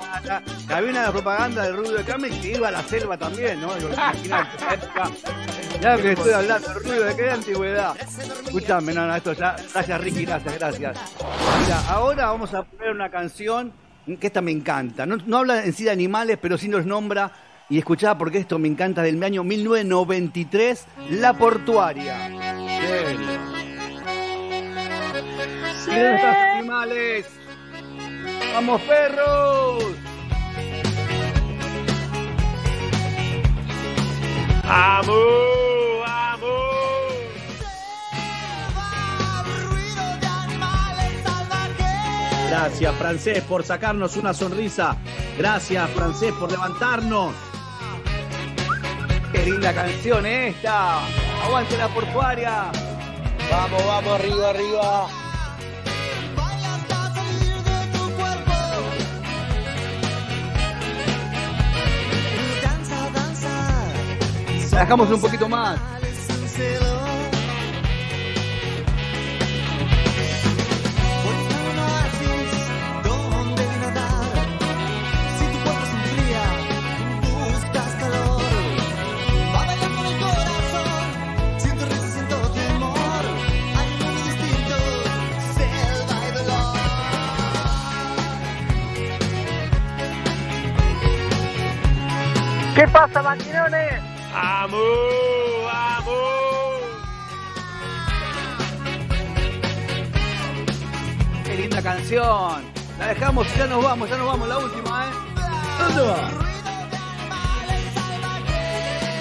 Había una propaganda del rubio de Camel que iba a la selva también, ¿no? Imagínate. Ya que estoy hablando, el rubio de qué antigüedad. Escuchame, no, no, esto ya. Gracias, Ricky, gracias, gracias. Mira, ahora vamos a poner una canción que esta me encanta. No, no habla en sí de animales, pero sí nos nombra. Y escuchá porque esto me encanta del año 1993, La Portuaria. Estos animales. ¡Vamos, perros! ¡Vamos! ¡Vamos! Gracias, francés, por sacarnos una sonrisa. Gracias, francés, por levantarnos. ¡Qué linda canción esta! ¡Aguante la portuaria! Vamos, vamos, arriba, arriba. Mundo distinto, selva y dolor. ¿Qué pasa, maquinones? ¡Vamos! ¡Vamos! ¡Qué linda canción! La dejamos y ya nos vamos, ya nos vamos, la última, ¿eh? ¿Dónde va?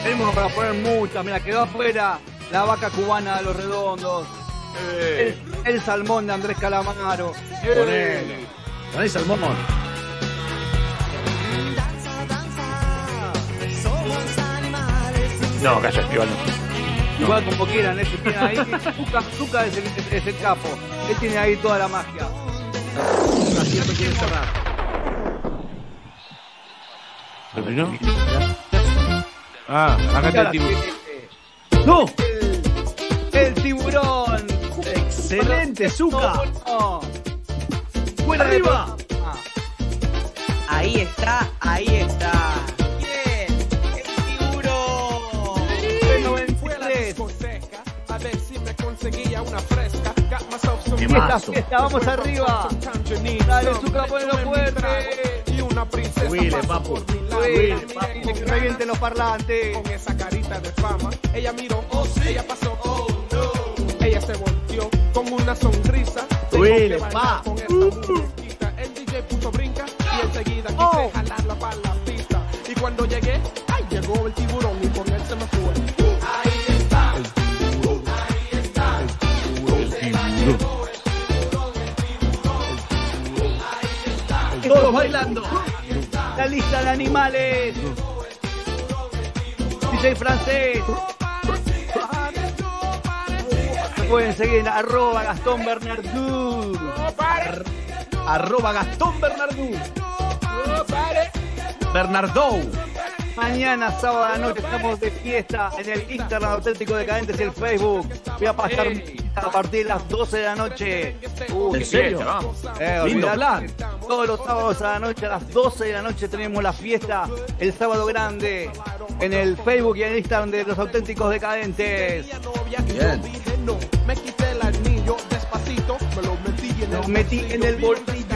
Tenemos para poner muchas, mira, quedó afuera la vaca cubana de los redondos, el, el salmón de Andrés Calamaro. Ponele. Poné salmón. No, calla, Estival. no. Igual como quieran, ese tiene ahí. Zucca es, el, es- es el capo. Él tiene ahí toda la magia. Siempre quiere cerrar. ¿Terminó? Ah, acá está el tiburón. ¡No! El tiburón. Excelente, Zucca. No. Arriba. Ahí está, ahí está. Conseguía una fresca. Fiesta, fiesta, vamos arriba. Dale, Zucca, ponelo fuerte. Y una princesa pasó papu. por mi lado. Subile, La miré y papu. le Que revienten los parlantes. Con esa carita de fama. Ella miró, oh sí. Ella pasó, oh no. Ella se volteó con una sonrisa. Bailar pa. con esta muñequita. El DJ puso brinca y enseguida quise Oh. jalarla para la pista. Y cuando llegué, ay, llegó el tiburón y con Todos bailando. La lista de animales. DJ francés. Me pueden seguir en arroba Gastón Bernardú. Arroba Gastón Bernardú. Bernardou. Mañana, sábado a la noche, estamos de fiesta en el Instagram Auténtico Decadentes y el Facebook. Voy a pasar a partir de las 12 de la noche. Uh, ¿En serio? Eh, Lindo plan. Todos los sábados a la noche, a las 12 de la noche, tenemos la fiesta, el sábado grande, en el Facebook y en el Instagram de los Auténticos Decadentes. Bien. Me quité el anillo despacito, me lo metí en Lo el metí en el bolsillo.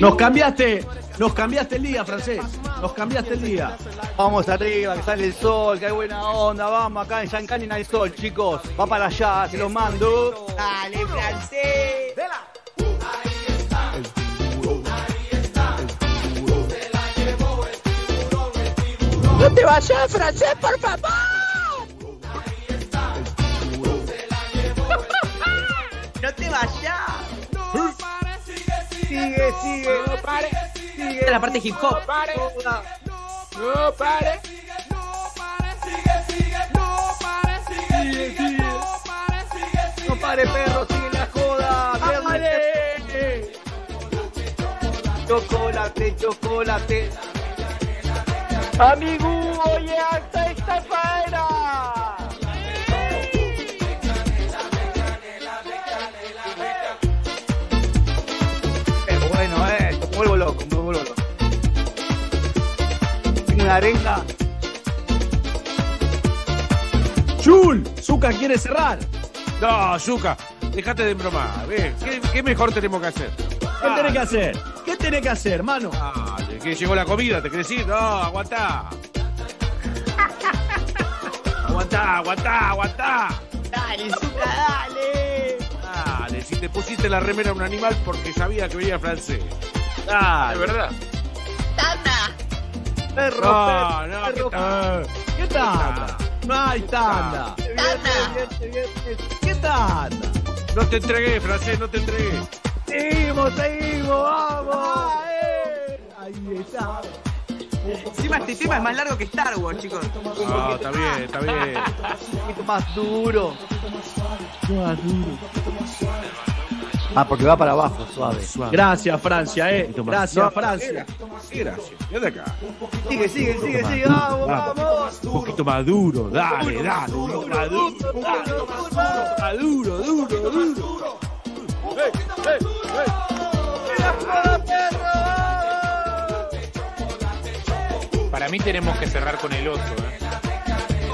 Nos cambiaste, nos cambiaste el día, francés. Nos cambiaste el día. Vamos arriba, que sale el sol, que hay buena onda. Vamos acá en Yancani hay sol, chicos. Va para allá, se los mando. Dale, francés. No te vayas, francés, por favor. No te vayas. Sigue, sigue. No pare. Es la parte hip hop. No pare. No pare. Sigue, sigue. No pare, perro, sigue la joda. Chocolate, chocolate. Amigo, oye, hasta esta fuera. Arenga. Chul, Zuka quiere cerrar. No, Zuka, dejate de bromar. ¿Qué, qué mejor tenemos que hacer? ¿Qué tenés que hacer? ¿Qué tenés que hacer, mano? Dale, que llegó la comida, ¿te querés ir? No, aguantá. aguantá, aguantá, aguantá. Dale, Zucca, dale. Dale, si te pusiste la remera a un animal porque sabía que venía francés. Dale. Es verdad. Perro, No, perro, no, perro. ¿qué tal? No hay tanda. ¿Qué tanda? No te entregué, francés, no te entregué. Seguimos, seguimos, vamos. Ahí está. Encima este tema es más largo que Star Wars, chicos. No, está bien, está bien. Un poquito más duro. Ah, porque va para abajo, suave. Gracias, Francia, eh. Gracias, No, Francia. Sí, gracias. ¿Y de acá? Sigue, sigue, sigue, sigue, vamos, vamos. Un poquito más duro, dale, dale. Un poquito más duro, dale. Más duro, duro, duro. Para mí tenemos que cerrar con el oso. ¿eh?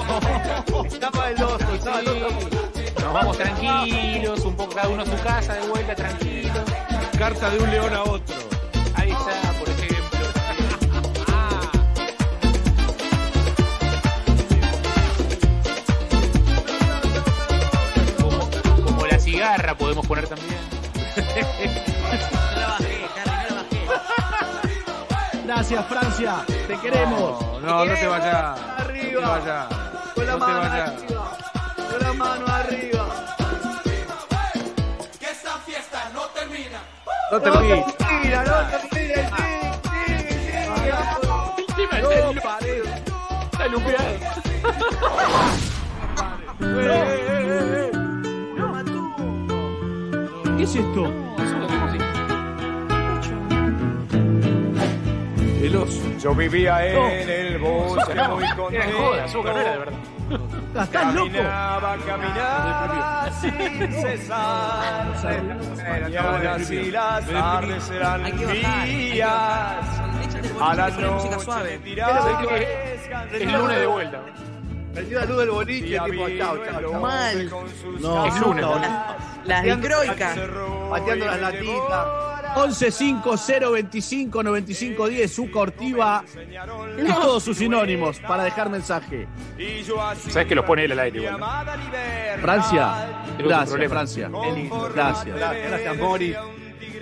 Estaba el oso, estaba el oso. Vamos tranquilos, un poco cada uno a su casa, de vuelta tranquilo. Carta de un león a otro. Ahí está, por ejemplo. Como, como la cigarra podemos poner también. Gracias, Francia. Te queremos. No, no, no te vayas. No te vayas. Con la No mano arriba. Con la mano arriba. No te No ríes. termina, no termina. Sigue, sigue, sigue. Encima No pare. está lupeado. ¿Qué es esto? El oso. Yo vivía en No. el bosque No, muy era contento. de joda, azúcar, no era de verdad. ¿Estás loco? Caminaba, caminaba sin cesar. Mañanas y las tardes que días. A la música noche suave. Es lunes de vuelta. Prendió la luz del boliche, tipo, chao, chao, chao. Mal. No, Es lunes. Las. Pateando las latitas. 11 5 0 25 95 10 Zucca Ortiva y todos sus sinónimos para dejar mensaje. Sabes que los pone él al aire igual. ¿no? Francia, gracias. Francia. Gracias. Gracias, Morris.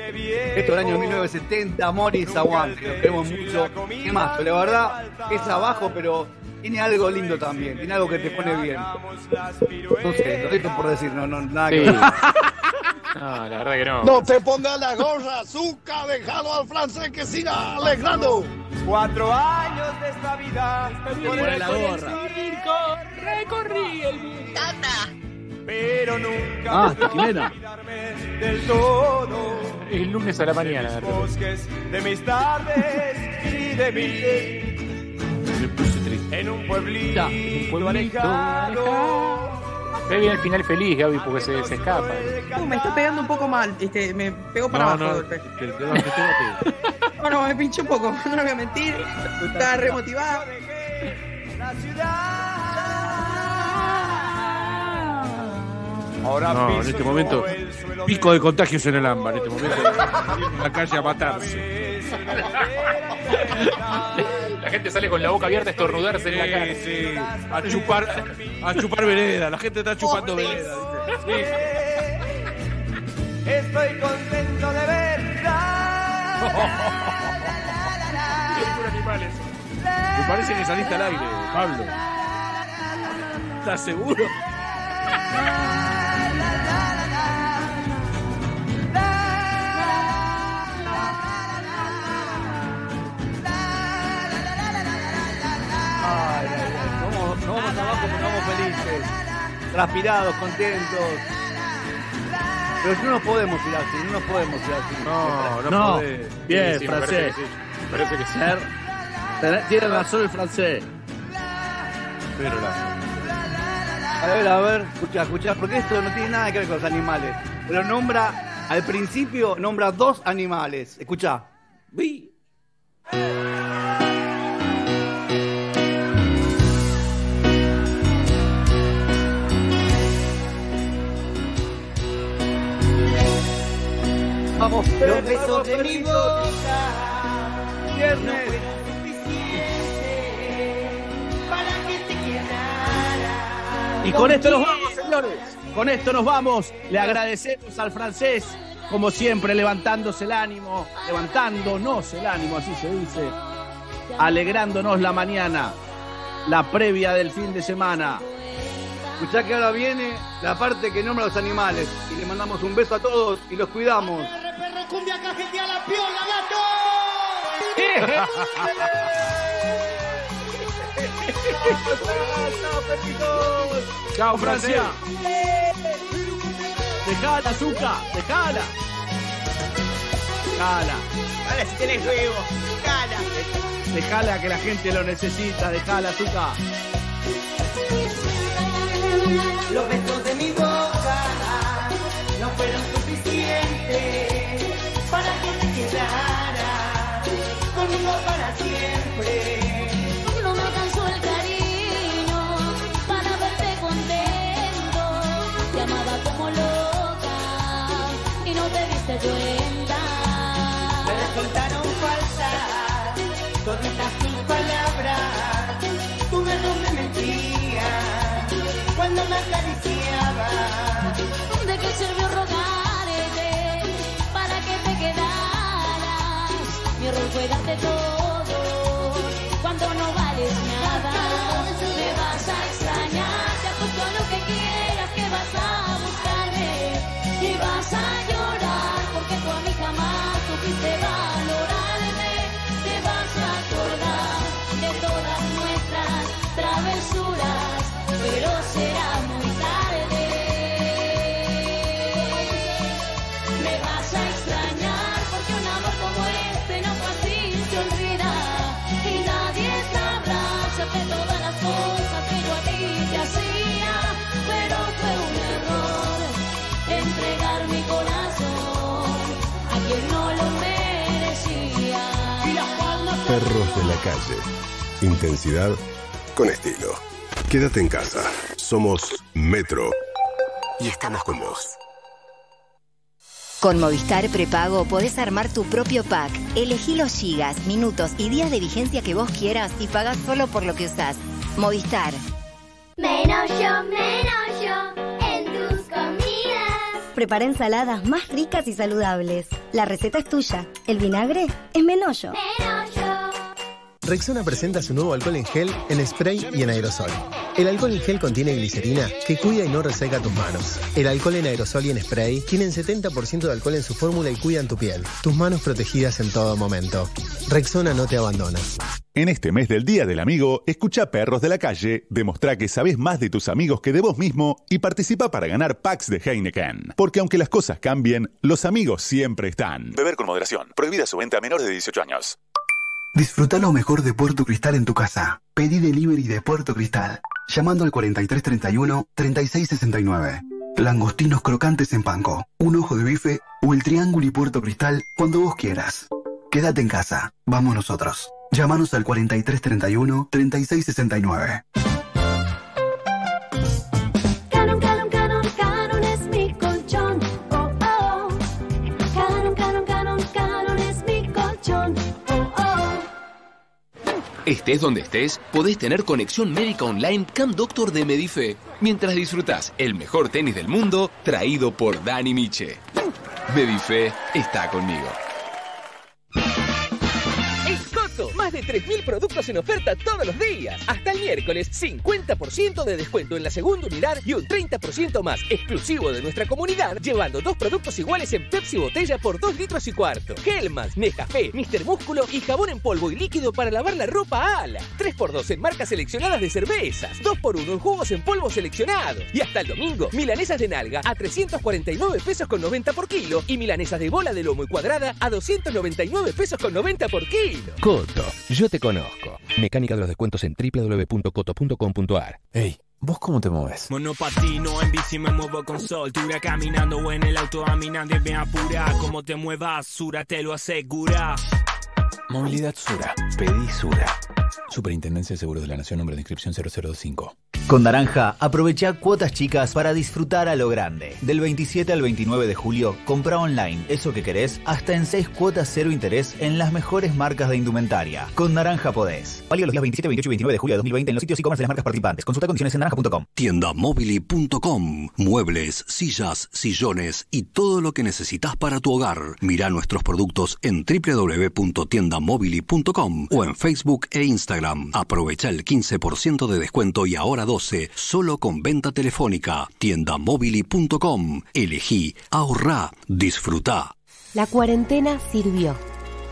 Esto es el año 1970, Morris Aguante, lo queremos mucho. ¿Qué más? La verdad es abajo, pero tiene algo lindo también, tiene algo que te pone bien. No sé, lo dejo por decir, no, no, nada que Sí. ver. No, la verdad que no. No te pongas la gorra, azúcar, dejalo al francés que siga alegrando. Cuatro años de esta vida. Por la gorra. circo recorrí el mundo. Pero nunca Ah, pude chilena. olvidarme del todo. Es lunes a la mañana. de mis bosques, de mis tardes y de mí. En un pueblito, un pueblito alejado. Ve bien el final feliz, Gaby, porque se, se escapa. Uh, me está pegando un poco mal. Este, me pegó para No, abajo no, el golpe. que- que- que- que te No, no, me pinché un poco. No lo voy a mentir. Estaba remotivado. La ciudad. Ahora No, en este momento, pico de contagios en el ámbar. En este momento, en la calle a matarse. La gente sale con la boca abierta a estornudarse en la cara. Sí, sí, a chupar, a chupar vereda. La gente está chupando vereda. dice. Estoy contento de verdad. Me parece que saliste al aire, Pablo. ¿Estás seguro? Transpirados, contentos. Pero no nos podemos ir así, no nos podemos ir así. No, no, No, podés. bien, Sí, sí, me parece francés. que sí. Parece que Tiene razón el francés. Pero la... A ver, a ver, escucha, escucha, porque esto no tiene nada que ver con los animales. Pero nombra, al principio, nombra dos animales. Escucha. Vamos, Los besos de mi boca Viernes. para que te quedara. Y con esto nos vamos, señores. Con esto nos vamos. Le agradecemos al francés, como siempre, levantándose el ánimo, levantándonos el ánimo, así se dice, alegrándonos la mañana, la previa del fin de semana. Escuchá que ahora viene la parte que nombra a los animales. Y le mandamos un beso a todos y los cuidamos. Cumbia cajetea la piola, gato. Chao, Francia. Dejala, azúcar, dejala. Dejala. Ahora si tenés huevo, cala. Dejala que la gente lo necesita, dejala, azúcar. Los besos de ¿De qué sirvió rogarte para que te quedaras? Mi error fue darte todo cuando no vales nada. Me vas a extrañar, te apuesto lo que quieras que vas a buscarme y vas a llorar porque tú a mí jamás supiste valorarme. Perros de la calle. Intensidad con estilo. Quédate en casa. Somos Metro. Y estamos con vos. Con Movistar Prepago podés armar tu propio pack. Elegí los gigas, minutos y días de vigencia que vos quieras y pagás solo por lo que usás. Movistar. Menos yo, menos yo en tus comidas. Prepara ensaladas más ricas y saludables. La receta es tuya. El vinagre es Menollo. Rexona presenta su nuevo alcohol en gel, en spray y en aerosol. El alcohol en gel contiene glicerina que cuida y no reseca tus manos. El alcohol en aerosol y en spray tienen 70% de alcohol en su fórmula y cuidan tu piel. Tus manos protegidas en todo momento. Rexona no te abandona. En este mes del Día del Amigo, escucha Perros de la Calle, demostrá que sabes más de tus amigos que de vos mismo y participa para ganar packs de Heineken. Porque aunque las cosas cambien, los amigos siempre están. Beber con moderación. Prohibida su venta a menores de 18 años. Disfruta lo mejor de Puerto Cristal en tu casa. Pedí delivery de Puerto Cristal. Llamando al 4331-3669. Langostinos crocantes en panco, un ojo de bife o el triángulo y Puerto Cristal cuando vos quieras. Quédate en casa. Vamos nosotros. Llámanos al 4331-3669. Estés donde estés, podés tener conexión médica online Cam Doctor de Medife, mientras disfrutás el mejor tenis del mundo traído por Dani Miche. Medife está conmigo. Más de 3.000 productos en oferta todos los días. Hasta el miércoles, 50% de descuento en la segunda unidad y un 30% más exclusivo de nuestra comunidad, llevando dos productos iguales en Pepsi botella por 2 litros y cuarto. Hellmann's, Nescafé, Mr. Músculo y jabón en polvo y líquido para lavar la ropa Ala. 3x2 en marcas seleccionadas de cervezas. 2x1 en jugos en polvo seleccionados. Y hasta el domingo, milanesas de nalga a 349 pesos con 90 por kilo y milanesas de bola de lomo y cuadrada a 299 pesos con 90 por kilo. Coto, yo te conozco. Mecánica de los descuentos en www.coto.com.ar. Ey, ¿vos cómo te mueves? Monopatino, en bici me muevo con soltura Caminando o en el auto a mí nadie me apura Como te muevas, Sura te lo asegura Movilidad Sura. Pedí Sura. Superintendencia de Seguros de la Nación, nombre de inscripción 0025. Con Naranja, aprovecha cuotas chicas para disfrutar a lo grande. Del 27 al 29 de julio, compra online eso que querés hasta en 6 cuotas cero interés en las mejores marcas de indumentaria. Con Naranja podés. Válido los días 27, 28 y 29 de julio de 2020 en los sitios e-commerce de las marcas participantes. Consulta condiciones en naranja.com. Tiendamobili.com. Muebles, sillas, sillones y todo lo que necesitas para tu hogar. Mira nuestros productos en www.tiendamobili.com o en Facebook e Instagram. Aprovecha el 15% de descuento y ahora 12 solo con venta telefónica. Tiendamobili.com. Elegí, ahorrá, disfruta. La cuarentena sirvió.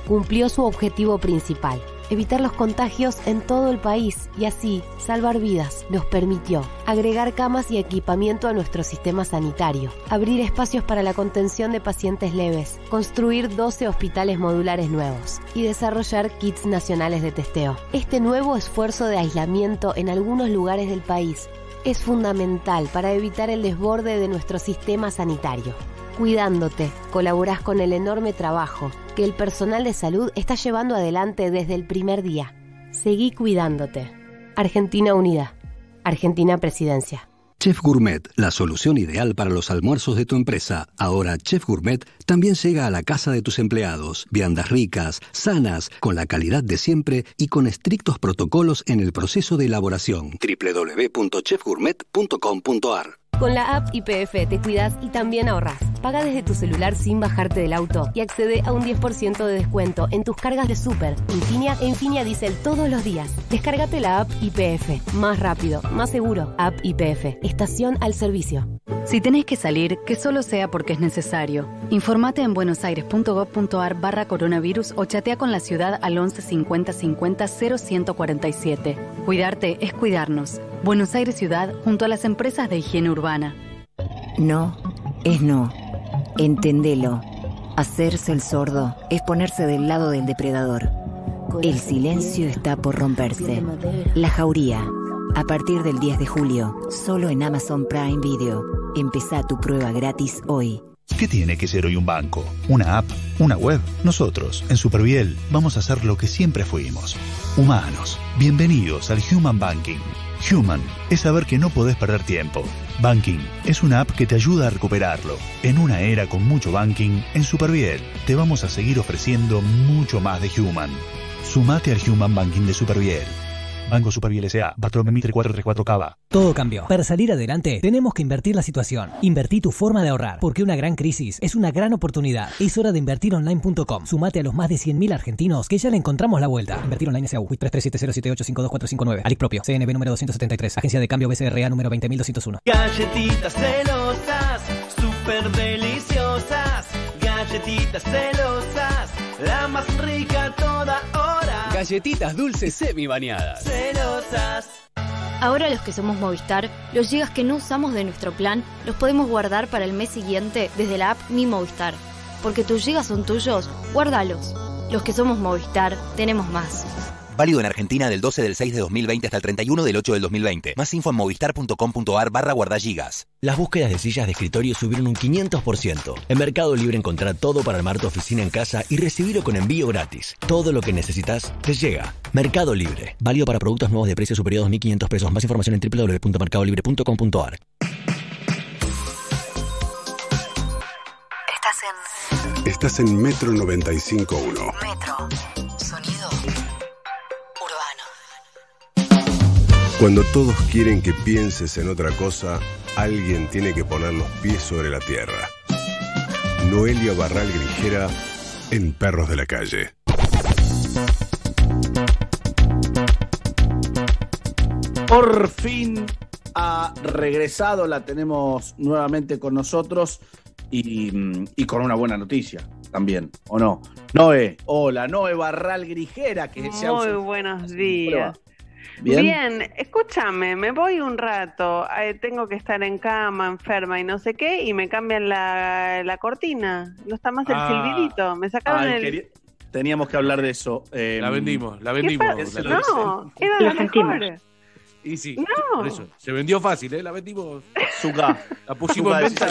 Cumplió su objetivo principal, evitar los contagios en todo el país y así salvar vidas. Nos permitió agregar camas y equipamiento a nuestro sistema sanitario, abrir espacios para la contención de pacientes leves, construir 12 hospitales modulares nuevos y desarrollar kits nacionales de testeo. Este nuevo esfuerzo de aislamiento en algunos lugares del país es fundamental para evitar el desborde de nuestro sistema sanitario. Cuidándote, colaborás con el enorme trabajo que el personal de salud está llevando adelante desde el primer día. Seguí cuidándote. Argentina Unida. Argentina Presidencia. Chef Gourmet, la solución ideal para los almuerzos de tu empresa. Ahora Chef Gourmet también llega a la casa de tus empleados. Viandas ricas, sanas, con la calidad de siempre y con estrictos protocolos en el proceso de elaboración. www.chefgourmet.com.ar Con la app IPF te cuidas y también ahorras. Paga desde tu celular sin bajarte del auto y accede a un 10% de descuento en tus cargas de Super, Infinia e Infinia Diesel todos los días. Descárgate la app IPF. Más rápido, más seguro. App IPF. Estación al servicio. Si tenés que salir, que solo sea porque es necesario. Informate en buenosaires.gov.ar barra coronavirus o chatea con la ciudad al 11 50 50 0147. Cuidarte es cuidarnos. Buenos Aires Ciudad junto a las empresas de higiene urbana. No, es no. Entendelo. Hacerse el sordo es ponerse del lado del depredador. El silencio está por romperse. La Jauría. A partir del 10 de julio, solo en Amazon Prime Video. Empezá tu prueba gratis hoy. ¿Qué tiene que ser hoy un banco? ¿Una app? ¿Una web? Nosotros, en Superviel, vamos a hacer lo que siempre fuimos. Humanos. Bienvenidos al Human Banking. Human es saber que no podés perder tiempo. Banking es una app que te ayuda a recuperarlo. En una era con mucho banking, en Superviel te vamos a seguir ofreciendo mucho más de Human. Sumate al Human Banking de Superviel. Banco Superviel S.A. Patrón Mitre 434 Cava. Todo cambió. Para salir adelante, tenemos que invertir la situación. Invertí tu forma de ahorrar, porque una gran crisis es una gran oportunidad. Es hora de invertironline.com. Sumate a los más de 100.000 argentinos que ya le encontramos la vuelta. Invertir online SAU, 337078525459. Alic propio, CNB número 273. Agencia de cambio BCRA número 20201. Galletitas celosas, súper deliciosas. Galletitas celosas, la más rica toda hora. Galletitas dulces semi bañadas. Celosas. Ahora los que somos Movistar, los gigas que no usamos de nuestro plan los podemos guardar para el mes siguiente desde la app Mi Movistar. Porque tus gigas son tuyos, guárdalos. Los que somos Movistar, tenemos más. Válido en Argentina del 12 del 6 de 2020 hasta el 31 del 8 del 2020. Más info en movistar.com.ar barra guardagigas. Las búsquedas de sillas de escritorio subieron un 500%. En Mercado Libre encontrá todo para armar tu oficina en casa y recibirlo con envío gratis. Todo lo que necesitas te llega. Mercado Libre. Válido para productos nuevos de precio superior a 2.500 pesos. Más información en www.mercadolibre.com.ar. Estás en. Estás en Metro 95.1. Metro. Sonido. Cuando todos quieren que pienses en otra cosa, alguien tiene que poner los pies sobre la tierra. Noelia Barral Grijera en Perros de la Calle. Por fin ha regresado, la tenemos nuevamente con nosotros y, y con una buena noticia también, ¿o no? Noé, hola, Noé Barral Grijera, que Muy buenos días. Bien. Bien, escúchame, me voy un rato, eh, tengo que estar en cama, enferma y no sé qué, y me cambian la, la cortina, no está más el Ah. silbidito, me sacaron Ay, el... quería- Teníamos que hablar de eso. eh, La vendimos, la ¿Qué vendimos. pa- la- No, era Lo la mejor. Y sí, No. por eso. Se vendió fácil, ¿eh? La vendimos. Zucca. La pusimos en venta.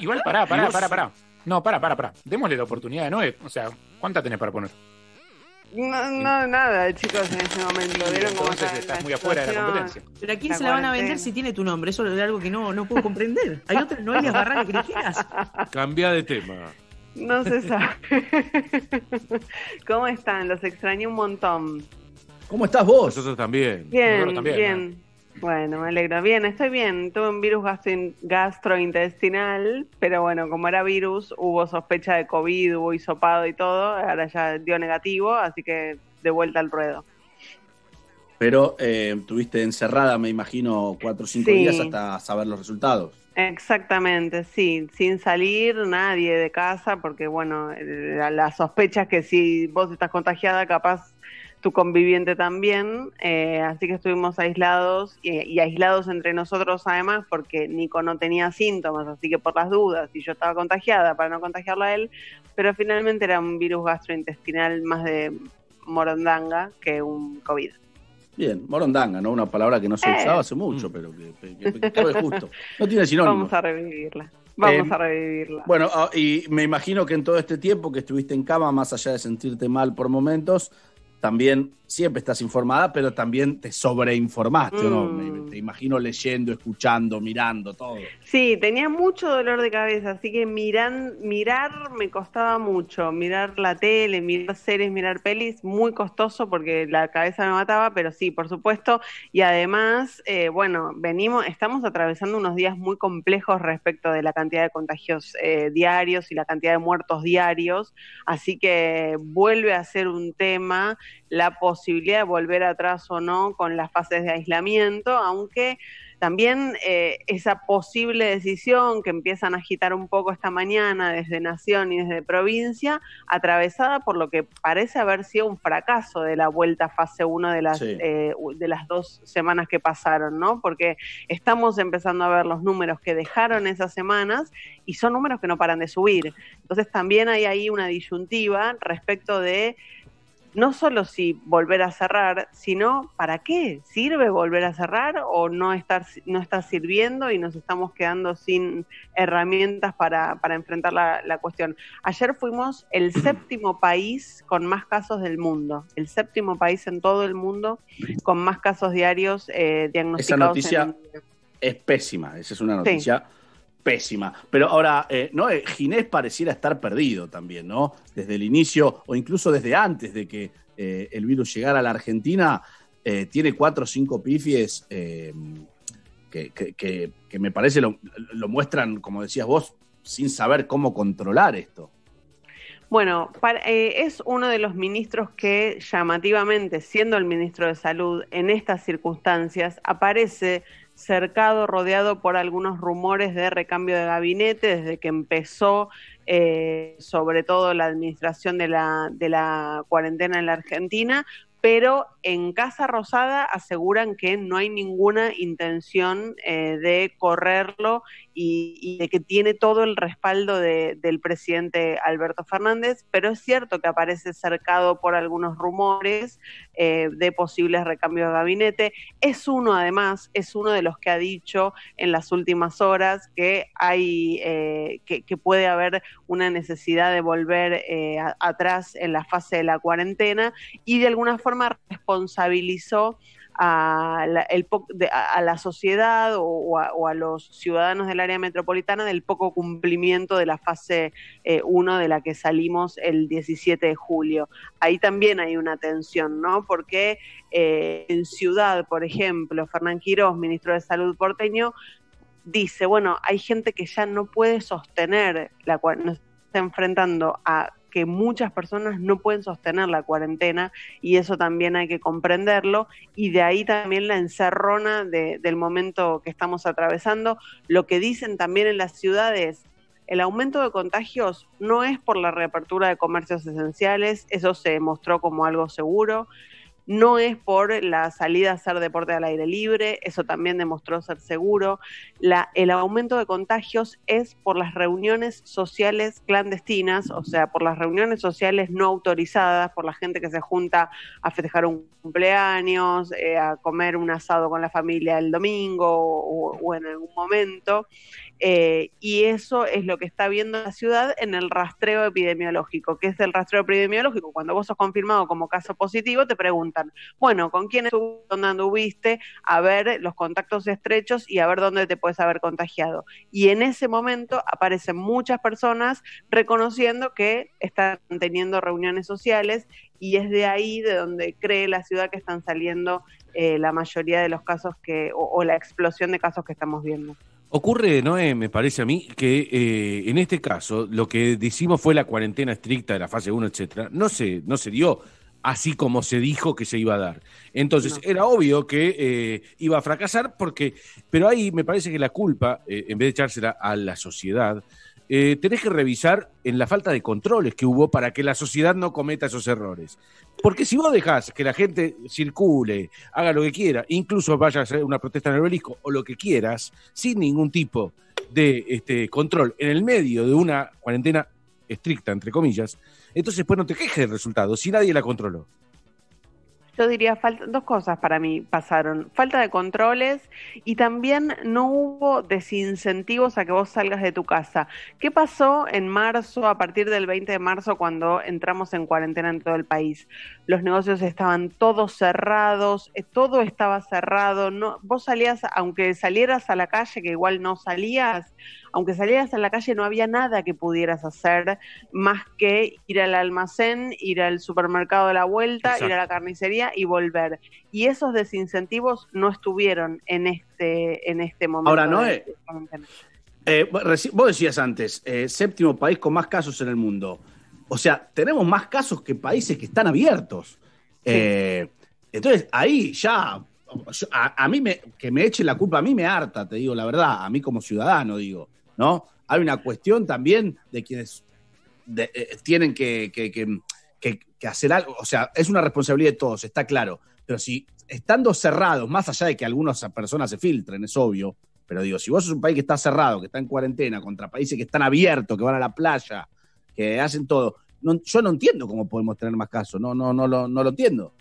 Igual, pará, ¿Y pará, pará, pará. No, pará, pará, pará. Démosle la oportunidad de Noé. O sea, ¿cuánta tenés para poner? No, no, nada, chicos, en ese momento. ¿Vieron cómo entonces está estás muy afuera de la competencia. ¿Pero a quién La se la van a vender si tiene tu nombre? Eso es algo que no, no puedo comprender. Hay otras Noelias Barral Grijeras. Cambia de tema. No se sabe. ¿Cómo están? Los extrañé un montón. ¿Cómo estás vos? Nosotros también. Bien, Nosotros también, bien. Bueno, me alegro. Bien, estoy bien. Tuve un virus gastro- gastrointestinal, pero bueno, como era virus, hubo sospecha de COVID, hubo hisopado y todo. Ahora ya dio negativo, así que de vuelta al ruedo. Pero eh, tuviste encerrada, me imagino, cuatro o cinco Sí. días hasta saber los resultados. Exactamente, sí, sin salir nadie de casa, porque bueno, eh, la, la sospecha es que si vos estás contagiada, capaz conviviente también, eh, así que estuvimos aislados y, y aislados entre nosotros además, porque Nico no tenía síntomas, así que por las dudas, y yo estaba contagiada para no contagiarlo a él, pero finalmente era un virus gastrointestinal más de morondanga que un COVID. Bien, morondanga, ¿no? Una palabra que no se Eh. usaba hace mucho, pero que, que- que cabe justo. No tiene sinónimo. Vamos a revivirla, vamos Eh, a revivirla. Bueno, ah, y me imagino que en todo este tiempo que estuviste en cama, más allá de sentirte mal por momentos, también siempre estás informada, pero también te sobreinformaste, ¿o ¿no? Mm. Me- te imagino leyendo, escuchando, mirando, todo. Sí, tenía mucho dolor de cabeza, así que miran, mirar me costaba mucho. Mirar la tele, mirar series, mirar pelis, muy costoso porque la cabeza me mataba, pero sí, por supuesto. Y además, eh, bueno, venimos, estamos atravesando unos días muy complejos respecto de la cantidad de contagios eh, diarios y la cantidad de muertos diarios, así que vuelve a ser un tema la posibilidad de volver atrás o no con las fases de aislamiento, aunque también eh, esa posible decisión que empiezan a agitar un poco esta mañana desde Nación y desde provincia, atravesada por lo que parece haber sido un fracaso de la vuelta a fase 1 de las, Sí. eh, de las dos semanas que pasaron, ¿no? Porque estamos empezando a ver los números que dejaron esas semanas y son números que no paran de subir. Entonces también hay ahí una disyuntiva respecto de no solo si volver a cerrar, sino para qué sirve volver a cerrar o no estar no está sirviendo y nos estamos quedando sin herramientas para, para enfrentar la, la cuestión. Ayer fuimos el séptimo país con más casos del mundo, el séptimo país en todo el mundo con más casos diarios eh, Esa diagnosticados. noticia en- es pésima, esa es una noticia pésima. Pero ahora, eh, ¿no? Eh, Ginés pareciera estar perdido también, ¿no? Desde el inicio o incluso desde antes de que eh, el virus llegara a la Argentina, eh, tiene cuatro o cinco pifies eh, que, me parece lo, muestran, como decías vos, sin saber cómo controlar esto. Bueno, es uno de los ministros que llamativamente, siendo el ministro de Salud en estas circunstancias, aparece cercado, rodeado por algunos rumores de recambio de gabinete desde que empezó eh, sobre todo la administración de la, de la cuarentena en la Argentina, pero en Casa Rosada aseguran que no hay ninguna intención eh, de correrlo y, de que tiene todo el respaldo de- del presidente Alberto Fernández, pero es cierto que aparece cercado por algunos rumores eh, de posibles recambios de gabinete. Es uno, además, es uno de los que ha dicho en las últimas horas que hay, eh, que, puede haber una necesidad de volver eh, atrás en la fase de la cuarentena y de alguna forma responsabilizó a la, sociedad o, a, los ciudadanos del área metropolitana del poco cumplimiento de la fase 1 de la que salimos el 17 de julio. Ahí también hay una tensión, ¿no? Porque eh, en Ciudad, por ejemplo, Fernán Quiroz, ministro de Salud porteño, dice, bueno, hay gente que ya no puede sostener la cua- nos está enfrentando a que muchas personas no pueden sostener la cuarentena y eso también hay que comprenderlo y de ahí también la encerrona de- del momento que estamos atravesando. Lo que dicen también en las ciudades, el aumento de contagios no es por la reapertura de comercios esenciales, eso se demostró como algo seguro, no es por la salida a hacer deporte al aire libre, eso también demostró ser seguro. La- el aumento de contagios es por las reuniones sociales clandestinas, o sea, por las reuniones sociales no autorizadas, por la gente que se junta a festejar un cumpleaños, eh, a comer un asado con la familia el domingo o, o en algún momento. Eh, y eso es lo que está viendo la ciudad en el rastreo epidemiológico. ¿Qué es el rastreo epidemiológico? Cuando vos sos confirmado como caso positivo, te preguntan, bueno, ¿con quién estuviste? ¿Dónde anduviste? A ver los contactos estrechos y a ver dónde te puedes haber contagiado. Y en ese momento aparecen muchas personas reconociendo que están teniendo reuniones sociales y es de ahí de donde cree la ciudad que están saliendo eh, la mayoría de los casos que, o, o la explosión de casos que estamos viendo. Ocurre, Noé, me parece a mí, que eh, en este caso lo que decimos fue la cuarentena estricta de la fase 1, etcétera, no se, no se dio así como se dijo que se iba a dar. Entonces, era obvio que eh, iba a fracasar, porque, pero ahí me parece que la culpa, eh, en vez de echársela a la sociedad, eh, tenés que revisar en la falta de controles que hubo para que la sociedad no cometa esos errores. Porque si vos dejás que la gente circule, haga lo que quiera, incluso vaya a hacer una protesta en el obelisco o lo que quieras, sin ningún tipo de este, control en el medio de una cuarentena estricta, entre comillas, entonces pues no te quejes del resultado, si nadie la controló. Yo diría dos cosas para mí pasaron. Falta de controles y también no hubo desincentivos a que vos salgas de tu casa. ¿Qué pasó en marzo, a partir del 20 de marzo, cuando entramos en cuarentena en todo el país? Los negocios estaban todos cerrados, eh, todo estaba cerrado. No, vos salías, aunque salieras a la calle, que igual no salías, aunque salieras a la calle no había nada que pudieras hacer más que ir al almacén, ir al supermercado de la vuelta, Exacto. ir a la carnicería y volver. Y esos desincentivos no estuvieron en este, en este momento. Ahora, Noé, de cuarentena. Eh, vos decías antes, eh, séptimo país con más casos en el mundo. O sea, tenemos más casos que países que están abiertos. Eh, entonces, ahí ya, a, a mí me, que me echen la culpa, a mí me harta, te digo la verdad, a mí como ciudadano, digo, ¿no? Hay una cuestión también de quienes de- eh, tienen que, que- hacer algo, o sea, es una responsabilidad de todos, está claro, pero si estando cerrados, más allá de que algunas personas se filtren, es obvio, pero digo, si vos sos un país que está cerrado, que está en cuarentena, contra países que están abiertos, que van a la playa, que hacen todo, no- yo no entiendo cómo podemos tener más casos, no, no, no, lo, no lo entiendo.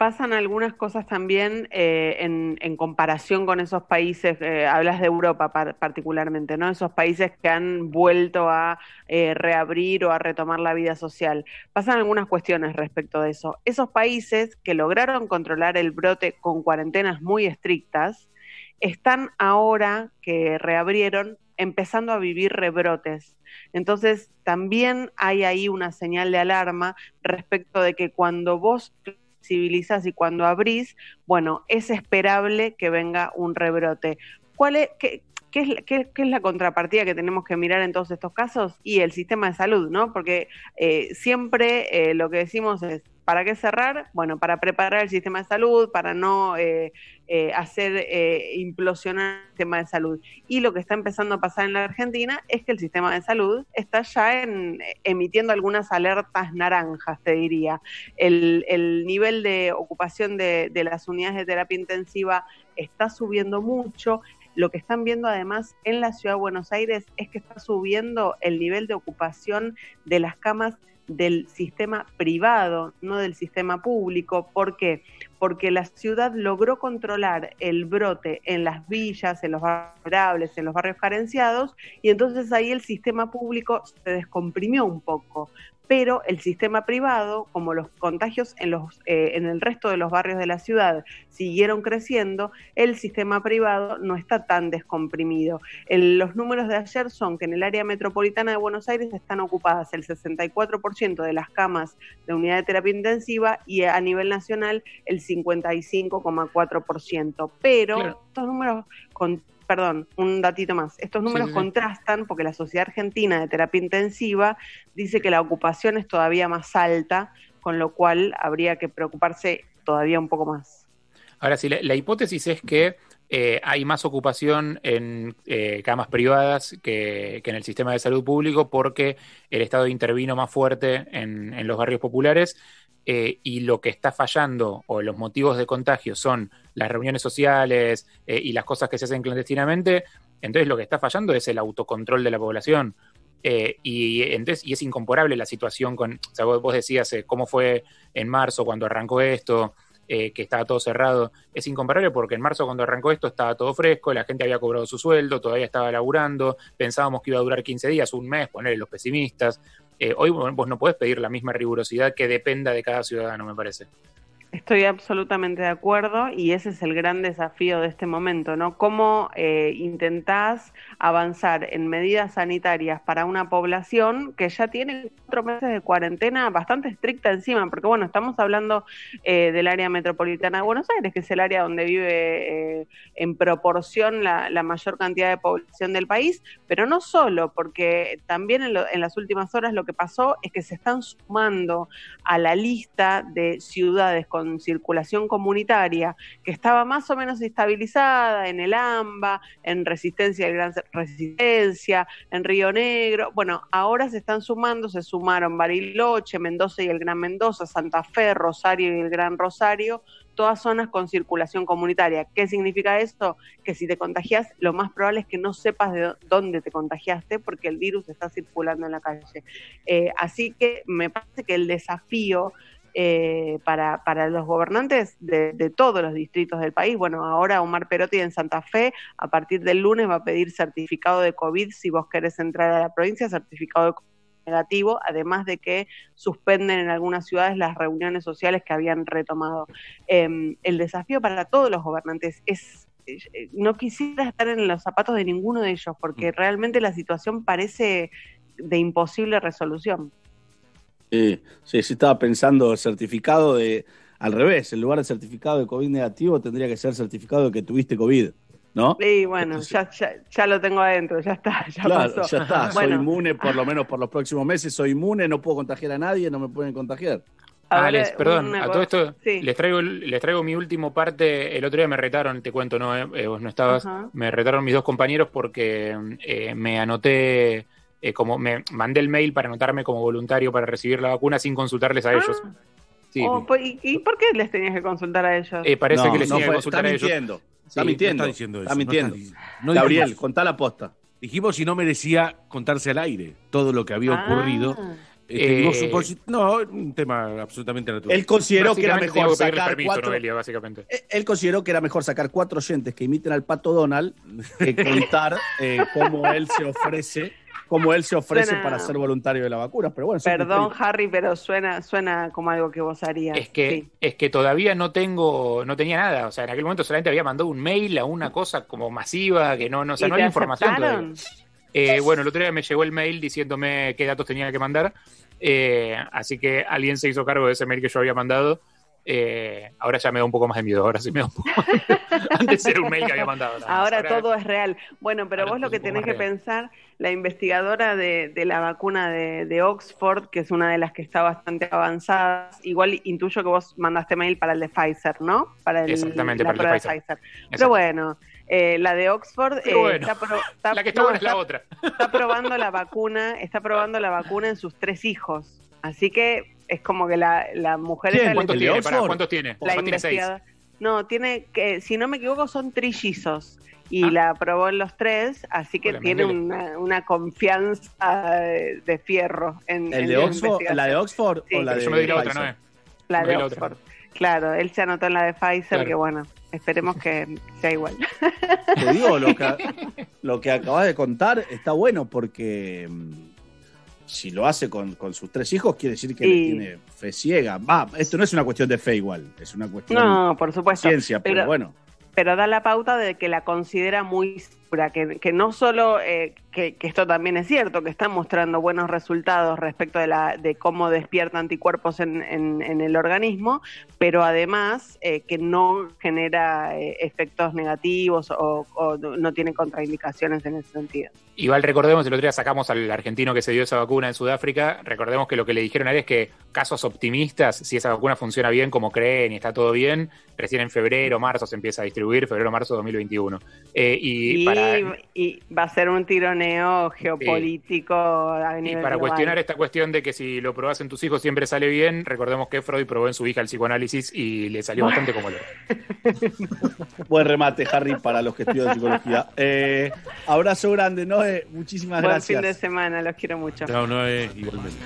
Pasan algunas cosas también eh, en, comparación con esos países, eh, hablas de Europa par- particularmente, ¿no? Esos países que han vuelto a eh, reabrir o a retomar la vida social. Pasan algunas cuestiones respecto de eso. Esos países que lograron controlar el brote con cuarentenas muy estrictas, están ahora que reabrieron empezando a vivir rebrotes. Entonces, también hay ahí una señal de alarma respecto de que cuando vos flexibilizás y cuando abrís, bueno, es esperable que venga un rebrote. ¿Cuál es, qué, qué es, qué- qué es la contrapartida que tenemos que mirar en todos estos casos? Y el sistema de salud, ¿no? Porque eh, siempre eh, lo que decimos es, ¿para qué cerrar? Bueno, para preparar el sistema de salud, para no eh, eh, hacer eh, implosionar el sistema de salud. Y lo que está empezando a pasar en la Argentina es que el sistema de salud está ya en, emitiendo algunas alertas naranjas, te diría. El, el nivel de ocupación de, de las unidades de terapia intensiva está subiendo mucho. Lo que están viendo además en la ciudad de Buenos Aires es que está subiendo el nivel de ocupación de las camas del sistema privado, no del sistema público. ¿Por qué? Porque la ciudad logró controlar el brote en las villas, en los barrios vulnerables, en los barrios carenciados, y entonces ahí el sistema público se descomprimió un poco. Pero el sistema privado, como los contagios en, los, eh, en el resto de los barrios de la ciudad siguieron creciendo, el sistema privado no está tan descomprimido. El- los números de ayer son que en el área metropolitana de Buenos Aires están ocupadas el 64% de las camas de unidad de terapia intensiva y a nivel nacional el 55,4%. Pero Claro. estos números, con, perdón, un datito más, estos números sí, sí. contrastan porque la Sociedad Argentina de Terapia Intensiva dice que la ocupación es todavía más alta, con lo cual habría que preocuparse todavía un poco más. Ahora sí, la, la hipótesis es que eh, hay más ocupación en eh, camas privadas que, que en el sistema de salud público porque el Estado intervino más fuerte en, en los barrios populares eh, y lo que está fallando o los motivos de contagio son las reuniones sociales eh, y las cosas que se hacen clandestinamente, entonces lo que está fallando es el autocontrol de la población. Eh, y, entonces, y es incomparable la situación con, o vos, vos decías cómo fue en marzo cuando arrancó esto, que estaba todo cerrado. Es incomparable porque en marzo cuando arrancó esto estaba todo fresco, la gente había cobrado su sueldo, todavía estaba laburando, pensábamos que iba a durar 15 días, un mes, ponerle los pesimistas. Eh, hoy vos no podés pedir la misma rigurosidad que dependa de cada ciudadano, me parece. Estoy absolutamente de acuerdo y ese es el gran desafío de este momento, ¿no? ¿Cómo eh, intentás avanzar en medidas sanitarias para una población que ya tiene cuatro meses de cuarentena bastante estricta encima? Porque, bueno, estamos hablando eh, del área metropolitana de Buenos Aires, que es el área donde vive eh, en proporción la, la mayor cantidad de población del país, pero no solo, porque también en, lo- en las últimas horas lo que pasó es que se están sumando a la lista de ciudades con circulación comunitaria que estaba más o menos estabilizada en el AMBA, en Resistencia y Gran Resistencia, en Río Negro. Bueno, ahora se están sumando, se sumaron Bariloche, Mendoza y el Gran Mendoza, Santa Fe, Rosario y el Gran Rosario, todas zonas con circulación comunitaria. ¿Qué significa esto? Que si te contagias, lo más probable es que no sepas de dó- dónde te contagiaste porque el virus está circulando en la calle. Eh, así que me parece que el desafío eh, para, para los gobernantes de, de todos los distritos del país, bueno, ahora Omar Perotti en Santa Fe, a partir del lunes va a pedir certificado de COVID si vos querés entrar a la provincia, certificado de COVID negativo, además de que suspenden en algunas ciudades las reuniones sociales que habían retomado. Eh, el desafío para todos los gobernantes es eh, no quisiera estar en los zapatos de ninguno de ellos, porque realmente la situación parece de imposible resolución. Sí, sí, sí, estaba pensando el certificado de, al revés, en lugar de certificado de COVID negativo tendría que ser certificado de que tuviste COVID, ¿no? Y bueno, ya, ya, ya lo tengo adentro, ya está, ya Claro, pasó. ya está, soy Bueno, inmune por lo menos por los próximos meses, soy inmune, no puedo contagiar a nadie, no me pueden contagiar. Ahora, Alex, perdón, a todo esto sí. les traigo les traigo mi último parte. El otro día me retaron, te cuento, no, Eh, eh, vos no estabas. Me retaron mis dos compañeros porque eh, me anoté, eh, como me mandé el mail para anotarme como voluntario para recibir la vacuna sin consultarles a ellos. Sí, Oh, pues, ¿y, y por qué les tenías que consultar a ellos? eh, parece No, que les no tenía que consultar está a ellos. mintiendo, está Sí, mintiendo, no está diciendo eso, está no mintiendo. está Gabriel, dijimos- contá la posta. Dijimos si no merecía contarse al aire todo lo que había Ah. ocurrido Este, Eh, no, un tema absolutamente natural. Él consideró que era mejor sacar permiso, cuatro. Noelia, básicamente. Eh, Él consideró que era mejor sacar cuatro oyentes que imiten al pato Donald que contar eh, cómo él se ofrece, cómo él se ofrece Suena- para ser voluntario de la vacuna. Pero bueno, Perdón. Harry, pero suena, suena como algo que vos harías. Es que, es que todavía no tengo, no tenía nada. O sea, en aquel momento solamente había mandado un mail a una cosa como masiva, que no, no, o sea, ¿Y no hay información todavía. Eh, bueno, el otro día me llegó el mail diciéndome qué datos tenía que mandar. eh, así que alguien se hizo cargo de ese mail que yo había mandado. Eh, ahora ya me da un poco más de miedo. Ahora sí me da un poco más de miedo. Antes era un mail que había mandado. nada. Ahora todo es real. Bueno, pero vos lo que tenés que real. pensar, la investigadora de, de la vacuna de, de Oxford, que es una de las que está bastante avanzada, igual intuyo que vos mandaste mail para el de Pfizer, ¿no? Para el, Exactamente, la para el de Pfizer. Pero bueno, eh, la de Oxford eh, bueno, está, pro- está- La que está no, buena es la está- otra. está probando la vacuna, está probando la vacuna en sus tres hijos. Así que es como que la, la mujer ¿Quién? le- ¿Cuántos tiene? Pará, ¿Cuántos tiene? la tiene seis. No, tiene que, si no me equivoco, son trillizos. Y Ah. la probó en los tres, así que Hola, tiene una, una confianza de, de fierro en, ¿El en de la Oxford. ¿La de Oxford Sí. o la de yo me la otra? ¿no? es? La Me de la otra. Oxford. Claro, él se anotó en la de Pfizer, Claro. que bueno, esperemos que sea igual. Te digo, lo que, lo que acabas de contar está bueno porque mm, si lo hace con, con sus tres hijos, quiere decir que Sí. le tiene fe ciega. Va, esto no es una cuestión de fe igual, es una cuestión No, por supuesto. de ciencia, pero, Pero- bueno. pero da la pauta de que la considera muy que, que no solo, eh, que, que esto también es cierto, que está mostrando buenos resultados respecto de, la, de cómo despierta anticuerpos en, en- en el organismo, pero además eh, que no genera eh, efectos negativos o, o no tiene contraindicaciones en ese sentido. Igual recordemos, el otro día sacamos al argentino que se dio esa vacuna en Sudáfrica, recordemos que lo que le dijeron a él es que casos optimistas, si esa vacuna funciona bien como creen y está todo bien, recién en febrero, marzo se empieza a distribuir, febrero, marzo de 2021. Eh, y, Y, para, y va a ser un tironeo geopolítico a y para global. cuestionar esta cuestión de que si lo probás en tus hijos siempre sale bien, recordemos que Freud probó en su hija el psicoanálisis y le salió bastante como lo. Buen remate, Harry, para los que estudian psicología. Eh, abrazo grande, Noé. Muchísimas Buen gracias. fin de semana, los quiero mucho. No, no es igualmente.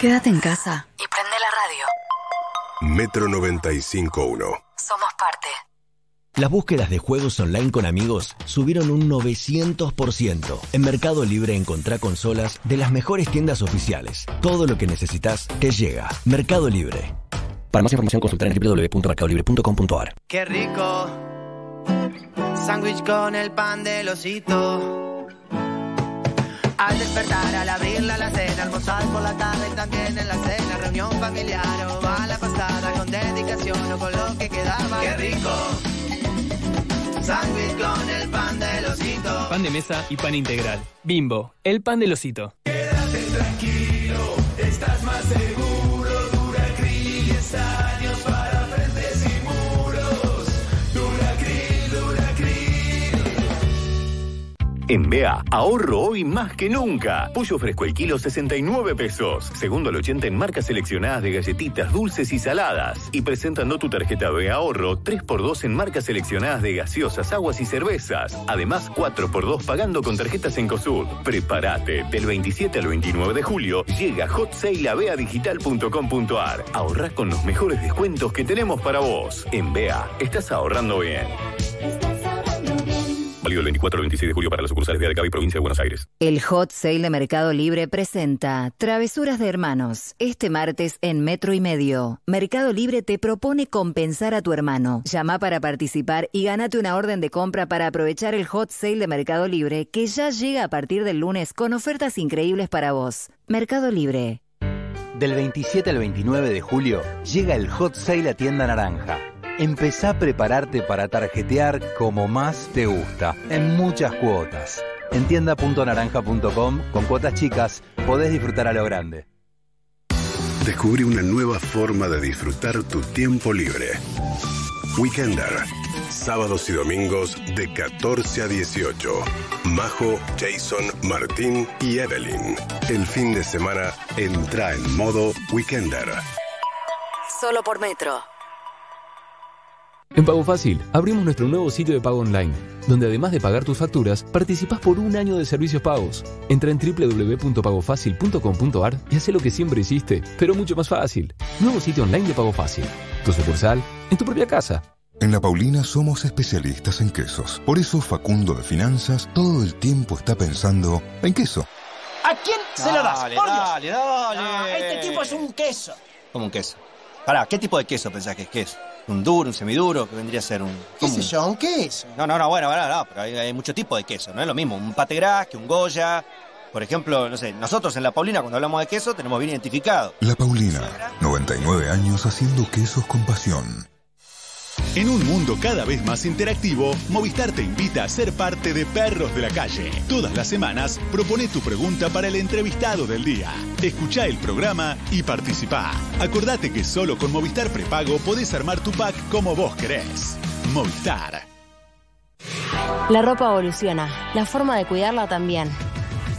Quédate en casa. Y prende la radio. Metro 95.1. Somos parte. Las búsquedas de juegos online con amigos subieron un 900%. En Mercado Libre encontrá consolas de las mejores tiendas oficiales. Todo lo que necesitas te llega. Mercado Libre. Para más información consultar en www.mercadolibre.com.ar. Qué rico. Sándwich con el pan del osito. Al despertar, al abrir la alacena, almorzar por la tarde y también en la cena, reunión familiar o a la pasada con dedicación o con lo que quedaba. Qué rico. Sándwich con el pan del osito. Pan de mesa y pan integral. Bimbo, el pan del osito. Quédate tranquilo, estás más seguro. En BEA, ahorro hoy más que nunca. Pollo fresco el kilo 69 pesos. Segundo al 80 en marcas seleccionadas de galletitas dulces y saladas. Y presentando tu tarjeta BEA ahorro, 3x2 en marcas seleccionadas de gaseosas, aguas y cervezas. Además, 4x2 pagando con tarjetas en COSUD. Prepárate. Del 27 al 29 de julio llega Hot Sale a beadigital.com.ar. Ahorrá con los mejores descuentos que tenemos para vos. En BEA, estás ahorrando bien. Válido el 24 al 26 de julio para las sucursales de Adecabi y Provincia de Buenos Aires. El Hot Sale de Mercado Libre presenta Travesuras de Hermanos. Este martes en Metro y Medio. Mercado Libre te propone compensar a tu hermano. Llama para participar y gánate una orden de compra para aprovechar el Hot Sale de Mercado Libre que ya llega a partir del lunes con ofertas increíbles para vos. Mercado Libre. Del 27 al 29 de julio llega el Hot Sale a Tienda Naranja. Empezá a prepararte para tarjetear como más te gusta, en muchas cuotas. En tienda.naranja.com, con cuotas chicas, podés disfrutar a lo grande. Descubrí una nueva forma de disfrutar tu tiempo libre. Weekender. Sábados y domingos de 14 a 18. Majo, Jason, Martín y Evelyn. El fin de semana entra en modo Weekender. Solo por metro. En Pago Fácil abrimos nuestro nuevo sitio de pago online, donde además de pagar tus facturas, participás por un año de servicios pagos. Entra en www.pagofacil.com.ar y haz lo que siempre hiciste, pero mucho más fácil. Nuevo sitio online de Pago Fácil. Tu sucursal en tu propia casa. En La Paulina somos especialistas en quesos. Por eso Facundo de Finanzas todo el tiempo está pensando en queso. ¿A quién se lo das? Dale, Por Dios. dale, dale. Ah, este tipo es un queso. Como un queso. Pará, ¿qué tipo de queso pensás que es queso? ¿Un duro, un semiduro? que vendría a ser un...? ¿Qué sé yo? ¿Un queso? No, no, no, bueno, bueno, no, pero hay, hay mucho tipo de queso, no es lo mismo. Un pate gras que un goya. Por ejemplo, no sé, nosotros en La Paulina cuando hablamos de queso tenemos bien identificado. La Paulina, 99 años haciendo quesos con pasión. En un mundo cada vez más interactivo, Movistar te invita a ser parte de Perros de la Calle. Todas las semanas propone tu pregunta para el entrevistado del día. Escucha el programa y participa. Acordate que solo con Movistar Prepago podés armar tu pack como vos querés. Movistar. La ropa evoluciona, la forma de cuidarla también.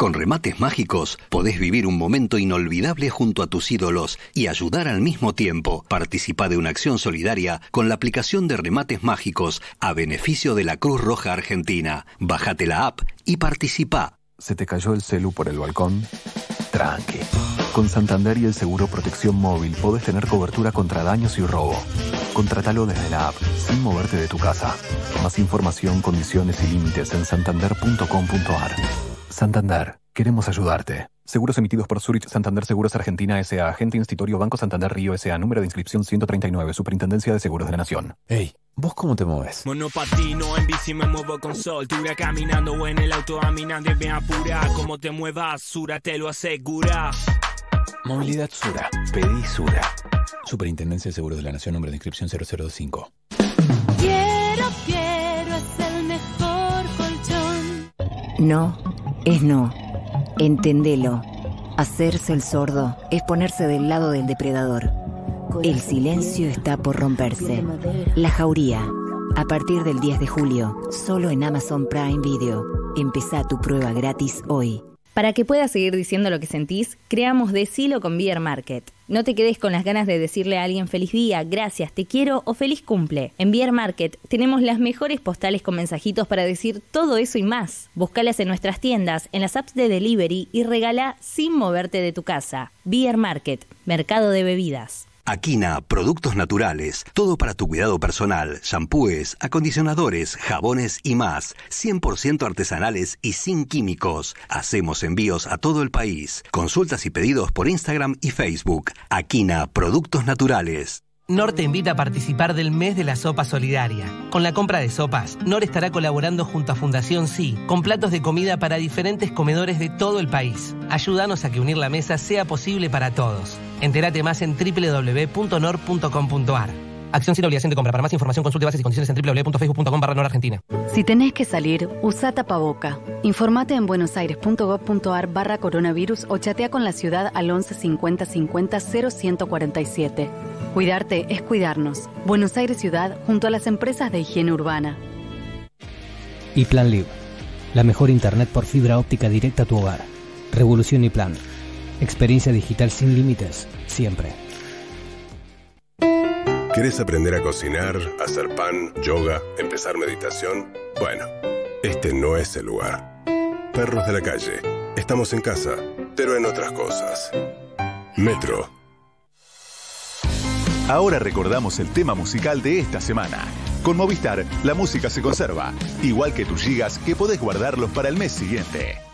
Con remates mágicos podés vivir un momento inolvidable junto a tus ídolos y ayudar al mismo tiempo. Participa de una acción solidaria con la aplicación de remates mágicos a beneficio de la Cruz Roja Argentina. Bájate la app y participa. ¿Se te cayó el celu por el balcón? Tranqui. Con Santander y el seguro Protección Móvil podés tener cobertura contra daños y robo. Contratalo desde la app, sin moverte de tu casa. Más información, condiciones y límites en santander.com.ar. Santander, queremos ayudarte. Seguros emitidos por Zurich Santander Seguros Argentina S.A. Agente Institutorio Banco Santander Río S.A. Número de inscripción 139. Superintendencia de Seguros de la Nación. Ey, ¿vos cómo te mueves? Monopatino, en bici me muevo con soltura Caminando o en el auto caminando y bien apura Como te muevas, Sura te lo asegura Movilidad Sura. Pedí Sura. Superintendencia de Seguros de la Nación. Número de inscripción 0025. Quiero, quiero, es el mejor colchón. No, es no. Entendelo. Hacerse el sordo es ponerse del lado del depredador. El silencio está por romperse. La Jauría. A partir del 10 de julio, solo en Amazon Prime Video. Empezá tu prueba gratis hoy. Para que puedas seguir diciendo lo que sentís, creamos Decilo con Beer Market. No te quedes con las ganas de decirle a alguien feliz día, gracias, te quiero o feliz cumple. En Beer Market tenemos las mejores postales con mensajitos para decir todo eso y más. Búscalas en nuestras tiendas, en las apps de delivery y regala sin moverte de tu casa. Beer Market, mercado de bebidas. Aquina, productos naturales, todo para tu cuidado personal, shampoos, acondicionadores, jabones y más, 100% artesanales y sin químicos. Hacemos envíos a todo el país. Consultas y pedidos por Instagram y Facebook. Aquina, productos naturales. NOR te invita a participar del mes de la sopa solidaria. Con la compra de sopas, NOR estará colaborando junto a Fundación Sí, con platos de comida para diferentes comedores de todo el país. Ayúdanos a que unir la mesa sea posible para todos. Entérate más en www.nor.com.ar. Acción sin obligación de compra. Para más información consulte bases y condiciones en www.facebook.com barra Argentina. Si tenés que salir, usa tapaboca. Informate en buenosaires.gov.ar barra coronavirus o chatea con la ciudad al 11 50 50 0147. Cuidarte es cuidarnos. Buenos Aires Ciudad junto a las empresas de higiene urbana. Y Plan Live, la mejor internet por fibra óptica directa a tu hogar. Revolución y Plan. Experiencia digital sin límites, siempre. ¿Querés aprender a cocinar, hacer pan, yoga, empezar meditación? Bueno, este no es el lugar. Perros de la calle. Estamos en casa, pero en otras cosas. Metro. Ahora recordamos el tema musical de esta semana. Con Movistar, la música se conserva, igual que tus gigas que podés guardarlos para el mes siguiente.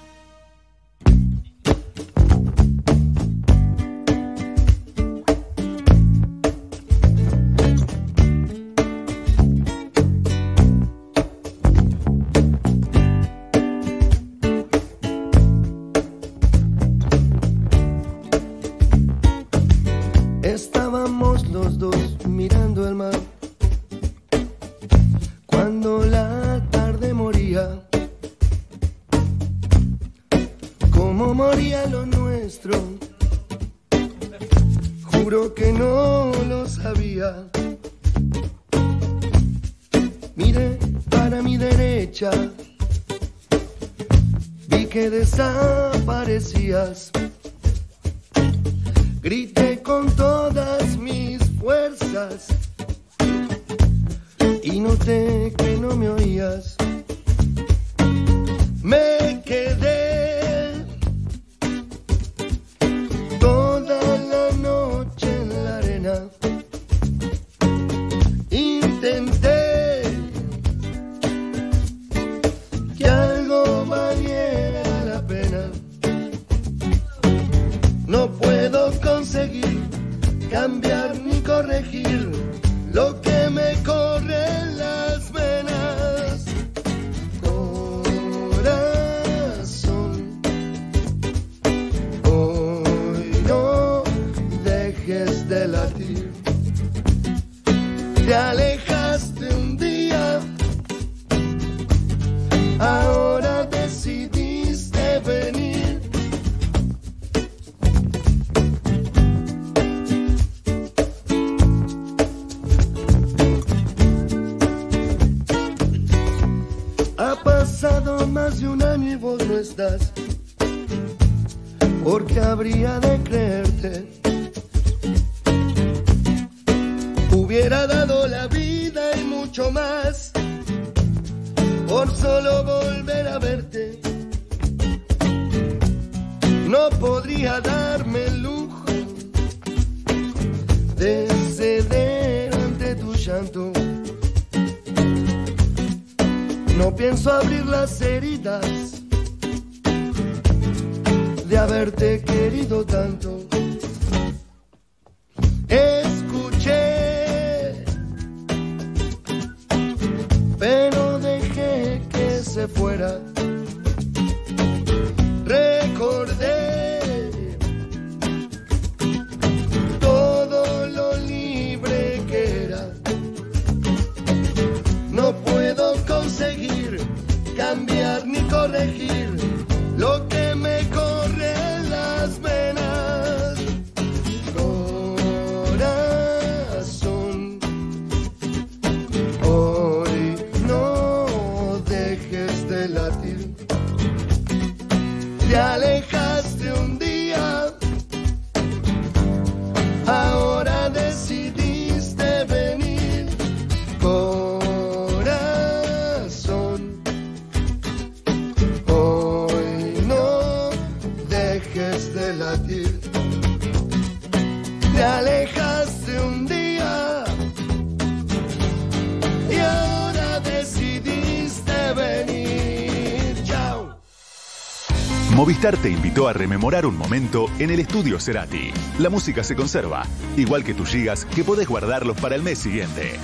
Movistar te invitó a rememorar un momento en el estudio Cerati. La música se conserva, igual que tus gigas que podés guardarlos para el mes siguiente.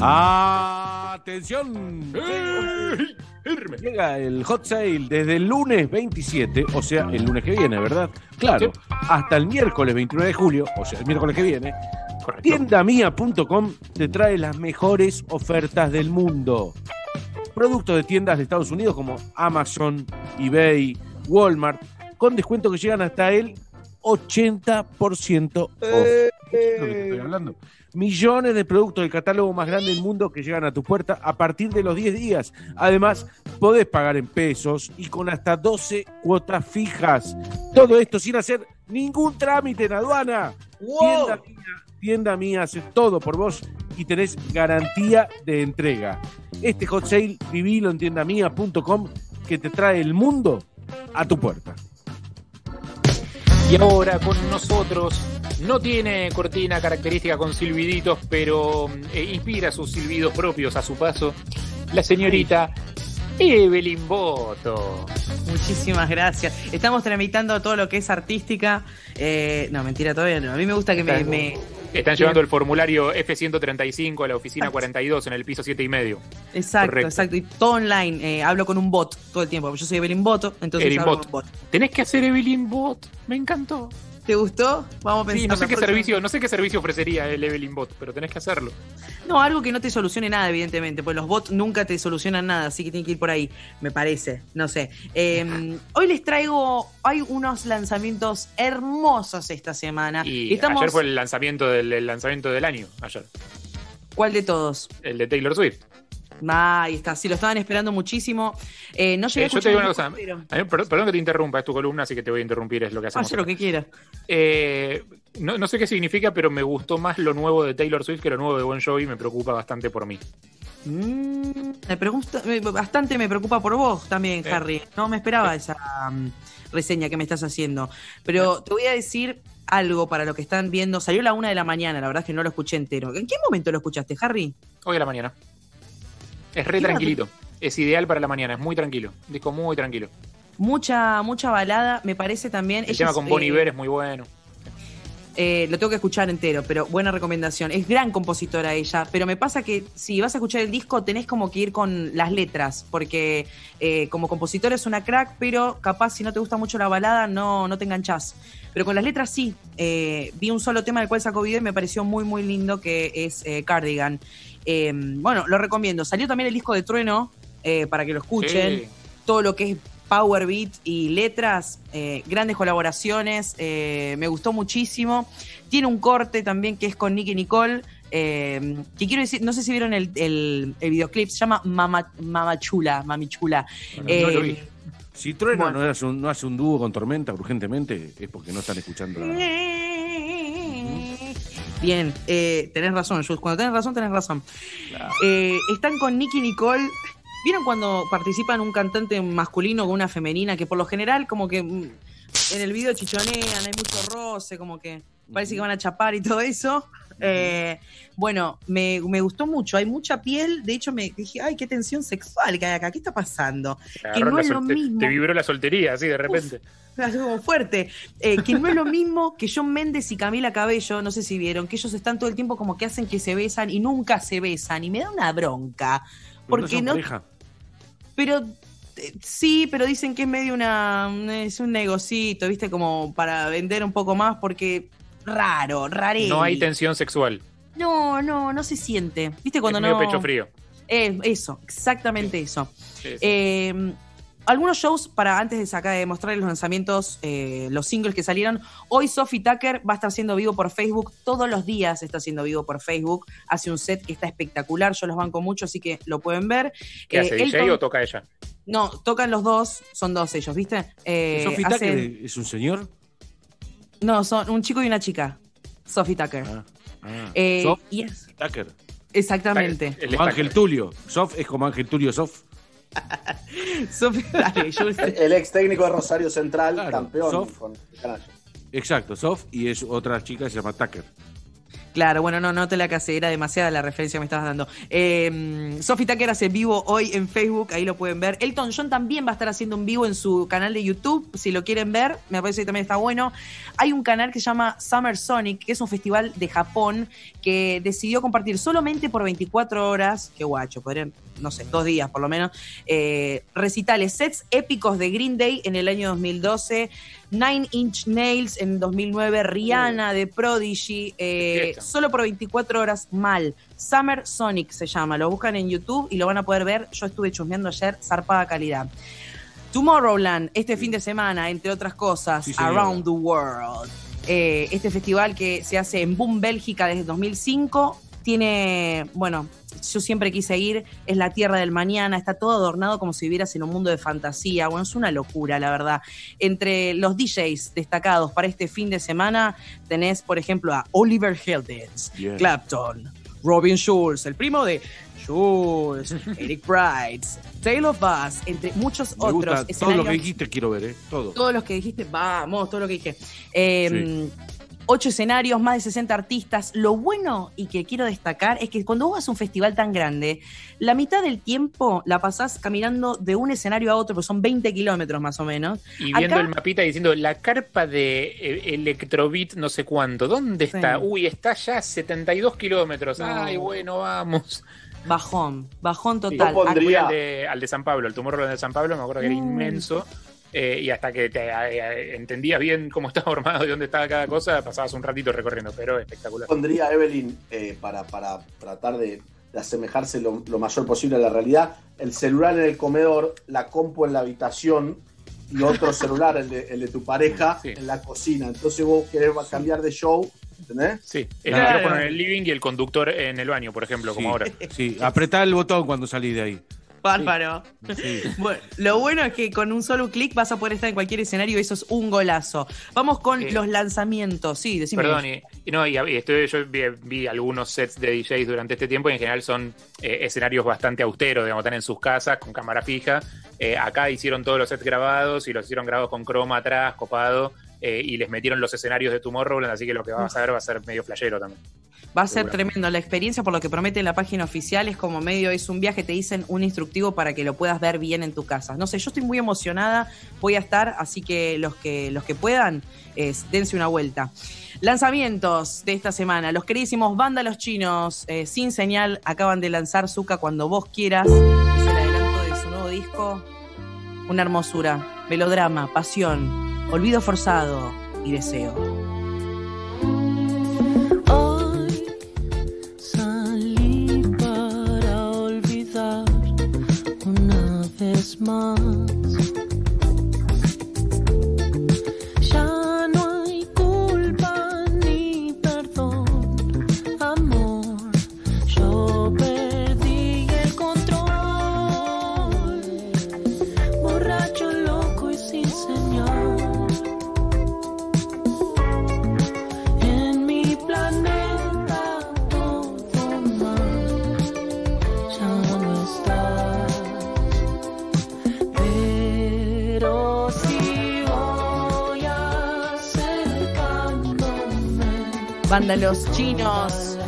Atención. Llega el hot sale desde el lunes 27, o sea, el lunes que viene, ¿verdad? Claro, hasta el miércoles 29 de julio, o sea, el miércoles que viene. Tiendamia.com te trae las mejores ofertas del mundo. Productos de tiendas de Estados Unidos como Amazon, eBay, Walmart, con descuentos que llegan hasta el 80% off. Eh. Es lo que te estoy hablando. Millones de productos del catálogo más grande del mundo que llegan a tu puerta a partir de los 10 días. Además, podés pagar en pesos y con hasta 12 cuotas fijas. Todo esto sin hacer ningún trámite en aduana. Tienda mía, tienda mía hace todo por vos y tenés garantía de entrega. Este hot sale vivilo en tiendamia.com que te trae el mundo a tu puerta. Y ahora con nosotros, no tiene cortina característica con silbiditos, pero eh, inspira sus silbidos propios a su paso, la señorita Evelyn Boto. Muchísimas gracias. Estamos tramitando todo lo que es artística. Eh, no, mentira, todavía no. A mí me gusta que me... me- Están llevando el formulario F-135 a la oficina 42 en el piso 7 y medio. Exacto, Correcto. exacto. Y todo online. eh, hablo con un bot todo el tiempo. Yo soy Evelyn Boto, entonces Evelyn hablo Bot. con bot. Tenés que hacer Evelyn Bot. Me encantó. ¿Te gustó? Vamos a pensar. Sí, no sé qué próxima. servicio, no sé qué servicio ofrecería el Evelyn Bot, pero tenés que hacerlo. No, algo que no te solucione nada, evidentemente, pues los bots nunca te solucionan nada, así que tienen que ir por ahí, me parece, no sé. Eh, hoy les traigo, hay unos lanzamientos hermosos esta semana. Y Estamos, ayer fue el lanzamiento del el lanzamiento del año, ayer. ¿Cuál de todos? El de Taylor Swift. Ah, ahí está, sí, lo estaban esperando muchísimo. Eh, no llegué Eh, a yo te digo una cosa, mí, perdón, perdón que te interrumpa, es tu columna, así que te voy a interrumpir, es lo que hacemos. Hace lo que quiera. Eh, no, no sé qué significa, pero me gustó más lo nuevo de Taylor Swift que lo nuevo de Bon Jovi, me preocupa bastante por mí. Mm, me pregunta, bastante me preocupa por vos también, Eh. Harry. No me esperaba esa mm, reseña que me estás haciendo. Pero te voy a decir algo para lo que están viendo. Salió a la una de la mañana, la verdad es que no lo escuché entero. ¿En qué momento lo escuchaste, Harry? Hoy a la mañana. Es re tranquilito. Es ideal para la mañana, es muy tranquilo. Disco muy tranquilo. Mucha, mucha balada, me parece también. El ella tema es, con Bon eh, Iver es muy bueno. eh, lo tengo que escuchar entero, pero buena recomendación. Es gran compositora ella, pero me pasa que si vas a escuchar el disco tenés como que ir con las letras, porque eh, como compositora es una crack, pero capaz si no te gusta mucho la balada no, no te enganchás. Pero con las letras sí. Eh, vi un solo tema del cual sacó video y me pareció muy, muy lindo, que es eh, Cardigan. Eh, bueno, lo recomiendo. Salió también el disco de Trueno, eh, para que lo escuchen. Sí. Todo lo que es Power Beat y letras, eh, grandes colaboraciones, eh, me gustó muchísimo. Tiene un corte también que es con Nicky Nicole, eh, que quiero decir, no sé si vieron el, el- el videoclip, se llama Mama, Mama Chula, Mami Chula. Bueno, Eh, no lo vi. Si Trueno bueno. no, hace un, no hace un dúo con Tormenta urgentemente, es porque no están escuchando la... Bien, eh, tenés razón, Jules. Cuando tenés razón, tenés razón. Eh, están con Nicky Nicole. ¿Vieron cuando participan un cantante masculino con una femenina? Que por lo general, como que mm, en el video chichonean, hay mucho roce, como que parece que van a chapar y todo eso. Eh, bueno, me, me gustó mucho. Hay mucha piel. De hecho, me dije, ay, qué tensión sexual que hay acá. ¿Qué está pasando? Que no es lo mismo. Te vibró la soltería, así de repente. Como fuerte. Eh, que no es lo mismo que John Méndez y Camila Cabello, no sé si vieron, que ellos están todo el tiempo como que hacen que se besan y nunca se besan. Y me da una bronca. Porque son no. pareja. Pero eh, sí, pero dicen que es medio una. Es un negocito, ¿viste? Como para vender un poco más, porque raro, raré. No hay tensión sexual. No, no, no se siente. ¿Viste cuando es medio no. pecho frío. Eh, eso, exactamente eso. Sí, sí. Eh, algunos shows para antes de sacar de mostrar los lanzamientos, eh, los singles que salieron. Hoy Sophie Tucker va a estar siendo vivo por Facebook. Todos los días está siendo vivo por Facebook. Hace un set que está espectacular. Yo los banco mucho, así que lo pueden ver. ¿Qué Eh, hace, DJ Elton- o toca ella? No, tocan los dos. Son dos ellos, ¿viste? Eh, ¿Sophie hacen- Tucker es un señor? No, son un chico y una chica. Sophie Tucker. Ah. Eh, Sof y es- Tucker. exactamente. Como Ángel Tulio. Sof es como Ángel Tulio Sof. Sophie, dale, yo- El ex técnico de Rosario Central, Claro, campeón Sof. con. Exacto, Sof. Y es otra chica que se llama Tucker. Claro, bueno, no, no te la casé, era demasiada la referencia que me estabas dando. Eh, Sophie Tucker hace vivo hoy en Facebook, ahí lo pueden ver. Elton John también va a estar haciendo un vivo en su canal de YouTube, si lo quieren ver, me parece que también está bueno. Hay un canal que se llama Summer Sonic, que es un festival de Japón que decidió compartir solamente por 24 horas, qué guacho, podrían, no sé, dos días por lo menos, eh, recitales, sets épicos de Green Day en el año 2012. Nine Inch Nails en 2009, Rihanna de Prodigy, eh. Solo por 24 horas mal. Summer Sonic se llama, lo buscan en YouTube y lo van a poder ver. Yo estuve chusmeando ayer, zarpada calidad. Tomorrowland, este fin de semana, entre otras cosas, Sí. Around the World. Eh, este festival que se hace en Boom, Bélgica desde 2005. Tiene, bueno, yo siempre quise ir, es la tierra del mañana, está todo adornado como si vivieras en un mundo de fantasía. Bueno, es una locura, la verdad. Entre los DJs destacados para este fin de semana, tenés, por ejemplo, a Oliver Heldens. Clapton, Robin Schulz, el primo de Schulz, Eric Bright, Tale of Us, entre muchos Me otros gusta todo lo que dijiste, quiero ver, ¿eh? Todo. todos los que dijiste, vamos, todo lo que dije. Eh, Ocho escenarios, más de 60 artistas. Lo bueno y que quiero destacar es que cuando vos vas a un festival tan grande, la mitad del tiempo la pasás caminando de un escenario a otro, pues son 20 kilómetros más o menos. Y viendo Acá- el mapita y diciendo, la carpa de eh, Electrobit no sé cuánto, ¿dónde Sí. está? Uy, está ya a 72 kilómetros. No. Ay, bueno, vamos. Bajón, bajón Sí, total. yo fui pondría- al de, al de San Pablo, el tumor de San Pablo, me acuerdo que era Mm. inmenso. Eh, y hasta que te eh, entendías bien cómo estaba armado y dónde estaba cada cosa, pasabas un ratito recorriendo, pero espectacular. Pondría Evelyn eh, para, para tratar de, de asemejarse lo, lo mayor posible a la realidad. El celular en el comedor, la compu en la habitación y otro celular, el de, el de tu pareja, en la cocina. Entonces vos querés cambiar de show, ¿entendés? Sí, el Claro. micrófono en el living y el conductor en el baño, por ejemplo, como ahora. Sí, apretá el botón cuando salís de ahí. Bárbaro. Bueno, lo bueno es que con un solo clic vas a poder estar en cualquier escenario y eso es un golazo. Vamos con Sí. los lanzamientos. Sí, decime. Perdón, y, y no, y, y estoy- yo vi, vi algunos sets de DJs durante este tiempo y en general son eh, escenarios bastante austeros, digamos, están en sus casas con cámara fija. Eh, acá hicieron todos los sets grabados y los hicieron grabados con croma atrás, copado, eh, y les metieron los escenarios de Tomorrowland, así que lo que vas a ver va a ser medio flashero también. Va a ser tremendo. La experiencia, por lo que promete la página oficial, es como medio, es un viaje, te dicen un instructivo para que lo puedas ver bien en tu casa. No sé, yo estoy muy emocionada, voy a estar, así que los que, los que puedan, es, dense una vuelta. Lanzamientos de esta semana. Los queridísimos Vándalos Chinos, eh, sin señal, acaban de lanzar Zuka cuando vos quieras. Es el adelanto de su nuevo disco. Una hermosura, melodrama, pasión, olvido forzado y deseo. smile. Vándalos chinos.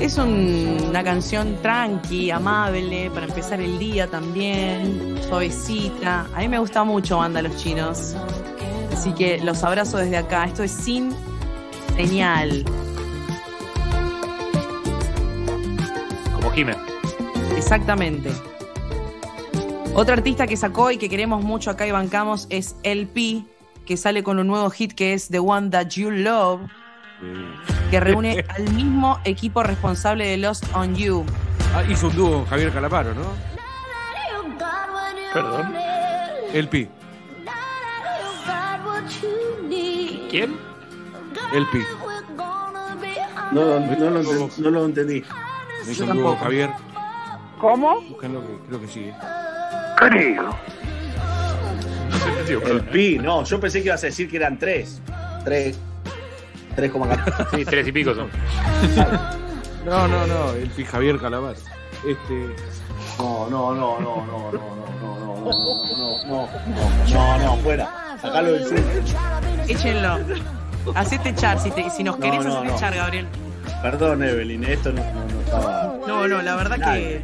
Es un- una canción tranqui, amable, para empezar el día también, suavecita. A mí me gusta mucho Vándalos chinos. Así que los abrazo desde acá. Esto es sin señal. Como Jimé. Exactamente. Otro artista que sacó y que queremos mucho acá y bancamos es LP, que sale con un nuevo hit que es The One That You Love, que reúne al mismo equipo responsable de Lost on You. Ah, hizo un dúo con Javier Calaparo, ¿no? Perdón. El Pi. ¿Quién? El Pi. No, no, no lo, enten- no lo entendí. Me hizo un dúo con Javier. ¿Cómo? Búsquenlo que creo que sí. ¿eh? Creo. El pi, no, yo pensé que ibas a decir que eran tres. Tres. 3,14. Sí, tres y pico son. No, no, no, el Pi Javier Calaparo. Este. No, no, no, no, no, no, no, no, no, no, no, no, no, no, fuera. Sacalo del sur. Échenlo. Hacete char si, te- si nos No, querés no, hacete no. char, Gabriel. Perdón, Evelyn, esto no, no, no estaba. No, no, la verdad que.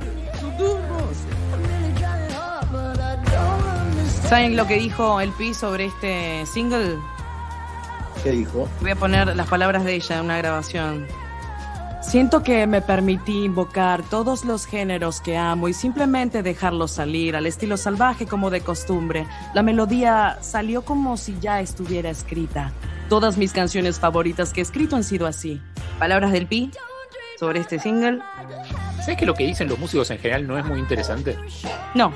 ¿Saben lo que dijo el Pi sobre este single? ¿Qué dijo? Voy a poner las palabras de ella en una grabación. Siento que me permití invocar todos los géneros que amo y simplemente dejarlos salir al estilo salvaje como de costumbre. La melodía salió como si ya estuviera escrita. Todas mis canciones favoritas que he escrito han sido así. Palabras del Pi sobre este single. ¿Sabes que lo que dicen los músicos en general no es muy interesante? No.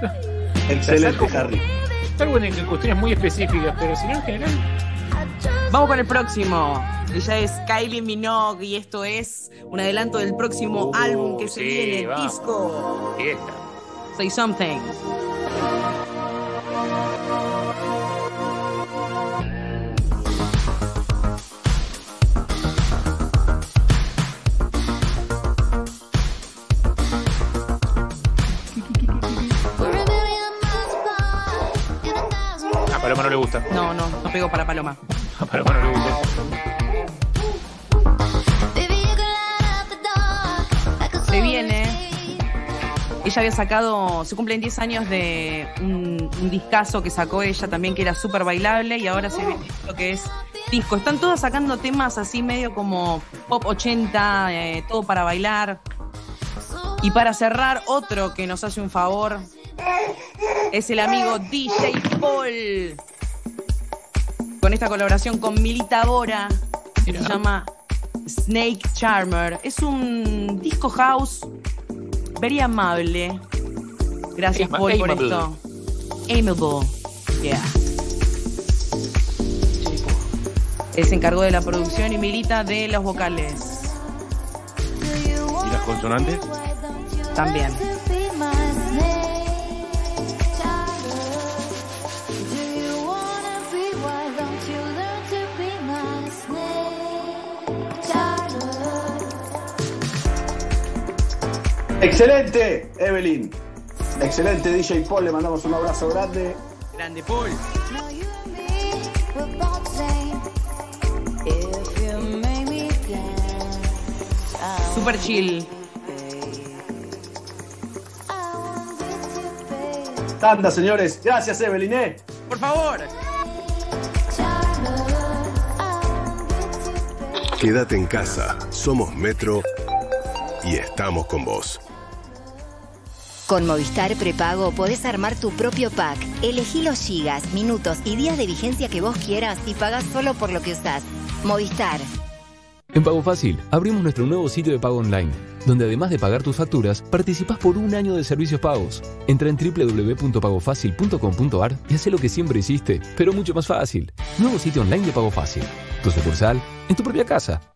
Excelente, Harry. Salvo en cuestiones muy específicas, pero si no en general. Vamos con el próximo. Ella es Kylie Minogue y esto es un adelanto del próximo álbum que se Uh, sí, viene, vamos. disco. Fiesta. Say Something. Paloma no le gusta. No, no, no pego para Paloma. A Paloma no le gusta. Se viene. Ella había sacado, se cumplen 10 años de un, un discazo que sacó ella también que era súper bailable y ahora se viene lo que es disco. Están todas sacando temas así medio como pop 80, eh, todo para bailar. Y para cerrar, otro que nos hace un favor Es el amigo DJ Paul. Con esta colaboración con Milita Bora. que Se llama Snake Charmer. Es un disco house very amable. Gracias, Paul, por amable. esto. Amiable. Yeah. Se encargó de la producción y Milita de los vocales. ¿Y las consonantes? También. Excelente, Evelyn. Excelente, DJ Paul. Le mandamos un abrazo grande. Grande Paul. Super chill. Tanda, señores. Gracias, Evelyn. ¿eh? Por favor. Quédate en casa. Somos Metro y estamos con vos. Con Movistar Prepago podés armar tu propio pack. Elegí los gigas, minutos y días de vigencia que vos quieras y pagás solo por lo que usás. Movistar. En Pago Fácil abrimos nuestro nuevo sitio de pago online, donde además de pagar tus facturas, participás por un año de servicios pagos. Entra en www.pagofacil.com.ar y haz lo que siempre hiciste, pero mucho más fácil. Nuevo sitio online de Pago Fácil. Tu sucursal en tu propia casa.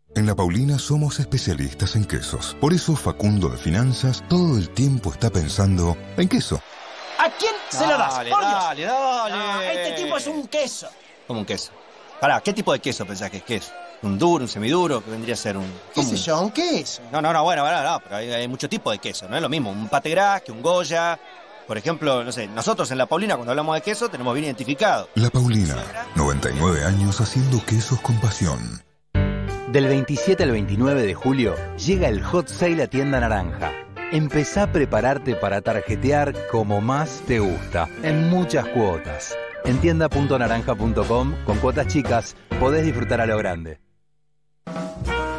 En La Paulina somos especialistas en quesos. Por eso Facundo de Finanzas todo el tiempo está pensando en queso. ¿A quién se lo das? Dale, Por Dios. dale, dale. No, este tipo es un queso. Como un queso. Pará, ¿qué tipo de queso pensás que es queso? ¿Un duro, un semiduro? que vendría a ser un...? ¿Qué sé yo? ¿Un queso? No, no, no, bueno, bueno, no, pero hay, hay mucho tipo de queso, no es lo mismo. Un pate gras que un goya. Por ejemplo, no sé, nosotros en La Paulina cuando hablamos de queso tenemos bien identificado. La Paulina, 99 años haciendo quesos con pasión. Del 27 al 29 de julio llega el Hot Sale a Tienda Naranja. Empezá a prepararte para tarjetear como más te gusta, en muchas cuotas. En tienda.naranja.com, con cuotas chicas, podés disfrutar a lo grande.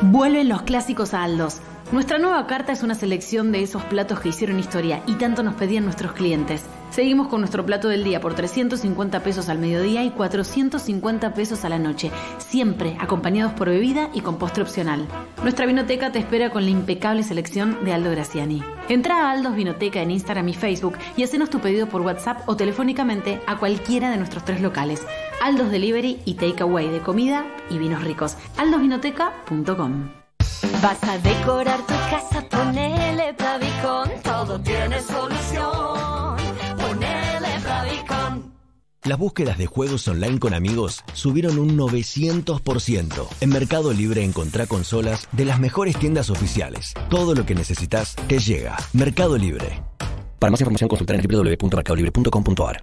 Vuelven los clásicos Aldos. Nuestra nueva carta es una selección de esos platos que hicieron historia y tanto nos pedían nuestros clientes. Seguimos con nuestro plato del día por 350 pesos al mediodía y 450 pesos a la noche, siempre acompañados por bebida y con postre opcional. Nuestra vinoteca te espera con la impecable selección de Aldo Graciani. Entra a Aldos Vinoteca en Instagram y Facebook y hacenos tu pedido por WhatsApp o telefónicamente a cualquiera de nuestros tres locales. Aldos Delivery y Takeaway de comida y vinos ricos. aldosvinoteca.com Vas a decorar tu casa, ponele Plavicon, todo tiene solución. Ponele Plavicon. Las búsquedas de juegos online con amigos subieron un 900%. En Mercado Libre encontrá consolas de las mejores tiendas oficiales. Todo lo que necesitas te llega. Mercado Libre. Para más información consultar en www.mercadolibre.com.ar.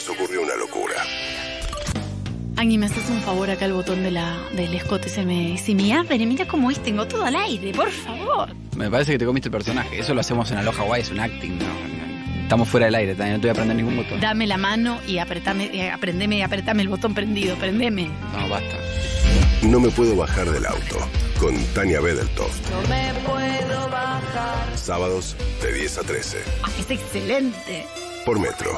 Agni, ¿me haces un favor acá el botón de la, del escote? Se me, se me abre, mira cómo es, tengo todo al aire, por favor. Me parece que te comiste el personaje. Eso lo hacemos en Aloha Hawaii, es un acting. No, no. Estamos fuera del aire, también no te voy a prender ningún botón. Dame la mano y apretame, eh, aprendeme y apretame el botón prendido, prendeme. No, basta. No me puedo bajar del auto. Con Tania Bedeltoft. No me puedo bajar. Sábados de 10 a 13. Ah, es excelente. Por Metro.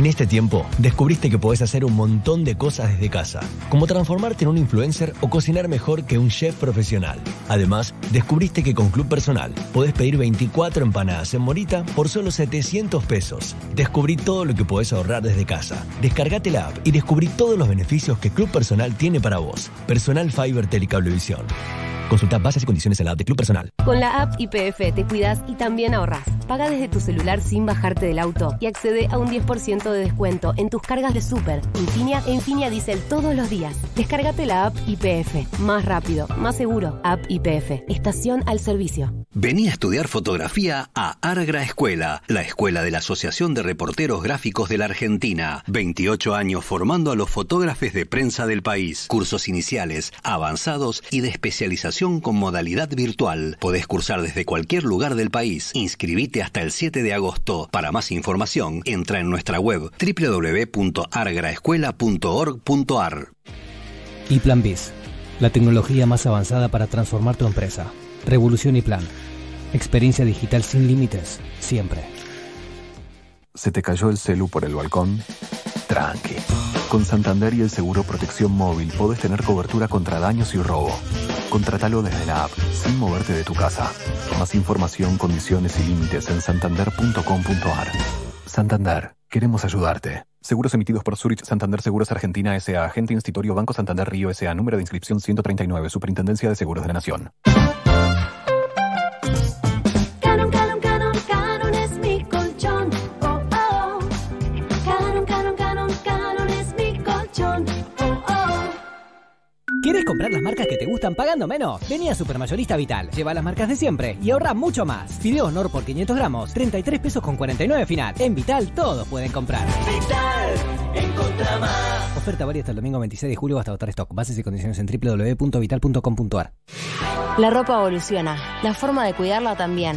En este tiempo, descubriste que podés hacer un montón de cosas desde casa, como transformarte en un influencer o cocinar mejor que un chef profesional. Además, descubriste que con Club Personal podés pedir 24 empanadas en Morita por solo 700 pesos. Descubrí todo lo que podés ahorrar desde casa. Descargate la app y descubrí todos los beneficios que Club Personal tiene para vos. Personal Fiber Telecablevisión. Consulta bases y condiciones en la app de Club Personal. Con la app IPF te cuidas y también ahorras. Paga desde tu celular sin bajarte del auto y accede a un 10% de descuento en tus cargas de Super, Infinia e Infinia Diesel todos los días. Descárgate la app IPF. Más rápido, más seguro. App IPF. Estación al servicio. Vení a estudiar fotografía a Argra Escuela, la escuela de la Asociación de Reporteros Gráficos de la Argentina. 28 años formando a los fotógrafos de prensa del país. Cursos iniciales, avanzados y de especialización con modalidad virtual. Podés cursar desde cualquier lugar del país. Inscribite hasta el 7 de agosto. Para más información, entra en nuestra web www.argraescuela.org.ar. Y Plan Biz, la tecnología más avanzada para transformar tu empresa. Revolución y Plan. Experiencia digital sin límites, siempre. ¿Se te cayó el celu por el balcón? Tranqui. Con Santander y el seguro Protección Móvil podés tener cobertura contra daños y robo. Contratalo desde la app, sin moverte de tu casa. Más información, condiciones y límites en santander.com.ar. Santander, queremos ayudarte. Seguros emitidos por Zurich Santander Seguros Argentina S.A. Agente Institutorio Banco Santander Río S.A. Número de inscripción 139. Superintendencia de Seguros de la Nación. ¿Quieres comprar las marcas que te gustan pagando menos? Vení a Supermayorista Vital, lleva las marcas de siempre y ahorra mucho más. Fideo Honor por 500 gramos, 33 pesos con 49 final. En Vital todos pueden comprar. Vital, encontra más. Oferta válida hasta el domingo 26 de julio hasta agotar stock. Bases y condiciones en www.vital.com.ar. La ropa evoluciona, la forma de cuidarla también.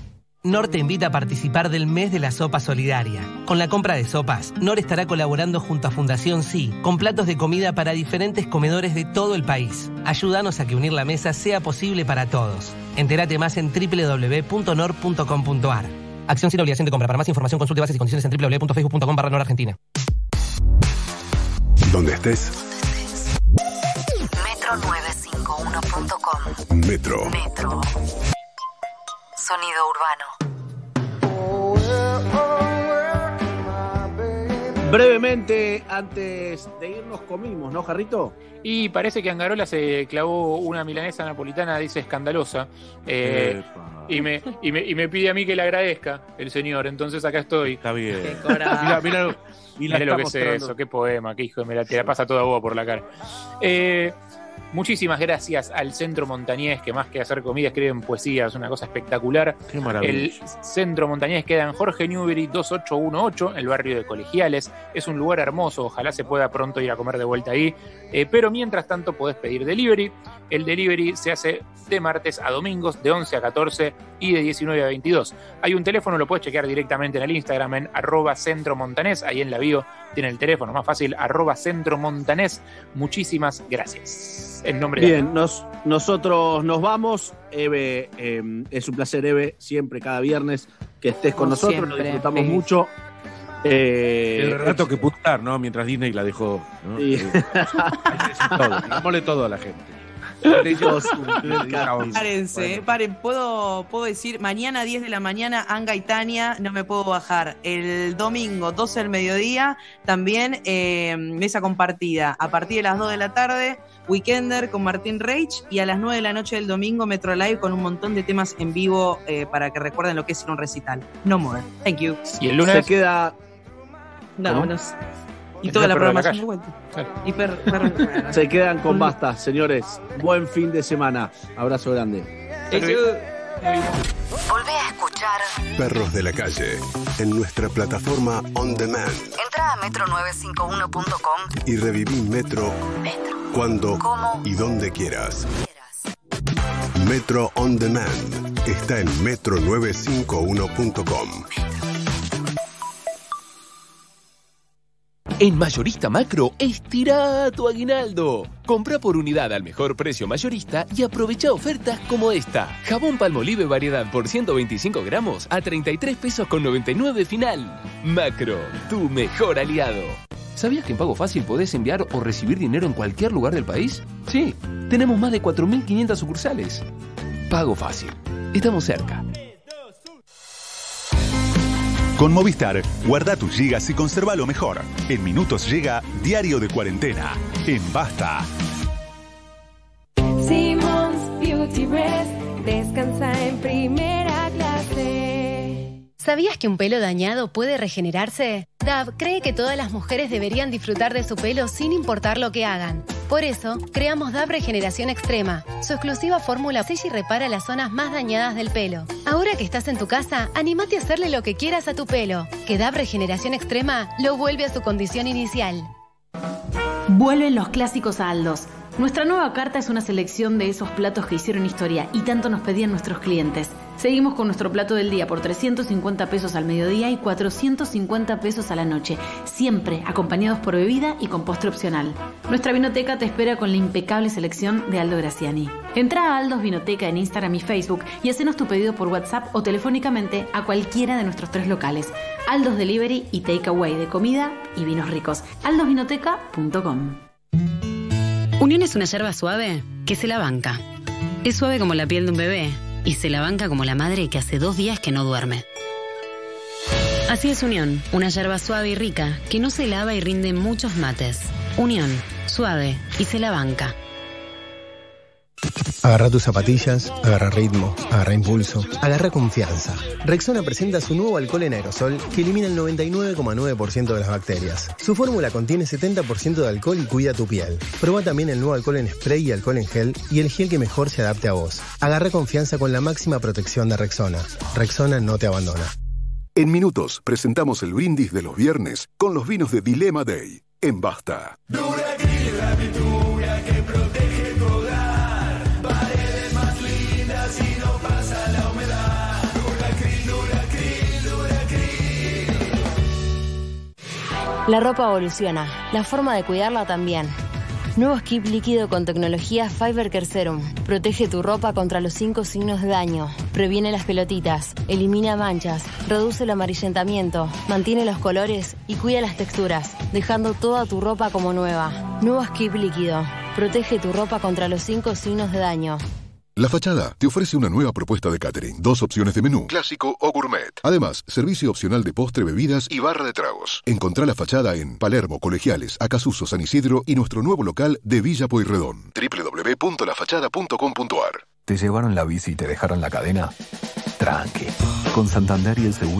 NOR te invita a participar del mes de la sopa solidaria. Con la compra de sopas, NOR estará colaborando junto a Fundación Sí con platos de comida para diferentes comedores de todo el país. Ayúdanos a que unir la mesa sea posible para todos. Entérate más en www.nor.com.ar. Acción sin obligación de compra. Para más información consulte bases y condiciones en www.facebook.com barra NOR Argentina. Donde estés, Metro951.com. Metro. Metro. Sonido urbano. Brevemente, antes de irnos, comimos, ¿no, Jarrito? Y parece que Angarola se clavó una milanesa napolitana, dice escandalosa. eh, y, me, y, me, y me pide a mí que le agradezca el señor. Entonces acá estoy. Está bien. Mira, mira, y la lo está que es mostrando. eso, qué poema, qué hijo de me la, te la pasa toda boba por la cara. Eh, muchísimas gracias al Centro Montañés, que más que hacer comida escriben poesía, es una cosa espectacular. Qué maravilla. El Centro Montañés queda en Jorge Newbery 2818, en el barrio de Colegiales. Es un lugar hermoso, ojalá se pueda pronto ir a comer de vuelta ahí. Eh, pero mientras tanto podés pedir delivery. El delivery se hace de martes a domingos, de 11 a 14 y de 19 a 22. Hay un teléfono, lo puedes chequear directamente en el Instagram en arroba centro montanés. Ahí en la bio tiene el teléfono, más fácil, arroba centro montanés. Muchísimas gracias. En nombre de Bien, nos, nosotros nos vamos. Eve, eh, es un placer, Eve, siempre, cada viernes que estés con Como nosotros. siempre. Lo disfrutamos mucho. Eh, El relato que putar, ¿no? Mientras Disney la dejó. ¿no? Sí. Eh, todo, todo a la gente. Ellos, Párense, paren, puedo, puedo decir, mañana 10 de la mañana, Anga y Tania, no me puedo bajar. El domingo 12 del mediodía, también eh, mesa compartida. A partir de las 2 de la tarde, Weekender con Martín Reich y a las 9 de la noche del domingo, Metro Live con un montón de temas en vivo eh, para que recuerden lo que es ir a un recital. No more. Thank you. ¿Y el lunes? Se queda. No, ¿Cómo? no sé. Y toda la programación de vuelta. Y perro- Se quedan con basta, señores. Buen fin de semana. Abrazo grande. Volvé a escuchar. Perros de la calle. En nuestra plataforma On Demand. Entra a metro951.com. Y reviví Metro. Cuando ¿Cómo? y donde quieras. Metro On Demand. Está en metro951.com. En Mayorista Macro, estira tu aguinaldo. Compra por unidad al mejor precio mayorista y aprovecha ofertas como esta. Jabón Palmolive variedad por 125 gramos a 33 pesos con 99 final. Macro, tu mejor aliado. ¿Sabías que en Pago Fácil podés enviar o recibir dinero en cualquier lugar del país? Sí, tenemos más de 4.500 sucursales. Pago Fácil. Estamos cerca. Con Movistar, guarda tus gigas y conserva lo mejor. En minutos llega Diario de Cuarentena. En Basta. Beauty Rest descansa en primera clase. ¿Sabías que un pelo dañado puede regenerarse? DAV cree que todas las mujeres deberían disfrutar de su pelo sin importar lo que hagan. Por eso, creamos DAV Regeneración Extrema. Su exclusiva fórmula sella y repara las zonas más dañadas del pelo. Ahora que estás en tu casa, animate a hacerle lo que quieras a tu pelo. Que DAV Regeneración Extrema lo vuelve a su condición inicial. Vuelven los clásicos a. Nuestra nueva carta es una selección de esos platos que hicieron historia y tanto nos pedían nuestros clientes. Seguimos con nuestro plato del día por 350 pesos al mediodía y 450 pesos a la noche, siempre acompañados por bebida y con postre opcional. Nuestra vinoteca te espera con la impecable selección de Aldo Graciani. Entra a Aldos Vinoteca en Instagram y Facebook y hacenos tu pedido por WhatsApp o telefónicamente a cualquiera de nuestros tres locales. Aldos Delivery y Takeaway de comida y vinos ricos. aldosvinoteca.com Unión es una yerba suave que se la banca. Es suave como la piel de un bebé y se la banca como la madre que hace dos días que no duerme. Así es Unión, una yerba suave y rica que no se lava y rinde muchos mates. Unión, suave y se la banca. Agarra tus zapatillas, agarra ritmo, agarra impulso, agarra confianza. Rexona presenta su nuevo alcohol en aerosol que elimina el 99,9% de las bacterias. Su fórmula contiene 70% de alcohol y cuida tu piel. Proba también el nuevo alcohol en spray y alcohol en gel y el gel que mejor se adapte a vos. Agarra confianza con la máxima protección de Rexona. Rexona no te abandona. En minutos presentamos el brindis de los viernes con los vinos de Dilema Day. En Basta. la pintura La ropa evoluciona, la forma de cuidarla también. Nuevo skip líquido con tecnología Fiber Care Serum. Protege tu ropa contra los cinco signos de daño. Previene las pelotitas, elimina manchas, reduce el amarillentamiento, mantiene los colores y cuida las texturas, dejando toda tu ropa como nueva. Nuevo skip líquido. Protege tu ropa contra los cinco signos de daño. La Fachada te ofrece una nueva propuesta de catering. Dos opciones de menú, clásico o gourmet. Además, servicio opcional de postre, bebidas y barra de tragos. Encontrá La Fachada en Palermo, Colegiales, Acasuso, San Isidro y nuestro nuevo local de Villa Pueyrredón. www.lafachada.com.ar ¿Te llevaron la bici y te dejaron la cadena? Tranqui. Con Santander y el seguro